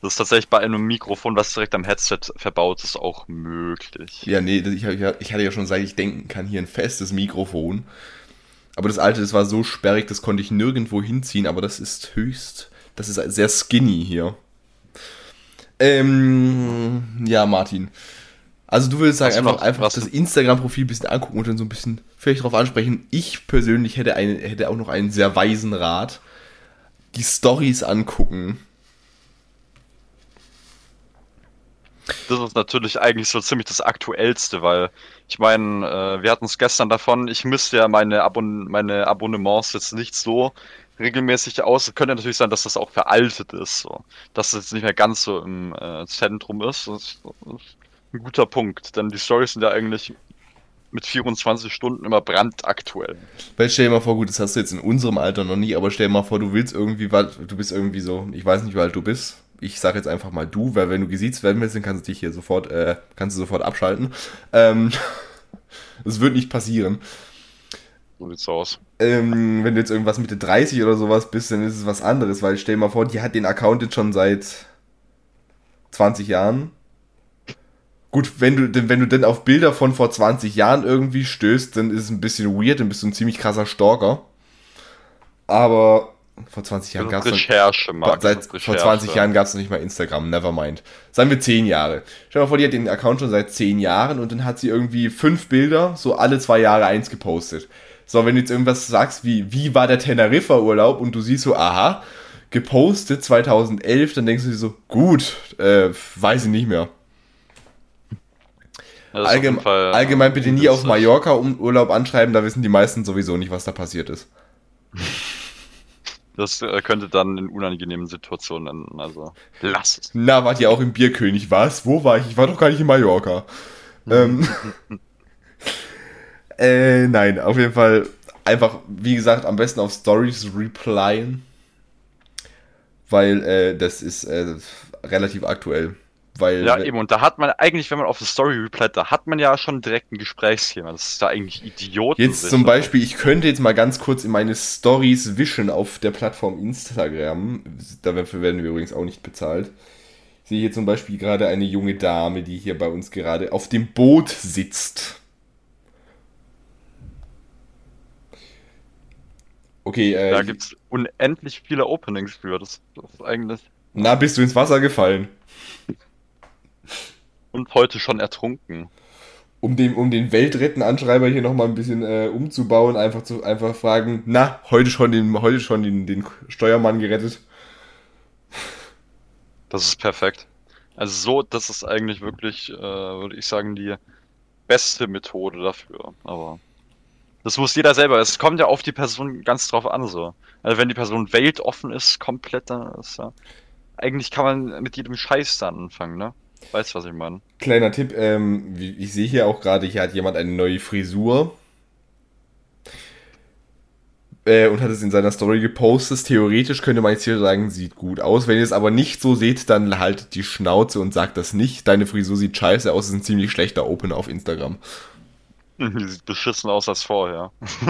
Speaker 2: Das ist tatsächlich bei einem Mikrofon, was direkt am Headset verbaut ist, auch möglich.
Speaker 1: Ja, nee, ich, ich hatte ja schon seit ich denken kann hier ein festes Mikrofon. Aber das alte, das war so sperrig, das konnte ich nirgendwo hinziehen, aber das ist höchst, das ist sehr skinny hier. Ähm, ja, Martin. Also du würdest sagen,
Speaker 2: Was
Speaker 1: einfach,
Speaker 2: noch-
Speaker 1: einfach
Speaker 2: was-
Speaker 1: das Instagram-Profil ein bisschen angucken und dann so ein bisschen vielleicht drauf ansprechen. Ich persönlich hätte, eine, hätte auch noch einen sehr weisen Rat. Die Stories angucken.
Speaker 2: Das ist natürlich eigentlich so ziemlich das Aktuellste, weil ich meine, äh, wir hatten es gestern davon, ich müsste ja meine, Abon meine Abonnements jetzt nicht so regelmäßig aus. Es könnte natürlich sein, dass das auch veraltet ist, so. dass es jetzt nicht mehr ganz so im äh, Zentrum ist. Das das ist ein guter Punkt, denn die Stories sind ja eigentlich mit 24 Stunden immer brandaktuell.
Speaker 1: Weil stell dir mal vor, gut, das hast du jetzt in unserem Alter noch nie, aber stell dir mal vor, du willst irgendwie, weil du bist irgendwie so, ich weiß nicht, wie alt du bist. Ich sag jetzt einfach mal du, weil wenn du gesiezt werden willst, dann kannst du dich hier sofort, äh, kannst du sofort abschalten. Ähm, [LAUGHS] das wird nicht passieren.
Speaker 2: So sieht's aus.
Speaker 1: Ähm, wenn du jetzt irgendwas Mitte 30 oder sowas bist, dann ist es was anderes, weil stell dir mal vor, die hat den Account jetzt schon seit 20 Jahren. Gut, wenn du, denn- wenn du denn auf Bilder von vor 20 Jahren irgendwie stößt, dann ist es ein bisschen weird, dann bist du ein ziemlich krasser Stalker. Aber vor 20 Jahren gab es
Speaker 2: Recherche, Marc.
Speaker 1: Seit,
Speaker 2: ist
Speaker 1: vor
Speaker 2: Recherche.
Speaker 1: 20 Jahren gab es noch nicht mal Instagram, nevermind. Sagen wir 10 Jahre. Stell dir mal vor, die hat den Account schon seit 10 Jahren und dann hat sie irgendwie fünf Bilder, so alle zwei Jahre eins gepostet. So, wenn du jetzt irgendwas sagst wie, wie war der Teneriffa-Urlaub und du siehst so, aha, gepostet 2011, dann denkst du dir so, gut, äh, weiß ich nicht mehr.
Speaker 2: Ja, das ist auf
Speaker 1: Allgeme
Speaker 2: Fall,
Speaker 1: allgemein bitte nie auf. Mallorca um Urlaub anschreiben, da wissen die meisten sowieso nicht, was da passiert ist.
Speaker 2: Das äh, könnte dann in unangenehmen Situationen enden. Also lass es.
Speaker 1: Na, wart ihr auch im Bierkönig? Was? Wo war ich? Ich war doch gar nicht in Mallorca. ähm, [LAUGHS] äh, nein, auf jeden Fall einfach, wie gesagt, am besten auf Stories replyen. Weil äh, das ist äh, relativ aktuell. Weil,
Speaker 2: Ja, eben. Und da hat man eigentlich, wenn man auf eine Story replyt, da hat man ja schon direkt ein Gesprächsthema. Das ist da eigentlich Idioten.
Speaker 1: Jetzt zum Beispiel, ich könnte jetzt mal ganz kurz in meine Stories wischen auf der Plattform Instagram. Dafür werden wir übrigens auch nicht bezahlt. Ich sehe hier zum Beispiel gerade eine junge Dame, die hier bei uns gerade auf dem Boot sitzt. Okay, äh,
Speaker 2: Da gibt's unendlich viele Openings für. Das, das ist eigentlich.
Speaker 1: na, bist du ins Wasser gefallen?
Speaker 2: Und heute schon ertrunken.
Speaker 1: Um den, um den Weltretten-Anschreiber hier nochmal ein bisschen äh, umzubauen, einfach zu einfach fragen, na, heute schon den, heute schon den, den Steuermann gerettet.
Speaker 2: Das ist perfekt. Also so, das ist eigentlich wirklich, äh, würde ich sagen, die beste Methode dafür. Aber das muss jeder selber. Es kommt ja auf die Person ganz drauf an so. Also wenn die Person weltoffen ist, komplett, dann ist ja. eigentlich kann man mit jedem Scheiß da anfangen, ne? Weißt du, was ich meine?
Speaker 1: Kleiner Tipp, ähm, ich sehe hier auch gerade, hier hat jemand eine neue Frisur. Äh, und hat es in seiner Story gepostet. Theoretisch könnte man jetzt hier sagen, sieht gut aus. Wenn ihr es aber nicht so seht, dann haltet die Schnauze und sagt das nicht. Deine Frisur sieht scheiße aus, ist ein ziemlich schlechter Opener auf Instagram.
Speaker 2: Die sieht beschissen aus als vorher. [LAUGHS]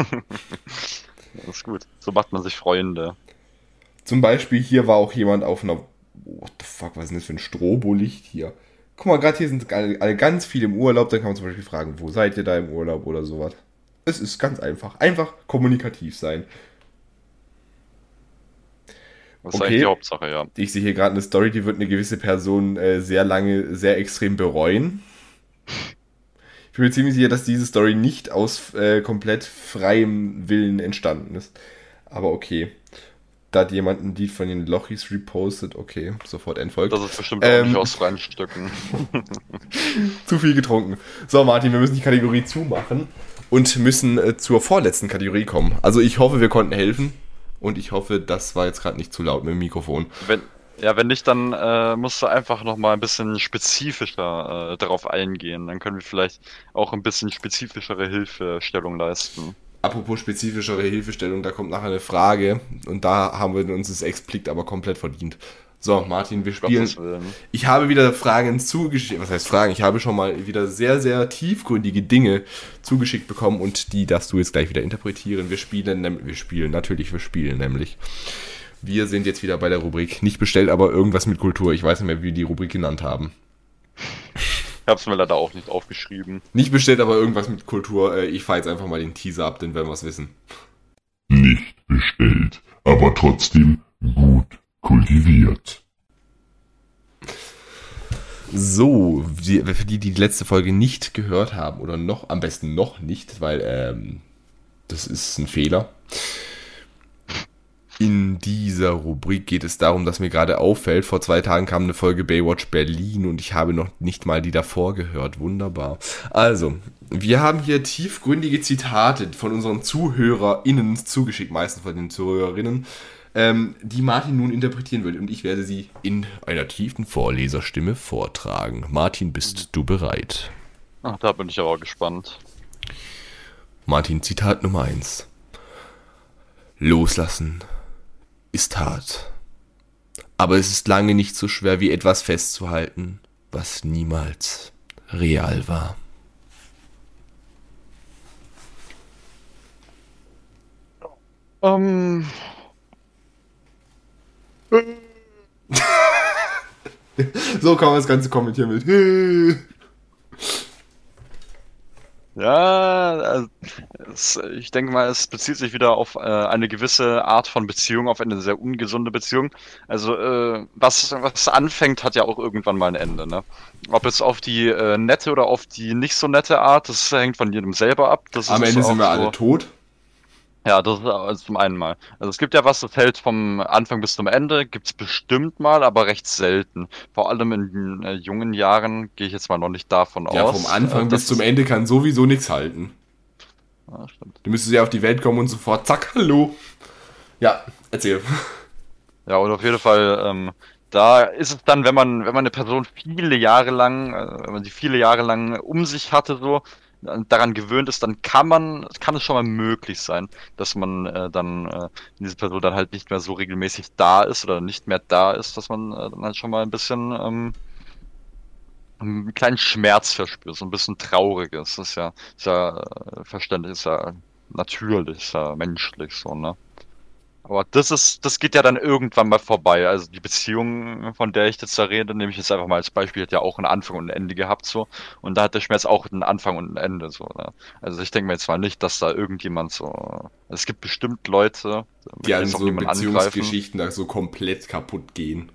Speaker 2: das ist gut. So macht man sich Freunde.
Speaker 1: Zum Beispiel hier war auch jemand auf einer. What the fuck, was ist denn das für ein Strobolicht hier? Guck mal, gerade hier sind alle, alle ganz viele im Urlaub. Dann kann man zum Beispiel fragen, wo seid ihr da im Urlaub oder sowas. Es ist ganz einfach. Einfach kommunikativ sein.
Speaker 2: Das ist
Speaker 1: Okay.
Speaker 2: eigentlich die Hauptsache, ja.
Speaker 1: Ich sehe hier gerade eine Story, die wird eine gewisse Person äh, sehr lange, sehr extrem bereuen. Ich bin mir ziemlich sicher, dass diese Story nicht aus äh, komplett freiem Willen entstanden ist. Aber okay. Da hat jemand ein Lied von den Lochis repostet. Okay, sofort entfolgt.
Speaker 2: Das ist bestimmt auch
Speaker 1: Ähm.
Speaker 2: nicht aus freien Stücken. [LAUGHS]
Speaker 1: Zu viel getrunken. So, Martin, wir müssen die Kategorie zumachen und müssen äh, zur vorletzten Kategorie kommen. Also ich hoffe, wir konnten helfen. Und ich hoffe, das war jetzt gerade nicht zu laut mit dem Mikrofon.
Speaker 2: Wenn, ja, wenn nicht, dann äh, musst du einfach nochmal ein bisschen spezifischer äh, darauf eingehen. Dann können wir vielleicht auch ein bisschen spezifischere Hilfestellung leisten.
Speaker 1: Apropos spezifischere Hilfestellung, da kommt nachher eine Frage und da haben wir uns das Explikt aber komplett verdient. So, Martin, wir spielen.
Speaker 2: Willen.
Speaker 1: Ich habe wieder Fragen zugeschickt. Was heißt Fragen? Ich habe schon mal wieder sehr, sehr tiefgründige Dinge zugeschickt bekommen und die darfst du jetzt gleich wieder interpretieren. Wir spielen, wir spielen, natürlich, wir spielen nämlich. Wir sind jetzt wieder bei der Rubrik. Nicht bestellt, aber irgendwas mit Kultur. Ich weiß nicht mehr, wie wir die Rubrik genannt haben.
Speaker 2: Ich hab's mir leider auch nicht aufgeschrieben.
Speaker 1: Nicht bestellt, aber irgendwas mit Kultur. Äh, Ich fahre jetzt einfach mal den Teaser ab, dann werden wir es wissen.
Speaker 4: Nicht bestellt, aber trotzdem gut kultiviert.
Speaker 1: So, für die, die die letzte Folge nicht gehört haben oder noch, am besten noch nicht, weil ähm, das ist ein Fehler. In dieser Rubrik geht es darum, dass mir gerade auffällt, vor zwei Tagen kam eine Folge Baywatch Berlin und ich habe noch nicht mal die davor gehört. Wunderbar. Also, wir haben hier tiefgründige Zitate von unseren ZuhörerInnen zugeschickt, meistens von den Zuhörerinnen, ähm, die Martin nun interpretieren wird. Und ich werde sie in einer tiefen Vorleserstimme vortragen. Martin, bist du bereit?
Speaker 2: Ach, da bin ich aber gespannt.
Speaker 1: Martin, Zitat Nummer 1. Loslassen ist hart. Aber es ist lange nicht so schwer wie etwas festzuhalten, was niemals real war.
Speaker 2: Ähm, [LAUGHS]
Speaker 1: So kann man das Ganze kommentieren mit. [LAUGHS] [LAUGHS]
Speaker 2: Ja, es, ich denke mal, es bezieht sich wieder auf äh, eine gewisse Art von Beziehung, auf eine sehr ungesunde Beziehung. Also, äh, was, was anfängt, hat ja auch irgendwann mal ein Ende, ne? Ob jetzt auf die äh, nette oder auf die nicht so nette Art, das hängt von jedem selber ab. Das
Speaker 1: Am Ende sind wir
Speaker 2: so-
Speaker 1: alle tot.
Speaker 2: Ja, das ist also zum einen mal. Also es gibt ja was, das hält vom Anfang bis zum Ende, gibt's bestimmt mal, aber recht selten. Vor allem in äh, jungen Jahren gehe ich jetzt mal noch nicht davon
Speaker 1: Ja,
Speaker 2: aus.
Speaker 1: vom Anfang
Speaker 2: äh,
Speaker 1: bis zum
Speaker 2: es-
Speaker 1: Ende kann sowieso nichts halten.
Speaker 2: Ja, stimmt.
Speaker 1: Du müsstest ja auf die Welt kommen und sofort, zack, hallo. Ja, erzähl.
Speaker 2: Ja, und auf jeden Fall, ähm, da ist es dann, wenn man, wenn man eine Person viele Jahre lang, äh, wenn man sie viele Jahre lang um sich hatte, so, äh, daran gewöhnt ist, dann kann man, kann es schon mal möglich sein, dass man äh, dann, äh, diese Person dann halt nicht mehr so regelmäßig da ist oder nicht mehr da ist, dass man äh, dann halt schon mal ein bisschen ähm, einen kleinen Schmerz verspürt, so ein bisschen trauriges. Das ist ja, ist ja äh, verständlich, ist ja natürlich, ist ja menschlich so, ne? Aber das ist, das geht ja dann irgendwann mal vorbei. Also die Beziehung, von der ich jetzt da rede, nehme ich jetzt einfach mal als Beispiel, hat ja auch einen Anfang und ein Ende gehabt so. Und da hat der Schmerz auch einen Anfang und ein Ende so. Ne? Also ich denke mir jetzt mal nicht, dass da irgendjemand so. Also es gibt bestimmt Leute,
Speaker 1: Die an so. Beziehungsgeschichten da so komplett kaputt gehen.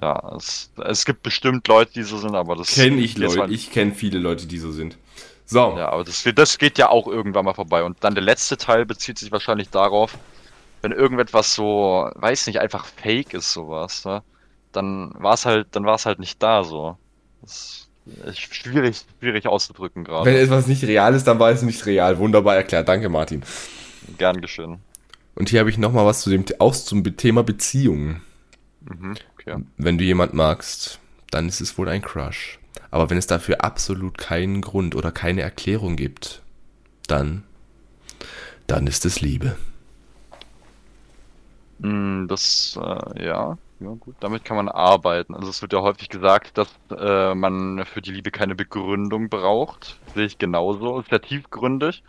Speaker 2: Ja, es, es gibt bestimmt Leute, die so sind, aber das
Speaker 1: Kenne ich Leute,
Speaker 2: mal-
Speaker 1: ich kenne viele Leute, die so sind. So,
Speaker 2: Ja, aber das, das geht ja auch irgendwann mal vorbei. Und dann der letzte Teil bezieht sich wahrscheinlich darauf, wenn irgendetwas so, weiß nicht, einfach fake ist, sowas, ne? Dann war es halt, dann war es halt nicht da so. Das ist schwierig, schwierig auszudrücken
Speaker 1: wenn
Speaker 2: gerade.
Speaker 1: etwas nicht real ist, dann war es nicht real. Wunderbar erklärt. Danke, Martin.
Speaker 2: Gern geschehen.
Speaker 1: Und hier habe ich nochmal was zu dem, auch zum Thema Beziehungen.
Speaker 2: Mhm. Okay.
Speaker 1: Wenn du jemand magst, dann ist es wohl ein Crush. Aber wenn es dafür absolut keinen Grund oder keine Erklärung gibt, dann, dann ist es Liebe.
Speaker 2: Mm, Das, äh, ja, ja, gut, damit kann man arbeiten. Also es wird ja häufig gesagt, dass äh, man für die Liebe keine Begründung braucht. Sehe ich genauso. Ist ja tiefgründig.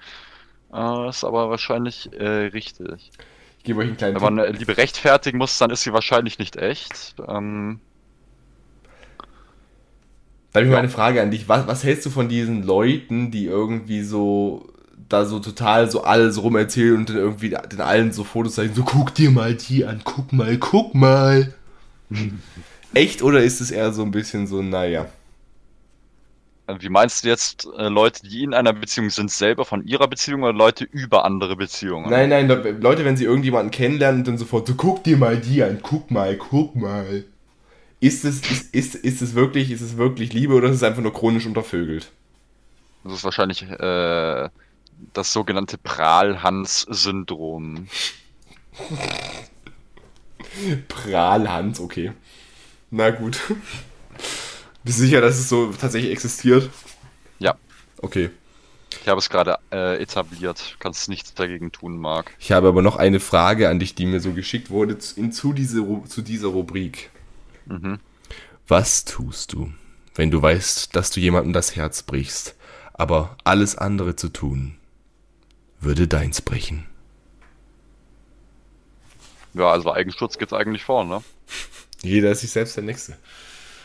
Speaker 2: Äh, ist aber wahrscheinlich äh, richtig.
Speaker 1: Ich gebe euch einen kleinen
Speaker 2: Wenn man äh, Liebe rechtfertigen muss, dann ist sie wahrscheinlich nicht echt. Ähm,
Speaker 1: Da habe ich mal
Speaker 2: Ja.
Speaker 1: eine Frage an dich. Was, was hältst du von diesen Leuten, die irgendwie so da so total so alles rum erzählen und dann irgendwie den allen so Fotos zeigen, so guck dir mal die an, guck mal, guck mal. Echt oder ist es eher so ein bisschen so, naja.
Speaker 2: wie meinst du jetzt äh, Leute, die in einer Beziehung sind, selber von ihrer Beziehung oder Leute über andere Beziehungen?
Speaker 1: Nein, nein, Le- Leute, wenn sie irgendjemanden kennenlernen und dann sofort so, guck dir mal die an, guck mal, guck mal. Ist es, ist, ist, ist es wirklich, ist es wirklich Liebe oder ist es einfach nur chronisch untervögelt?
Speaker 2: Das ist wahrscheinlich äh, das sogenannte Prahlhans-Syndrom.
Speaker 1: Prahlhans, okay. Na gut. Bist du sicher, dass es so tatsächlich existiert?
Speaker 2: Ja.
Speaker 1: Okay.
Speaker 2: Ich habe es gerade äh, etabliert. Kannst nichts dagegen tun, Marc.
Speaker 1: Ich habe aber noch eine Frage an dich, die mir so geschickt wurde zu, in, zu, diese, zu dieser Rubrik.
Speaker 2: Mhm.
Speaker 1: Was tust du, wenn du weißt, dass du jemandem das Herz brichst, aber alles andere zu tun, würde deins brechen?
Speaker 2: Ja, also Eigenschutz geht's eigentlich vor, ne? [LAUGHS]
Speaker 1: Jeder ist sich selbst der Nächste.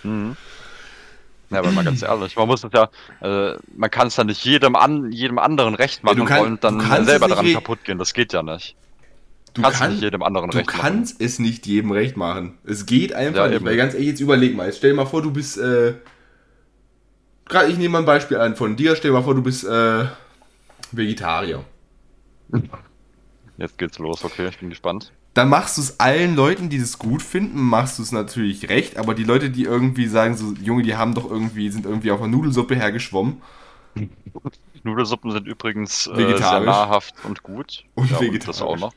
Speaker 2: Ja, aber mal ganz ehrlich, man muss es ja, äh, man kann es ja nicht jedem an, jedem anderen recht machen
Speaker 1: du kann-
Speaker 2: und dann selber daran kaputt gehen. Das geht ja nicht.
Speaker 1: Du,
Speaker 2: Kannst
Speaker 1: kann-
Speaker 2: nicht jedem anderen
Speaker 1: du
Speaker 2: recht machen.
Speaker 1: kannst es nicht jedem recht machen. Es geht einfach
Speaker 2: Ja,
Speaker 1: nicht.
Speaker 2: eben.
Speaker 1: Weil ganz ehrlich, jetzt überleg mal. Jetzt stell dir mal vor, du bist, äh, gerade ich nehme mal ein Beispiel an von dir. Stell dir mal vor, du bist, äh, Vegetarier.
Speaker 2: Jetzt geht's los, okay, ich bin gespannt.
Speaker 1: dann machst du es allen Leuten, die das gut finden, machst du es natürlich recht, aber die Leute, die irgendwie sagen, so, Junge, die haben doch irgendwie, sind irgendwie auf einer Nudelsuppe hergeschwommen
Speaker 2: Nudelsuppen sind übrigens äh, sehr
Speaker 1: Vegetarisch.
Speaker 2: nahrhaft und gut.
Speaker 1: Und
Speaker 2: ja,
Speaker 1: vegetarisch.
Speaker 2: Und das auch noch.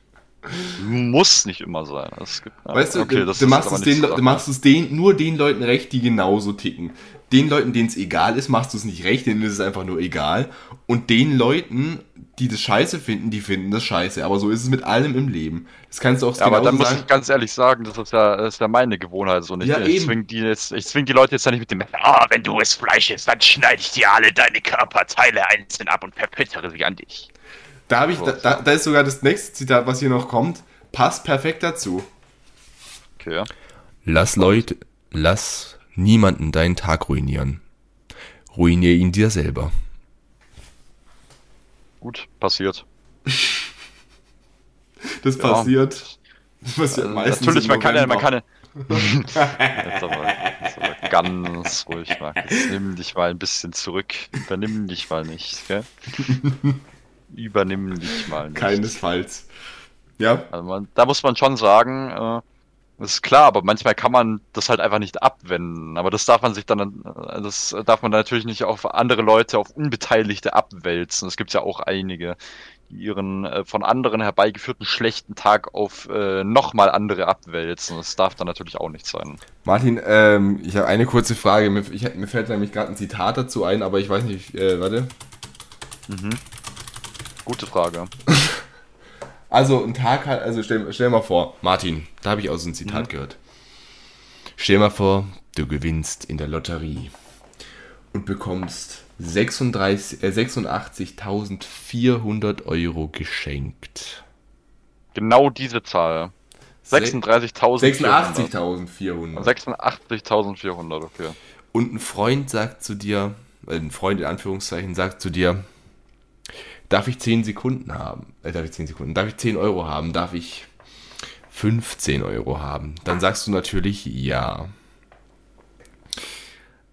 Speaker 2: Muss nicht immer sein. Es gibt, ja,
Speaker 1: Weißt du,
Speaker 2: okay,
Speaker 1: du, du machst es, den,
Speaker 2: so
Speaker 1: du machst es den, nur den Leuten recht, die genauso ticken. Den Leuten, denen es egal ist, machst du es nicht recht, denen ist es einfach nur egal. Und den Leuten, die das scheiße finden, die finden das scheiße. Aber so ist es mit allem im Leben. Das kannst du auch
Speaker 2: Ja, aber dann muss ich ganz ehrlich sagen, das ist ja, das ist ja meine Gewohnheit so nicht.
Speaker 1: Ja,
Speaker 2: ich
Speaker 1: eben.
Speaker 2: zwing die jetzt, ich zwing die Leute jetzt ja nicht mit dem
Speaker 3: Ah, wenn du es Fleisch isst, dann schneide ich dir alle deine Körperteile einzeln ab und verfüttere sie an dich.
Speaker 1: Da, hab ich, da, da, da ist sogar das nächste Zitat, was hier noch kommt. Passt perfekt dazu.
Speaker 2: Okay.
Speaker 1: Lass Leute, lass niemanden deinen Tag ruinieren. Ruinier ihn dir selber.
Speaker 2: Gut, passiert. [LAUGHS]
Speaker 1: Das
Speaker 2: Ja.
Speaker 1: passiert. Das passiert
Speaker 2: Also,
Speaker 1: meistens
Speaker 2: natürlich, man kann ja, man kann ja. [LAUGHS] jetzt, aber, jetzt aber ganz ruhig, Markus. Nimm dich mal ein bisschen zurück. Übernimm dich mal nicht, gell? Übernimm dich mal nicht.
Speaker 1: Keinesfalls. Ja,
Speaker 2: Also man, da muss man schon sagen, äh, das ist klar, aber manchmal kann man das halt einfach nicht abwenden. Aber das darf man sich dann, äh, das darf man natürlich nicht auf andere Leute, auf Unbeteiligte abwälzen. Es gibt ja auch einige, die ihren äh, von anderen herbeigeführten schlechten Tag auf äh, nochmal andere abwälzen. Das darf dann natürlich auch nicht sein.
Speaker 1: Martin, ähm, ich habe eine kurze Frage. Mir, ich, mir fällt nämlich gerade ein Zitat dazu ein, aber ich weiß nicht, äh, warte.
Speaker 2: Gute Frage. [LAUGHS]
Speaker 1: Also ein Tag hat, also stell, stell mal vor, Martin, da habe ich auch so ein Zitat gehört. Stell mal vor, du gewinnst in der Lotterie und bekommst 36 äh, 86.400 Euro geschenkt.
Speaker 2: Genau diese Zahl. 36.400.
Speaker 1: 86.400.
Speaker 2: 86.400, okay.
Speaker 1: Und ein Freund sagt zu dir, äh, ein Freund in Anführungszeichen sagt zu dir, darf ich 10 Sekunden haben? Äh, darf ich 10 Sekunden? Darf ich 10 Euro haben? Darf ich 15 Euro haben? Dann sagst du natürlich ja.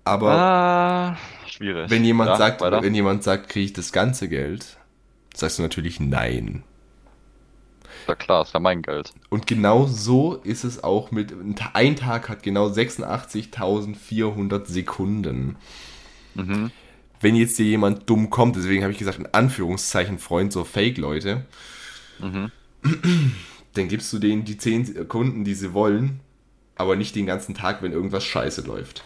Speaker 1: Aber
Speaker 2: Ah, schwierig.
Speaker 1: wenn jemand
Speaker 2: Ja,
Speaker 1: sagt,
Speaker 2: weiter.
Speaker 1: wenn jemand sagt, kriege ich das ganze Geld, sagst du natürlich nein.
Speaker 2: Ja klar, ist ja mein Geld.
Speaker 1: Und genau so ist es auch mit, ein Tag hat genau 86.400 Sekunden.
Speaker 2: Mhm.
Speaker 1: Wenn jetzt dir jemand dumm kommt, deswegen habe ich gesagt, in Anführungszeichen Freund, so Fake-Leute,
Speaker 2: Mhm.
Speaker 1: dann gibst du denen die 10 Sekunden, die sie wollen, aber nicht den ganzen Tag, wenn irgendwas scheiße läuft.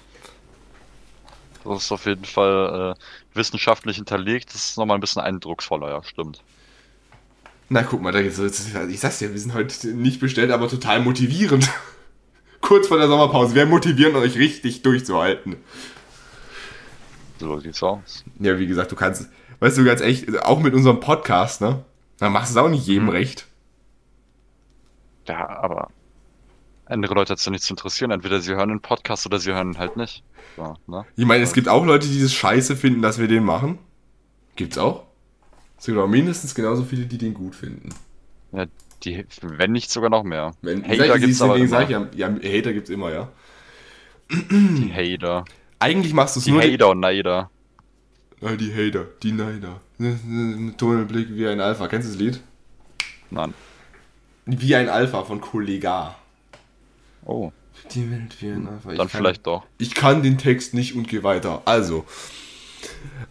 Speaker 2: Das ist auf jeden Fall äh, wissenschaftlich hinterlegt. Das ist nochmal ein bisschen eindrucksvoller, ja, stimmt.
Speaker 1: Na, guck mal, ich sag's dir, wir sind heute nicht bestellt, aber total motivierend. [LAUGHS] Kurz vor der Sommerpause. Wir motivieren euch richtig durchzuhalten.
Speaker 2: So sieht's aus.
Speaker 1: Ja, wie gesagt, du kannst, weißt du, ganz echt, auch mit unserem Podcast, ne? Dann machst du es auch nicht jedem
Speaker 2: Mhm.
Speaker 1: recht.
Speaker 2: Ja, aber andere Leute hat es ja nicht zu interessieren. Entweder sie hören den Podcast oder sie hören ihn halt nicht. So, ne?
Speaker 1: Ich meine, es gibt auch Leute, die das scheiße finden, dass wir den machen. Gibt's auch. Es gibt auch mindestens genauso viele, die den gut finden.
Speaker 2: Ja, die, wenn nicht sogar noch mehr.
Speaker 1: Wenn,
Speaker 2: Hater aber
Speaker 1: sag ich
Speaker 2: immer.
Speaker 1: ja, ja, Hater gibt's immer, ja.
Speaker 2: Die Hater.
Speaker 1: Eigentlich machst du es
Speaker 2: Die
Speaker 1: nur...
Speaker 2: Hater und Neider.
Speaker 1: Ah, die Hater, die Neider. [LAUGHS] Ein Tunnelblick wie ein Alpha. Kennst du das Lied?
Speaker 2: Nein.
Speaker 1: Wie ein Alpha von Kollega.
Speaker 2: Oh,
Speaker 1: Die Welt wie ein Alpha. Ich
Speaker 2: dann
Speaker 1: kann-
Speaker 2: vielleicht doch.
Speaker 1: Ich kann den Text nicht und gehe weiter. Also,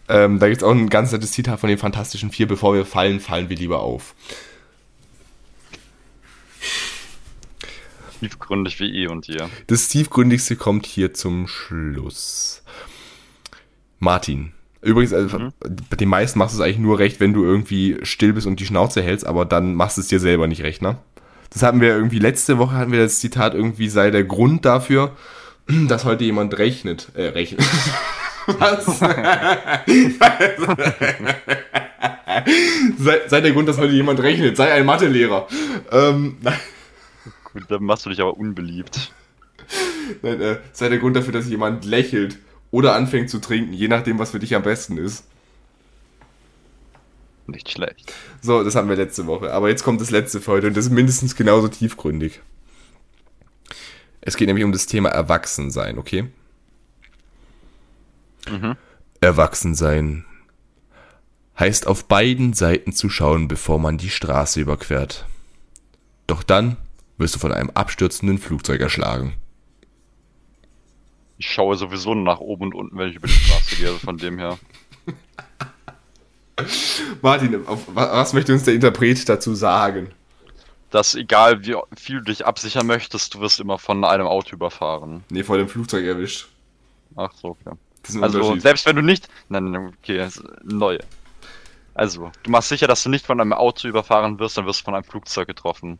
Speaker 1: ähm, da gibt es auch ein ganz nettes Zitat von den Fantastischen Vier. Bevor wir fallen, fallen wir lieber auf.
Speaker 2: Tiefgründig wie eh und je.
Speaker 1: Das tiefgründigste kommt hier zum Schluss. Martin. Übrigens, also, bei den meisten machst du es eigentlich nur recht, wenn du irgendwie still bist und die Schnauze hältst, aber dann machst du es dir selber nicht recht, ne? Das hatten wir irgendwie, letzte Woche hatten wir das Zitat irgendwie sei der Grund dafür, [CLEARS THROAT] dass heute jemand rechnet. Äh, rechnet. [LAUGHS] Was? [LAUGHS] sei, sei der Grund, dass heute jemand rechnet. Sei ein Mathelehrer. Ähm, [LAUGHS] nein.
Speaker 2: Gut, dann machst du dich aber unbeliebt.
Speaker 1: Nein, äh, sei der Grund dafür, dass jemand lächelt oder anfängt zu trinken, je nachdem, was für dich am besten ist.
Speaker 2: Nicht schlecht.
Speaker 1: So, das hatten wir letzte Woche. Aber jetzt kommt das letzte für heute und das ist mindestens genauso tiefgründig. Es geht nämlich um das Thema Erwachsensein, okay?
Speaker 2: Mhm.
Speaker 1: Erwachsensein heißt auf beiden Seiten zu schauen, bevor man die Straße überquert. Doch dann wirst du von einem abstürzenden Flugzeug erschlagen.
Speaker 2: Ich schaue sowieso nur nach oben und unten, wenn ich über die Straße gehe, also von dem her. [LAUGHS]
Speaker 1: Martin, was möchte uns der Interpret dazu sagen?
Speaker 2: Dass egal wie viel du dich absichern möchtest, du wirst immer von einem Auto überfahren.
Speaker 1: Nee, vor dem Flugzeug erwischt.
Speaker 2: Ach so, okay.
Speaker 1: Das ist ein
Speaker 2: Also selbst wenn du nicht. Nein, nein, okay, neu. Also, du machst sicher, dass du nicht von einem Auto überfahren wirst, dann wirst du von einem Flugzeug getroffen.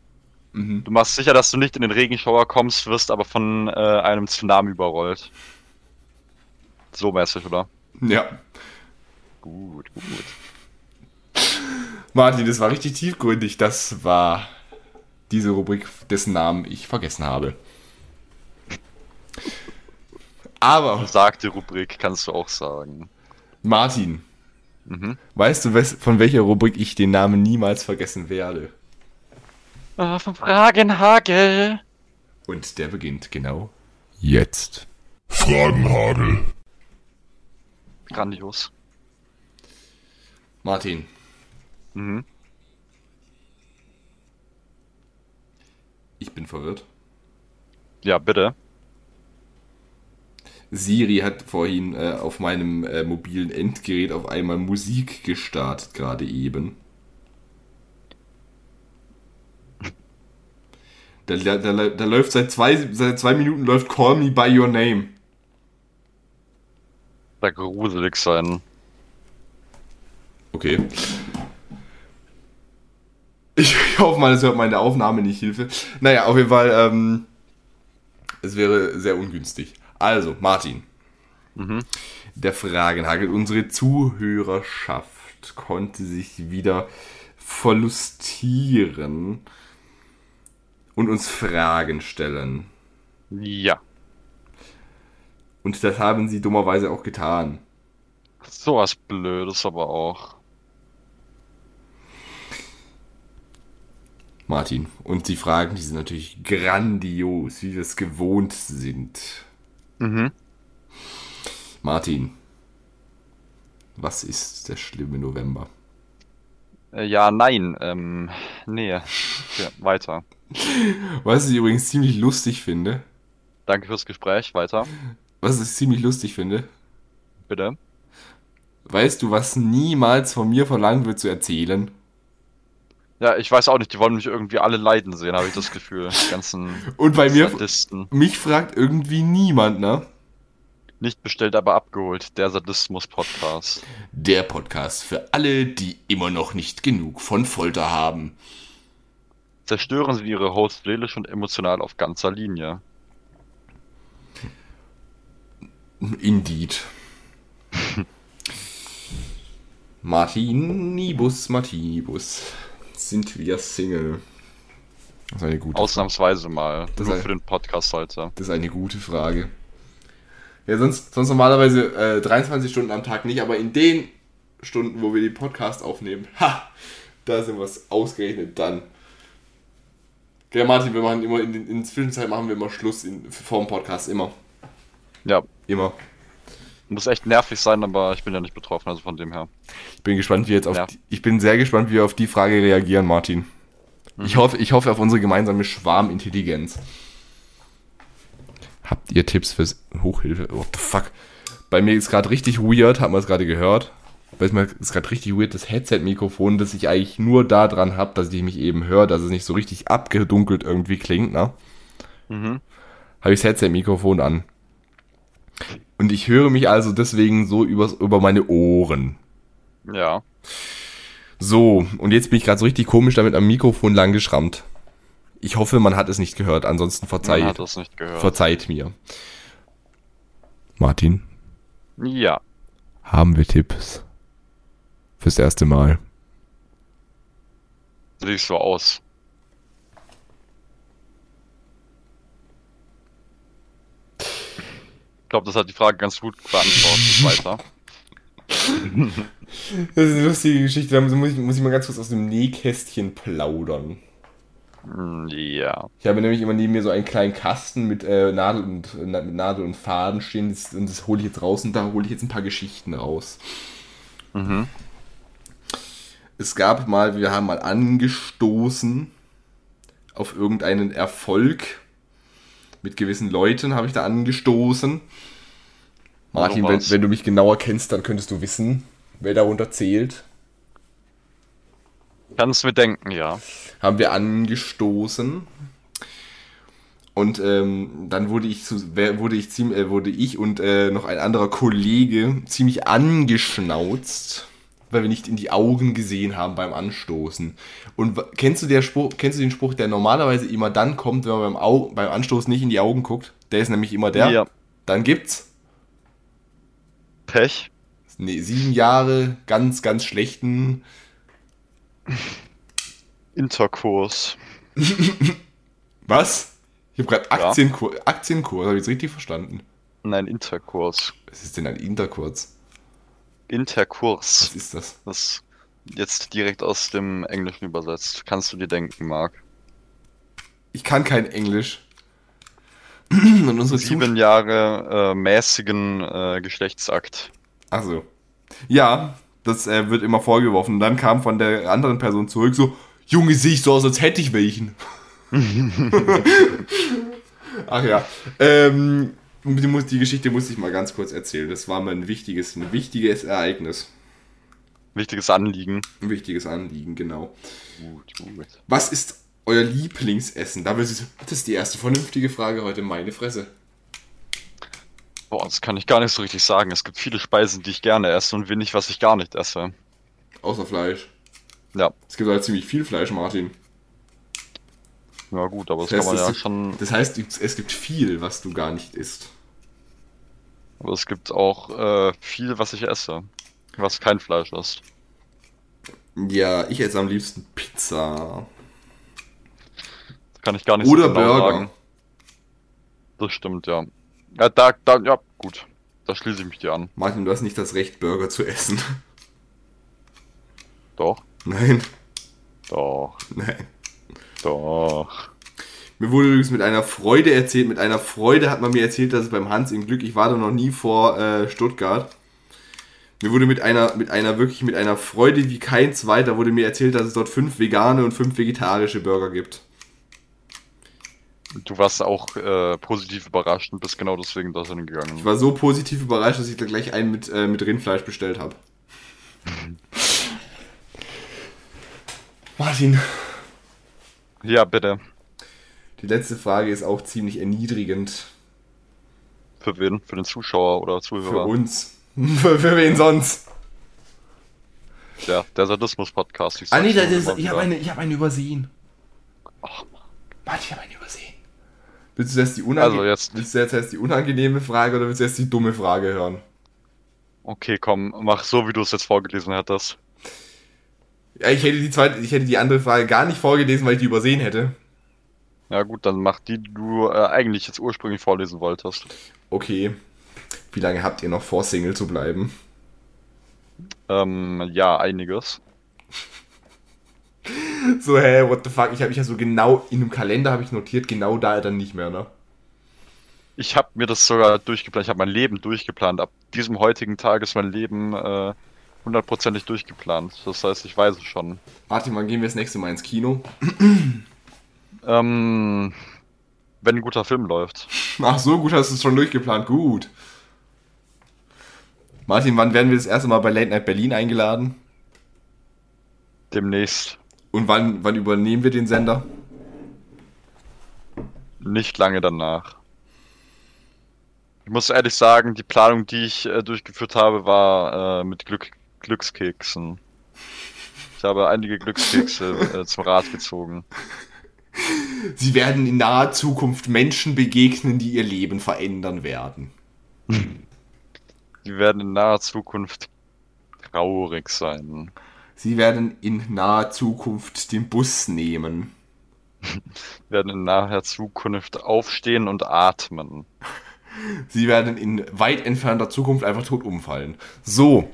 Speaker 1: Mhm.
Speaker 2: Du machst sicher, dass du nicht in den Regenschauer kommst, wirst aber von äh, einem Tsunami überrollt. So mäßig, oder?
Speaker 1: Ja.
Speaker 2: Gut, gut.
Speaker 1: Martin, das war richtig tiefgründig. Das war diese Rubrik, dessen Namen ich vergessen habe. Aber,
Speaker 2: Sagte Rubrik, kannst du auch sagen.
Speaker 1: Martin,
Speaker 2: Mhm.
Speaker 1: weißt du, von welcher Rubrik ich den Namen niemals vergessen werde?
Speaker 2: Ah, vom Fragenhagel.
Speaker 1: Und der beginnt genau jetzt.
Speaker 4: Fragenhagel.
Speaker 2: Grandios.
Speaker 1: Martin,
Speaker 2: Mhm.
Speaker 1: ich bin verwirrt.
Speaker 2: Ja, bitte.
Speaker 1: Siri hat vorhin äh, auf meinem äh, mobilen Endgerät auf einmal Musik gestartet, gerade eben. Da, da, da, da läuft seit zwei, seit zwei Minuten läuft Call Me By Your Name.
Speaker 2: Da gruselig sein.
Speaker 1: Okay. Ich, ich hoffe mal, es hört meine Aufnahme nicht Hilfe. Naja, auf jeden Fall, ähm, es wäre sehr ungünstig. Also, Martin.
Speaker 2: Mhm.
Speaker 1: Der Fragenhagel. Unsere Zuhörerschaft konnte sich wieder verlustieren und uns Fragen stellen.
Speaker 2: Ja.
Speaker 1: Und das haben sie dummerweise auch getan.
Speaker 2: Sowas Blödes aber auch.
Speaker 1: Martin. Und die Fragen, die sind natürlich grandios, wie wir es gewohnt sind.
Speaker 2: Mhm.
Speaker 1: Martin. Was ist der schlimme November?
Speaker 2: Äh, ja, nein. Ähm, nee. [LAUGHS] Ja, weiter.
Speaker 1: Was ich übrigens ziemlich lustig finde.
Speaker 2: Danke fürs Gespräch. Weiter.
Speaker 1: Was ich ziemlich lustig finde.
Speaker 2: Bitte.
Speaker 1: Weißt du, was niemals von mir verlangt wird zu erzählen?
Speaker 2: Ja, ich weiß auch nicht, die wollen mich irgendwie alle leiden sehen, habe ich das Gefühl. Die ganzen
Speaker 1: Und bei mir,
Speaker 2: Sadisten.
Speaker 1: mich fragt irgendwie niemand, ne?
Speaker 2: Nicht bestellt, aber abgeholt. Der Sadismus-Podcast.
Speaker 1: Der Podcast für alle, die immer noch nicht genug von Folter haben.
Speaker 2: Zerstören sie ihre Hosts seelisch und emotional auf ganzer Linie.
Speaker 1: Indeed. Martinibus, Martinibus. Sind wir Single? Das ist eine gute,
Speaker 2: Ausnahmsweise mal.
Speaker 1: Das
Speaker 2: Nur
Speaker 1: heißt-
Speaker 2: für den Podcast heute.
Speaker 1: das ist eine gute Frage. Ja, sonst, sonst normalerweise äh, 23 Stunden am Tag nicht, aber in den Stunden, wo wir den Podcast aufnehmen, [LAUGHS] ha, da sind wir es ausgerechnet dann. Gell, Martin, wir machen immer, in, den- in der Zwischenzeit machen wir immer Schluss in, vor dem Podcast, immer.
Speaker 2: Ja,
Speaker 1: Immer.
Speaker 2: muss echt nervig sein, aber ich bin ja nicht betroffen, also von dem her.
Speaker 1: Ich bin gespannt, wie jetzt auf
Speaker 2: Ja.
Speaker 1: die, ich bin sehr gespannt, wie wir auf die Frage reagieren, Martin. Ich hoffe, ich hoffe auf unsere gemeinsame Schwarmintelligenz. Habt ihr Tipps fürs Hochhilfe? What the fuck? Bei mir ist gerade richtig weird, hat man es gerade gehört. Bei mir ist gerade richtig weird das Headset-Mikrofon, das ich eigentlich nur da dran habe, dass ich mich eben höre, dass es nicht so richtig abgedunkelt irgendwie klingt, ne?
Speaker 2: Mhm.
Speaker 1: Habe ich das Headset-Mikrofon an. Und ich höre mich also deswegen so übers, über meine Ohren.
Speaker 2: Ja.
Speaker 1: So, und jetzt bin ich gerade so richtig komisch damit am Mikrofon lang geschrammt. Ich hoffe, man hat es nicht gehört, ansonsten
Speaker 2: Man
Speaker 1: verzeiht,
Speaker 2: hat das nicht gehört.
Speaker 1: verzeiht mir. Martin,
Speaker 2: Ja.
Speaker 1: haben wir Tipps? Fürs erste Mal.
Speaker 2: Sieht so aus. Ich glaube, das hat die Frage ganz gut beantwortet. Weiter. [LAUGHS]
Speaker 1: Das ist eine lustige Geschichte, da muss ich, muss ich mal ganz kurz aus dem Nähkästchen plaudern.
Speaker 2: Hm, Ja.
Speaker 1: Ich habe nämlich immer neben mir so einen kleinen Kasten mit, äh, Nadel, und, äh, mit Nadel und Faden stehen das, und das hole ich jetzt raus und da hole ich jetzt ein paar Geschichten raus.
Speaker 2: Mhm.
Speaker 1: Es gab mal, wir haben mal angestoßen auf irgendeinen Erfolg mit gewissen Leuten, habe ich da angestoßen. Martin, wenn, wenn du mich genauer kennst, dann könntest du wissen, wer darunter zählt.
Speaker 2: Kannst mir denken, ja.
Speaker 1: haben wir angestoßen. Und ähm, dann wurde ich, zu, wurde ich, ziem- äh, wurde ich und äh, noch ein anderer Kollege ziemlich angeschnauzt, weil wir nicht in die Augen gesehen haben beim Anstoßen. Und kennst du, der Spruch, kennst du den Spruch, der normalerweise immer dann kommt, wenn man beim, Au beim Anstoßen nicht in die Augen guckt? Der ist nämlich immer der.
Speaker 2: Ja.
Speaker 1: Dann gibt's
Speaker 2: Pech.
Speaker 1: nee, sieben Jahre ganz, ganz schlechten.
Speaker 2: Interkurs. [LAUGHS]
Speaker 1: Was? Ich habe gerade
Speaker 2: Ja.
Speaker 1: Aktienkurs, Aktienkurs, habe ich jetzt richtig verstanden?
Speaker 2: Nein, Interkurs.
Speaker 1: Was ist denn ein Interkurz? Was
Speaker 2: Interkurs.
Speaker 1: ist das?
Speaker 2: Das jetzt direkt aus dem Englischen übersetzt. Kannst du dir denken, Marc.
Speaker 1: Ich kann kein Englisch. [CLEARS THROAT] Und unsere
Speaker 2: Sieben. Jahre äh, mäßigen äh, Geschlechtsakt.
Speaker 1: Achso. Ja, das äh, wird immer vorgeworfen. Und dann kam von der anderen Person zurück so: Junge, sehe ich so aus, als hätte ich welchen. [LAUGHS] [LAUGHS] Ach ja. Ähm, die, Geschichte muss ich mal ganz kurz erzählen. Das war mal ein wichtiges, ein wichtiges Ereignis.
Speaker 2: Wichtiges Anliegen.
Speaker 1: Ein wichtiges Anliegen, genau. Was ist euer Lieblingsessen? Das ist die erste vernünftige Frage heute, meine Fresse.
Speaker 2: Boah, das kann ich gar nicht so richtig sagen. Es gibt viele Speisen, die ich gerne esse und wenig, was ich gar nicht esse.
Speaker 1: Außer Fleisch.
Speaker 2: Ja,
Speaker 1: Es gibt halt ziemlich viel Fleisch, Martin.
Speaker 2: Ja gut, aber das,
Speaker 1: Das heißt,
Speaker 2: kann man ja
Speaker 1: es-
Speaker 2: schon.
Speaker 1: Das heißt, es gibt viel, was du gar nicht isst.
Speaker 2: Aber es gibt auch äh, viel, was ich esse, was kein Fleisch ist.
Speaker 1: Ja, ich esse am liebsten Pizza.
Speaker 2: Das kann ich gar nicht
Speaker 1: Oder
Speaker 2: so genau
Speaker 1: Burger.
Speaker 2: sagen. Das stimmt, ja. Ja, da, da, ja, gut. Da schließe ich mich dir an.
Speaker 1: Martin, du hast nicht das Recht, Burger zu essen.
Speaker 2: Doch,
Speaker 1: Nein,
Speaker 2: doch,
Speaker 1: nein.
Speaker 2: Doch.
Speaker 1: Mir wurde übrigens mit einer Freude erzählt, mit einer Freude hat man mir erzählt, dass es beim Hans im Glück, ich war da noch nie vor äh, Stuttgart. Mir wurde mit einer, mit einer, wirklich mit einer Freude wie kein zweiter, wurde mir erzählt, dass es dort fünf vegane und fünf vegetarische Burger gibt.
Speaker 2: Du warst auch äh, positiv überrascht und bist genau deswegen da
Speaker 1: Ich
Speaker 2: hingegangen.
Speaker 1: war so positiv überrascht, dass ich da gleich einen mit, äh, mit Rindfleisch bestellt habe. [LAUGHS] Martin,
Speaker 2: Ja, bitte.
Speaker 1: die letzte Frage ist auch ziemlich erniedrigend
Speaker 2: Für wen? Für den Zuschauer oder
Speaker 1: für
Speaker 2: Zuhörer?
Speaker 1: uns. [LAUGHS] für, für wen sonst?
Speaker 2: Ja, der Sadismus-Podcast.
Speaker 1: Ah nee, das ist, ich habe eine, ich hab eine übersehen.
Speaker 2: Ach,
Speaker 1: Martin, ich habe eine übersehen. Willst du, jetzt die unange
Speaker 2: Also jetzt-
Speaker 1: willst du jetzt erst die unangenehme Frage oder willst du erst die dumme Frage hören?
Speaker 2: Okay, komm, mach so, wie du es jetzt vorgelesen hättest.
Speaker 1: Ja, ich hätte die zweite, ich hätte die andere Frage gar nicht vorgelesen, weil ich die übersehen hätte.
Speaker 2: Ja gut, dann mach die, die du äh, eigentlich jetzt ursprünglich vorlesen wolltest.
Speaker 1: Okay. Wie lange habt ihr noch vor, Single zu bleiben?
Speaker 2: Ähm, ja, einiges. [LAUGHS]
Speaker 1: So, hä, what the fuck? Ich habe mich ja so genau in einem Kalender habe ich notiert, genau da dann nicht mehr, ne?
Speaker 2: Ich habe mir das sogar durchgeplant, ich habe mein Leben durchgeplant. Ab diesem heutigen Tag ist mein Leben äh, hundertprozentig durchgeplant. Das heißt, ich weiß es schon.
Speaker 1: Martin, wann gehen wir das nächste Mal ins Kino?
Speaker 2: Ähm, wenn ein guter Film läuft.
Speaker 1: Ach, so gut hast du es schon durchgeplant. Gut. Martin, wann werden wir das erste Mal bei Late Night Berlin eingeladen?
Speaker 2: Demnächst.
Speaker 1: Und wann, wann übernehmen wir den Sender?
Speaker 2: Nicht lange danach. Ich muss ehrlich sagen, die Planung, die ich äh, durchgeführt habe, war äh, mit Glück Glückskeksen. Ich habe einige Glückskekse äh, zum Rad gezogen.
Speaker 1: Sie werden in naher Zukunft Menschen begegnen, die ihr Leben verändern werden.
Speaker 2: Die werden in naher Zukunft traurig sein.
Speaker 1: Sie werden in naher Zukunft den Bus nehmen. [LAUGHS]
Speaker 2: werden in naher Zukunft aufstehen und atmen. [LAUGHS]
Speaker 1: Sie werden in weit entfernter Zukunft einfach tot umfallen. So.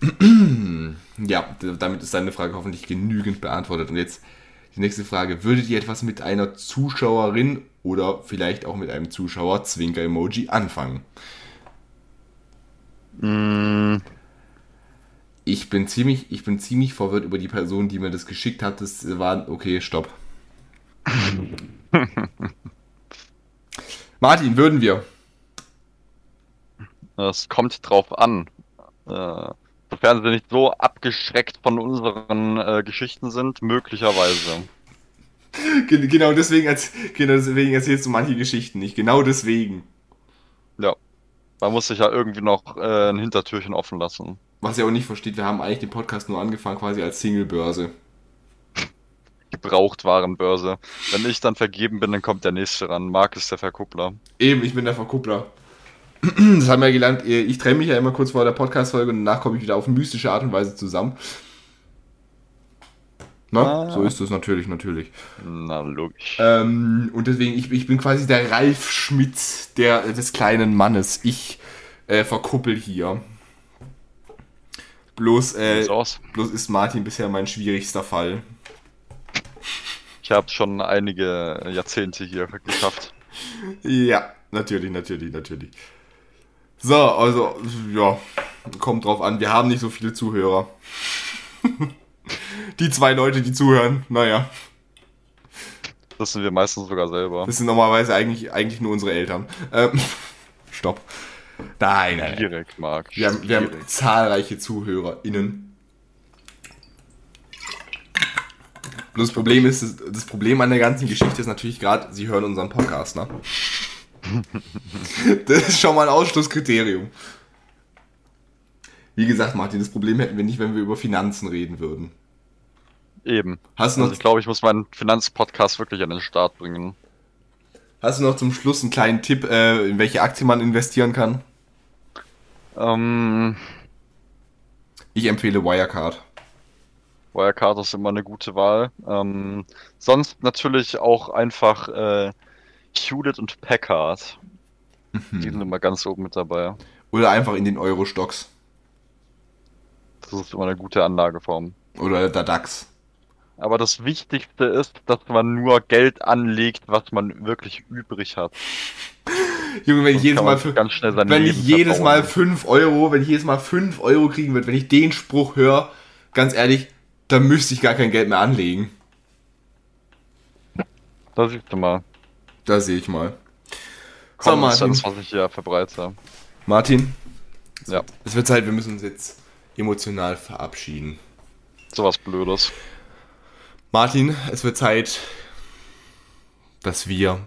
Speaker 1: [CLEARS THROAT] ja, damit ist deine Frage hoffentlich genügend beantwortet. Und jetzt die nächste Frage. Würdet ihr etwas mit einer Zuschauerin oder vielleicht auch mit einem Zuschauer Zwinker-Emoji anfangen?
Speaker 2: Mm,
Speaker 1: Ich bin ziemlich, ich bin ziemlich verwirrt über die Person, die mir das geschickt hat. Das war, okay, stopp. [LAUGHS] Martin, würden wir?
Speaker 2: Es kommt drauf an. Äh, sofern sie nicht so abgeschreckt von unseren äh, Geschichten sind, möglicherweise.
Speaker 1: Ge- Genau deswegen, als, genau deswegen erzählst du manche Geschichten nicht. Genau deswegen.
Speaker 2: Ja. Man muss sich ja irgendwie noch äh, ein Hintertürchen offen lassen.
Speaker 1: Was ihr auch nicht versteht, wir haben eigentlich den Podcast nur angefangen quasi als Singlebörse.
Speaker 2: Gebrauchtwarenbörse. Wenn ich dann vergeben bin, dann kommt der nächste ran. Marc ist der Verkuppler.
Speaker 1: Eben, ich bin der Verkuppler. [CLEARS THROAT] Das haben wir gelernt. Ich trenne mich ja immer kurz vor der Podcast-Folge und danach komme ich wieder auf mystische Art und Weise zusammen. Na,
Speaker 2: Ah.
Speaker 1: so ist es natürlich, natürlich.
Speaker 2: Na, logisch.
Speaker 1: Ähm, und deswegen, ich, ich bin quasi der Ralf Schmitz der, des kleinen Mannes. Ich äh, verkuppel hier. Bloß, äh, bloß ist Martin bisher mein schwierigster Fall.
Speaker 2: Ich habe schon einige Jahrzehnte hier geschafft. [LAUGHS]
Speaker 1: Ja, natürlich, natürlich, natürlich. So, also, ja, kommt drauf an. Wir haben nicht so viele Zuhörer. [LAUGHS] die zwei Leute, die zuhören, naja,
Speaker 2: Das sind wir meistens sogar selber.
Speaker 1: das sind normalerweise eigentlich, eigentlich nur unsere Eltern. Ähm, [LAUGHS] stopp. Nein, nein.
Speaker 2: Schwierig, Marc.
Speaker 1: Wir haben, wir haben zahlreiche ZuhörerInnen. Das Problem ist, das Problem an der ganzen Geschichte ist natürlich gerade, sie hören unseren Podcast, ne? [LAUGHS] Das ist schon mal ein Ausschlusskriterium. Wie gesagt, Martin, das Problem hätten wir nicht, wenn wir über Finanzen reden würden.
Speaker 2: Eben.
Speaker 1: Hast du
Speaker 2: Also
Speaker 1: noch,
Speaker 2: ich glaube, ich muss meinen Finanzpodcast wirklich an den Start bringen.
Speaker 1: hast du noch zum Schluss einen kleinen Tipp, äh, in welche Aktie man investieren kann?
Speaker 2: Ähm,
Speaker 1: Ich empfehle Wirecard.
Speaker 2: Wirecard ist immer eine gute Wahl. Ähm, sonst natürlich auch einfach äh, Hewlett und Packard. Die sind immer ganz oben mit dabei.
Speaker 1: Oder einfach in den Euro-Stocks.
Speaker 2: Das ist immer eine gute Anlageform.
Speaker 1: Oder der DAX.
Speaker 2: Aber das Wichtigste ist, dass man nur Geld anlegt, was man wirklich übrig hat.
Speaker 1: Junge, wenn ich jedes Mal wenn
Speaker 2: Leben
Speaker 1: ich jedes Mal
Speaker 2: verbauen.
Speaker 1: 5 Euro, wenn ich jedes Mal 5 Euro kriegen würde, wenn ich den Spruch höre, ganz ehrlich, dann müsste ich gar kein Geld mehr anlegen.
Speaker 2: Da siehst du mal.
Speaker 1: Da sehe ich mal. So,
Speaker 2: Common
Speaker 1: Martin.
Speaker 2: Sense, was ich hier verbreite.
Speaker 1: Martin,
Speaker 2: Ja,
Speaker 1: es wird Zeit, wir müssen uns jetzt emotional verabschieden.
Speaker 2: sowas Blödes.
Speaker 1: Martin, es wird Zeit, dass wir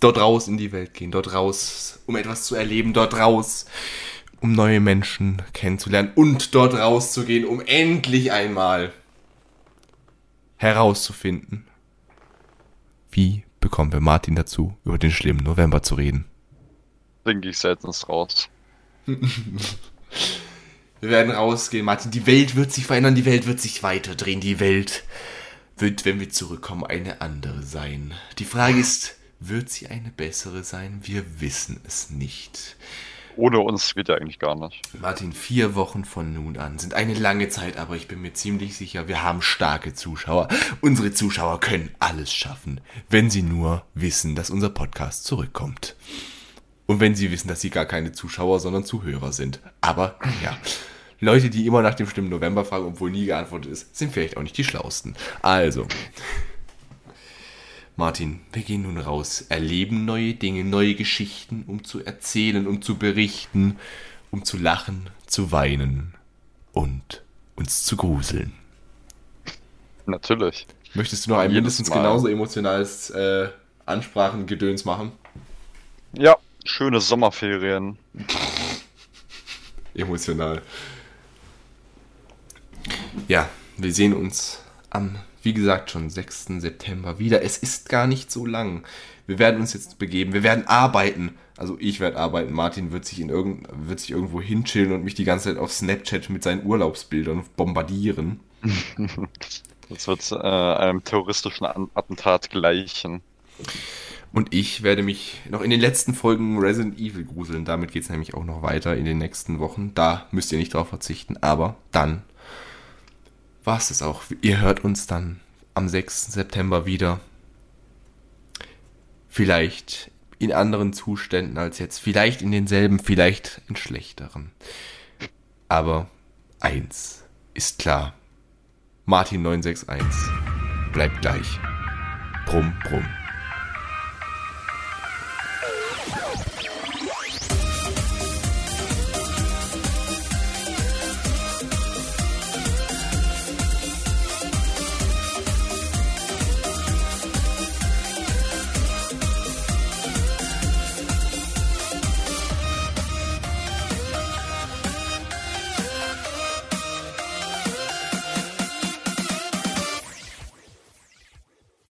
Speaker 1: dort raus in die Welt gehen, dort raus, um etwas zu erleben, dort raus, um neue Menschen kennenzulernen und dort rauszugehen, um endlich einmal herauszufinden, wie bekommen wir Martin dazu, über den schlimmen November zu reden.
Speaker 2: Denke ich seltenst raus. [LAUGHS]
Speaker 1: Wir werden rausgehen, Martin. Die Welt wird sich verändern, die Welt wird sich weiterdrehen. Die Welt wird, wenn wir zurückkommen, eine andere sein. Die Frage ist, wird sie eine bessere sein? Wir wissen es nicht.
Speaker 2: Ohne uns geht ja eigentlich gar nicht.
Speaker 1: Martin, vier Wochen von nun an sind eine lange Zeit, aber ich bin mir ziemlich sicher, wir haben starke Zuschauer. Unsere Zuschauer können alles schaffen, wenn sie nur wissen, dass unser Podcast zurückkommt. Und wenn sie wissen, dass sie gar keine Zuschauer, sondern Zuhörer sind. Aber ja, Leute, die immer nach dem schlimmen November fragen, obwohl nie geantwortet ist, sind vielleicht auch nicht die schlausten. Also, Martin, wir gehen nun raus, erleben neue Dinge, neue Geschichten, um zu erzählen, um zu berichten, um zu lachen, zu weinen und uns zu gruseln.
Speaker 2: Natürlich.
Speaker 1: Möchtest du noch ein mindestens
Speaker 2: Mal.
Speaker 1: genauso emotionales äh, Ansprachengedöns machen?
Speaker 2: Ja, schöne Sommerferien. [LAUGHS]
Speaker 1: Emotional. Ja, wir sehen uns am, wie gesagt, schon 6. September wieder. Es ist gar nicht so lang. Wir werden uns jetzt begeben. Wir werden arbeiten. Also ich werde arbeiten. Martin wird sich in irgend, wird sich irgendwo hinchillen und mich die ganze Zeit auf Snapchat mit seinen Urlaubsbildern bombardieren. [LAUGHS]
Speaker 2: Das wird äh, einem terroristischen Attentat gleichen.
Speaker 1: Und ich werde mich noch in den letzten Folgen Resident Evil gruseln. Damit geht es nämlich auch noch weiter in den nächsten Wochen. Da müsst ihr nicht drauf verzichten. Aber dann war es das auch. Ihr hört uns dann am 6. September wieder. Vielleicht in anderen Zuständen als jetzt. Vielleicht in denselben, vielleicht in schlechteren. Aber eins ist klar. Martin 961 bleibt gleich. Brumm, brumm.